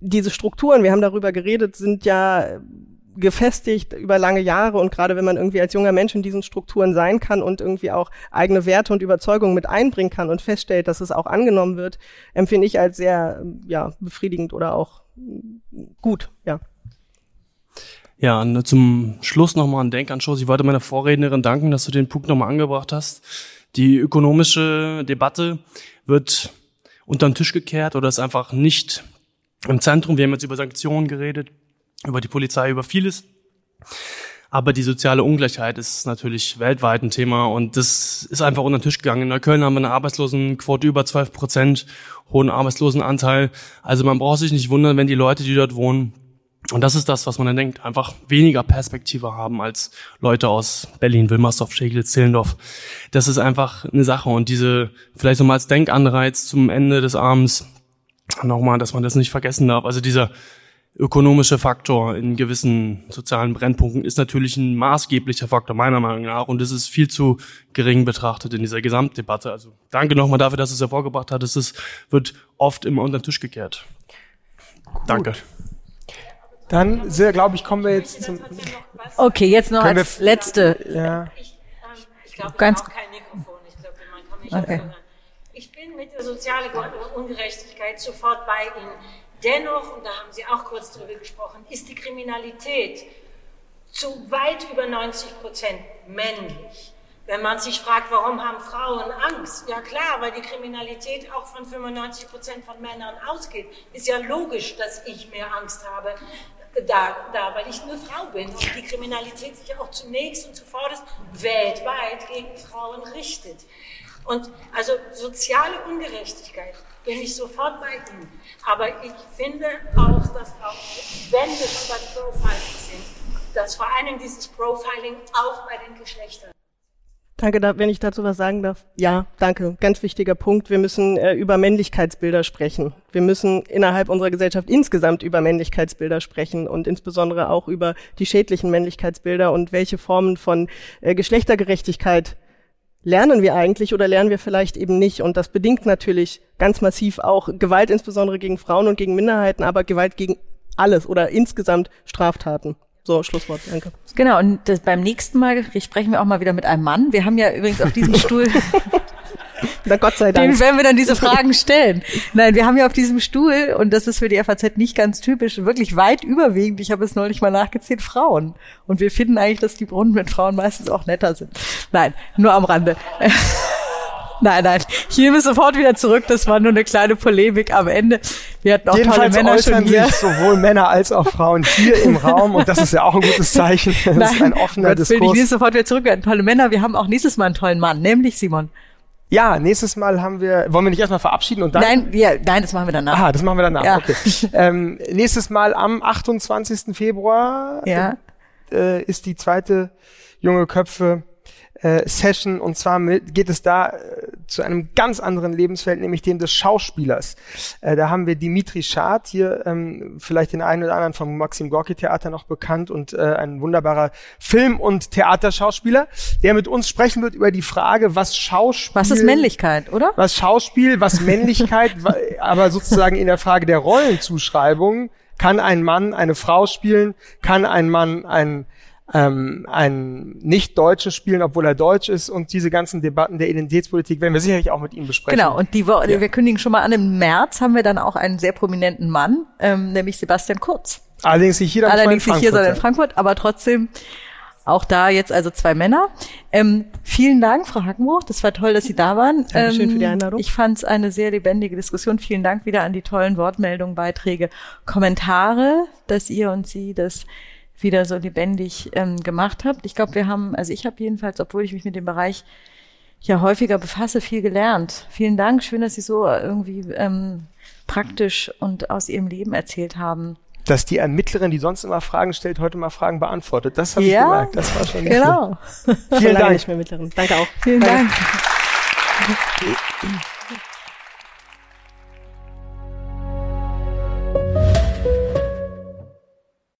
diese Strukturen, wir haben darüber geredet, sind ja gefestigt über lange Jahre und gerade wenn man irgendwie als junger Mensch in diesen Strukturen sein kann und irgendwie auch eigene Werte und Überzeugungen mit einbringen kann und feststellt, dass es auch angenommen wird, empfinde ich als sehr ja befriedigend oder auch gut, ja.
Ja, und zum Schluss nochmal ein Denkanstoß. Ich wollte meiner Vorrednerin danken, dass du den Punkt nochmal angebracht hast. Die ökonomische Debatte wird unter den Tisch gekehrt oder ist einfach nicht im Zentrum. Wir haben jetzt über Sanktionen geredet, über die Polizei, über vieles. Aber die soziale Ungleichheit ist natürlich weltweit ein Thema und das ist einfach unter den Tisch gegangen. In Neukölln haben wir eine Arbeitslosenquote über 12 Prozent, hohen Arbeitslosenanteil. Also man braucht sich nicht wundern, wenn die Leute, die dort wohnen, und das ist das, was man dann denkt, einfach weniger Perspektive haben als Leute aus Berlin, Wilmersdorf, Scheglitz, Zehlendorf. Das ist einfach eine Sache und diese, vielleicht nochmal als Denkanreiz zum Ende des Abends, nochmal, dass man das nicht vergessen darf. Also dieser ökonomische Faktor in gewissen sozialen Brennpunkten ist natürlich ein maßgeblicher Faktor meiner Meinung nach und es ist viel zu gering betrachtet in dieser Gesamtdebatte. Also danke nochmal dafür, dass du es hervorgebracht hattest. Es wird oft immer unter den Tisch gekehrt. Gut. Danke.
Dann, sehr, glaube ich, kommen wir jetzt zum.
Okay, jetzt noch als letzte.
Ja.
Ich, ähm, ich glaube,
Ganz
kein Mikrofon. Ich glaube, man kann mich
Okay.
okay. Ich bin mit der sozialen Ungerechtigkeit sofort bei Ihnen. Dennoch, und da haben Sie auch kurz drüber gesprochen, ist die Kriminalität zu weit über 90 Prozent männlich. Wenn man sich fragt, warum haben Frauen Angst? Ja klar, weil die Kriminalität auch von 95 Prozent von Männern ausgeht. Ist ja logisch, dass ich mehr Angst habe da, da, weil ich eine Frau bin und die Kriminalität sich auch zunächst und zuvorderst weltweit gegen Frauen richtet. Und also soziale Ungerechtigkeit bin ich sofort bei Ihnen. Aber ich finde auch, dass auch, wenn wir schon bei Profiling sind, dass vor allem dieses Profiling auch bei den Geschlechtern
Danke, da, wenn ich dazu was sagen darf. Ja, danke. Ganz wichtiger Punkt. Wir müssen äh, über Männlichkeitsbilder sprechen. Wir müssen innerhalb unserer Gesellschaft insgesamt über Männlichkeitsbilder sprechen und insbesondere auch über die schädlichen Männlichkeitsbilder und welche Formen von äh, Geschlechtergerechtigkeit lernen wir eigentlich oder lernen wir vielleicht eben nicht. Und das bedingt natürlich ganz massiv auch Gewalt, insbesondere gegen Frauen und gegen Minderheiten, aber Gewalt gegen alles oder insgesamt Straftaten. So, Schlusswort, danke.
Genau, und das, beim nächsten Mal sprechen wir auch mal wieder mit einem Mann. Wir haben ja übrigens auf diesem Stuhl,
Na Gott sei Dank.
dem werden wir dann diese Fragen stellen. Nein, wir haben ja auf diesem Stuhl, und das ist für die FAZ nicht ganz typisch, wirklich weit überwiegend, ich habe es neulich mal nachgezählt, Frauen. Und wir finden eigentlich, dass die Brunnen mit Frauen meistens auch netter sind. Nein, nur am Rande. Nein, nein. Ich nehme sofort wieder zurück. Das war nur eine kleine Polemik am Ende. Wir hatten auch tolle
Jedenfalls
Männer schon hier.
sich sowohl Männer als auch Frauen hier im Raum und das ist ja auch ein gutes Zeichen. Das ist ein offener
Gottes Willen, ich
Diskurs.
nehme sofort wieder zurück. Wir hatten tolle Männer. Wir haben auch nächstes Mal einen tollen Mann, nämlich Simon.
Ja, nächstes Mal haben wir, wollen wir nicht erstmal verabschieden und dann?
Nein, wir, nein, das machen wir danach.
Aha, das machen wir danach.
Ja.
Okay. Ähm, nächstes Mal am 28. Februar
Ja.
äh, ist die zweite junge Köpfe äh, Session und zwar mit, geht es da äh, zu einem ganz anderen Lebensfeld, nämlich dem des Schauspielers. Äh, da haben wir Dimitri Schad hier, ähm, vielleicht den einen oder anderen vom Maxim Gorki Theater noch bekannt und äh, ein wunderbarer Film- und Theaterschauspieler, der mit uns sprechen wird über die Frage, was Schauspiel
Was ist Männlichkeit, oder?
was Schauspiel, was Männlichkeit, aber sozusagen in der Frage der Rollenzuschreibung, kann ein Mann eine Frau spielen, kann ein Mann ein ähm, ein Nicht-Deutschen spielen, obwohl er Deutsch ist und diese ganzen Debatten der Identitätspolitik werden wir sicherlich auch mit ihm besprechen.
Genau, und die Wo wir kündigen schon mal an, im März haben wir dann auch einen sehr prominenten Mann, ähm, nämlich Sebastian Kurz.
Allerdings nicht hier, dann
Allerdings nicht hier, sondern in. Frankfurt, aber trotzdem auch da jetzt also zwei Männer. Ähm, vielen Dank, Frau Hackenbruch. Das war toll, dass Sie da waren.
Dankeschön
ähm,
für die Einladung.
Ich fand es eine sehr lebendige Diskussion. Vielen Dank wieder an die tollen Wortmeldungen, Beiträge, Kommentare, dass ihr und Sie das wieder so lebendig ähm, gemacht habt. Ich glaube, wir haben, also ich habe jedenfalls, obwohl ich mich mit dem Bereich ja häufiger befasse, viel gelernt. Vielen Dank. Schön, dass Sie so irgendwie ähm, praktisch und aus Ihrem Leben erzählt haben.
Dass die Ermittlerin, die sonst immer Fragen stellt, heute mal Fragen beantwortet. Das habe ich
Ja,
gemerkt. Das war schon
Genau.
Vielen Dank.
nicht mehr Mittlerin. Danke auch.
Vielen
Danke.
Dank.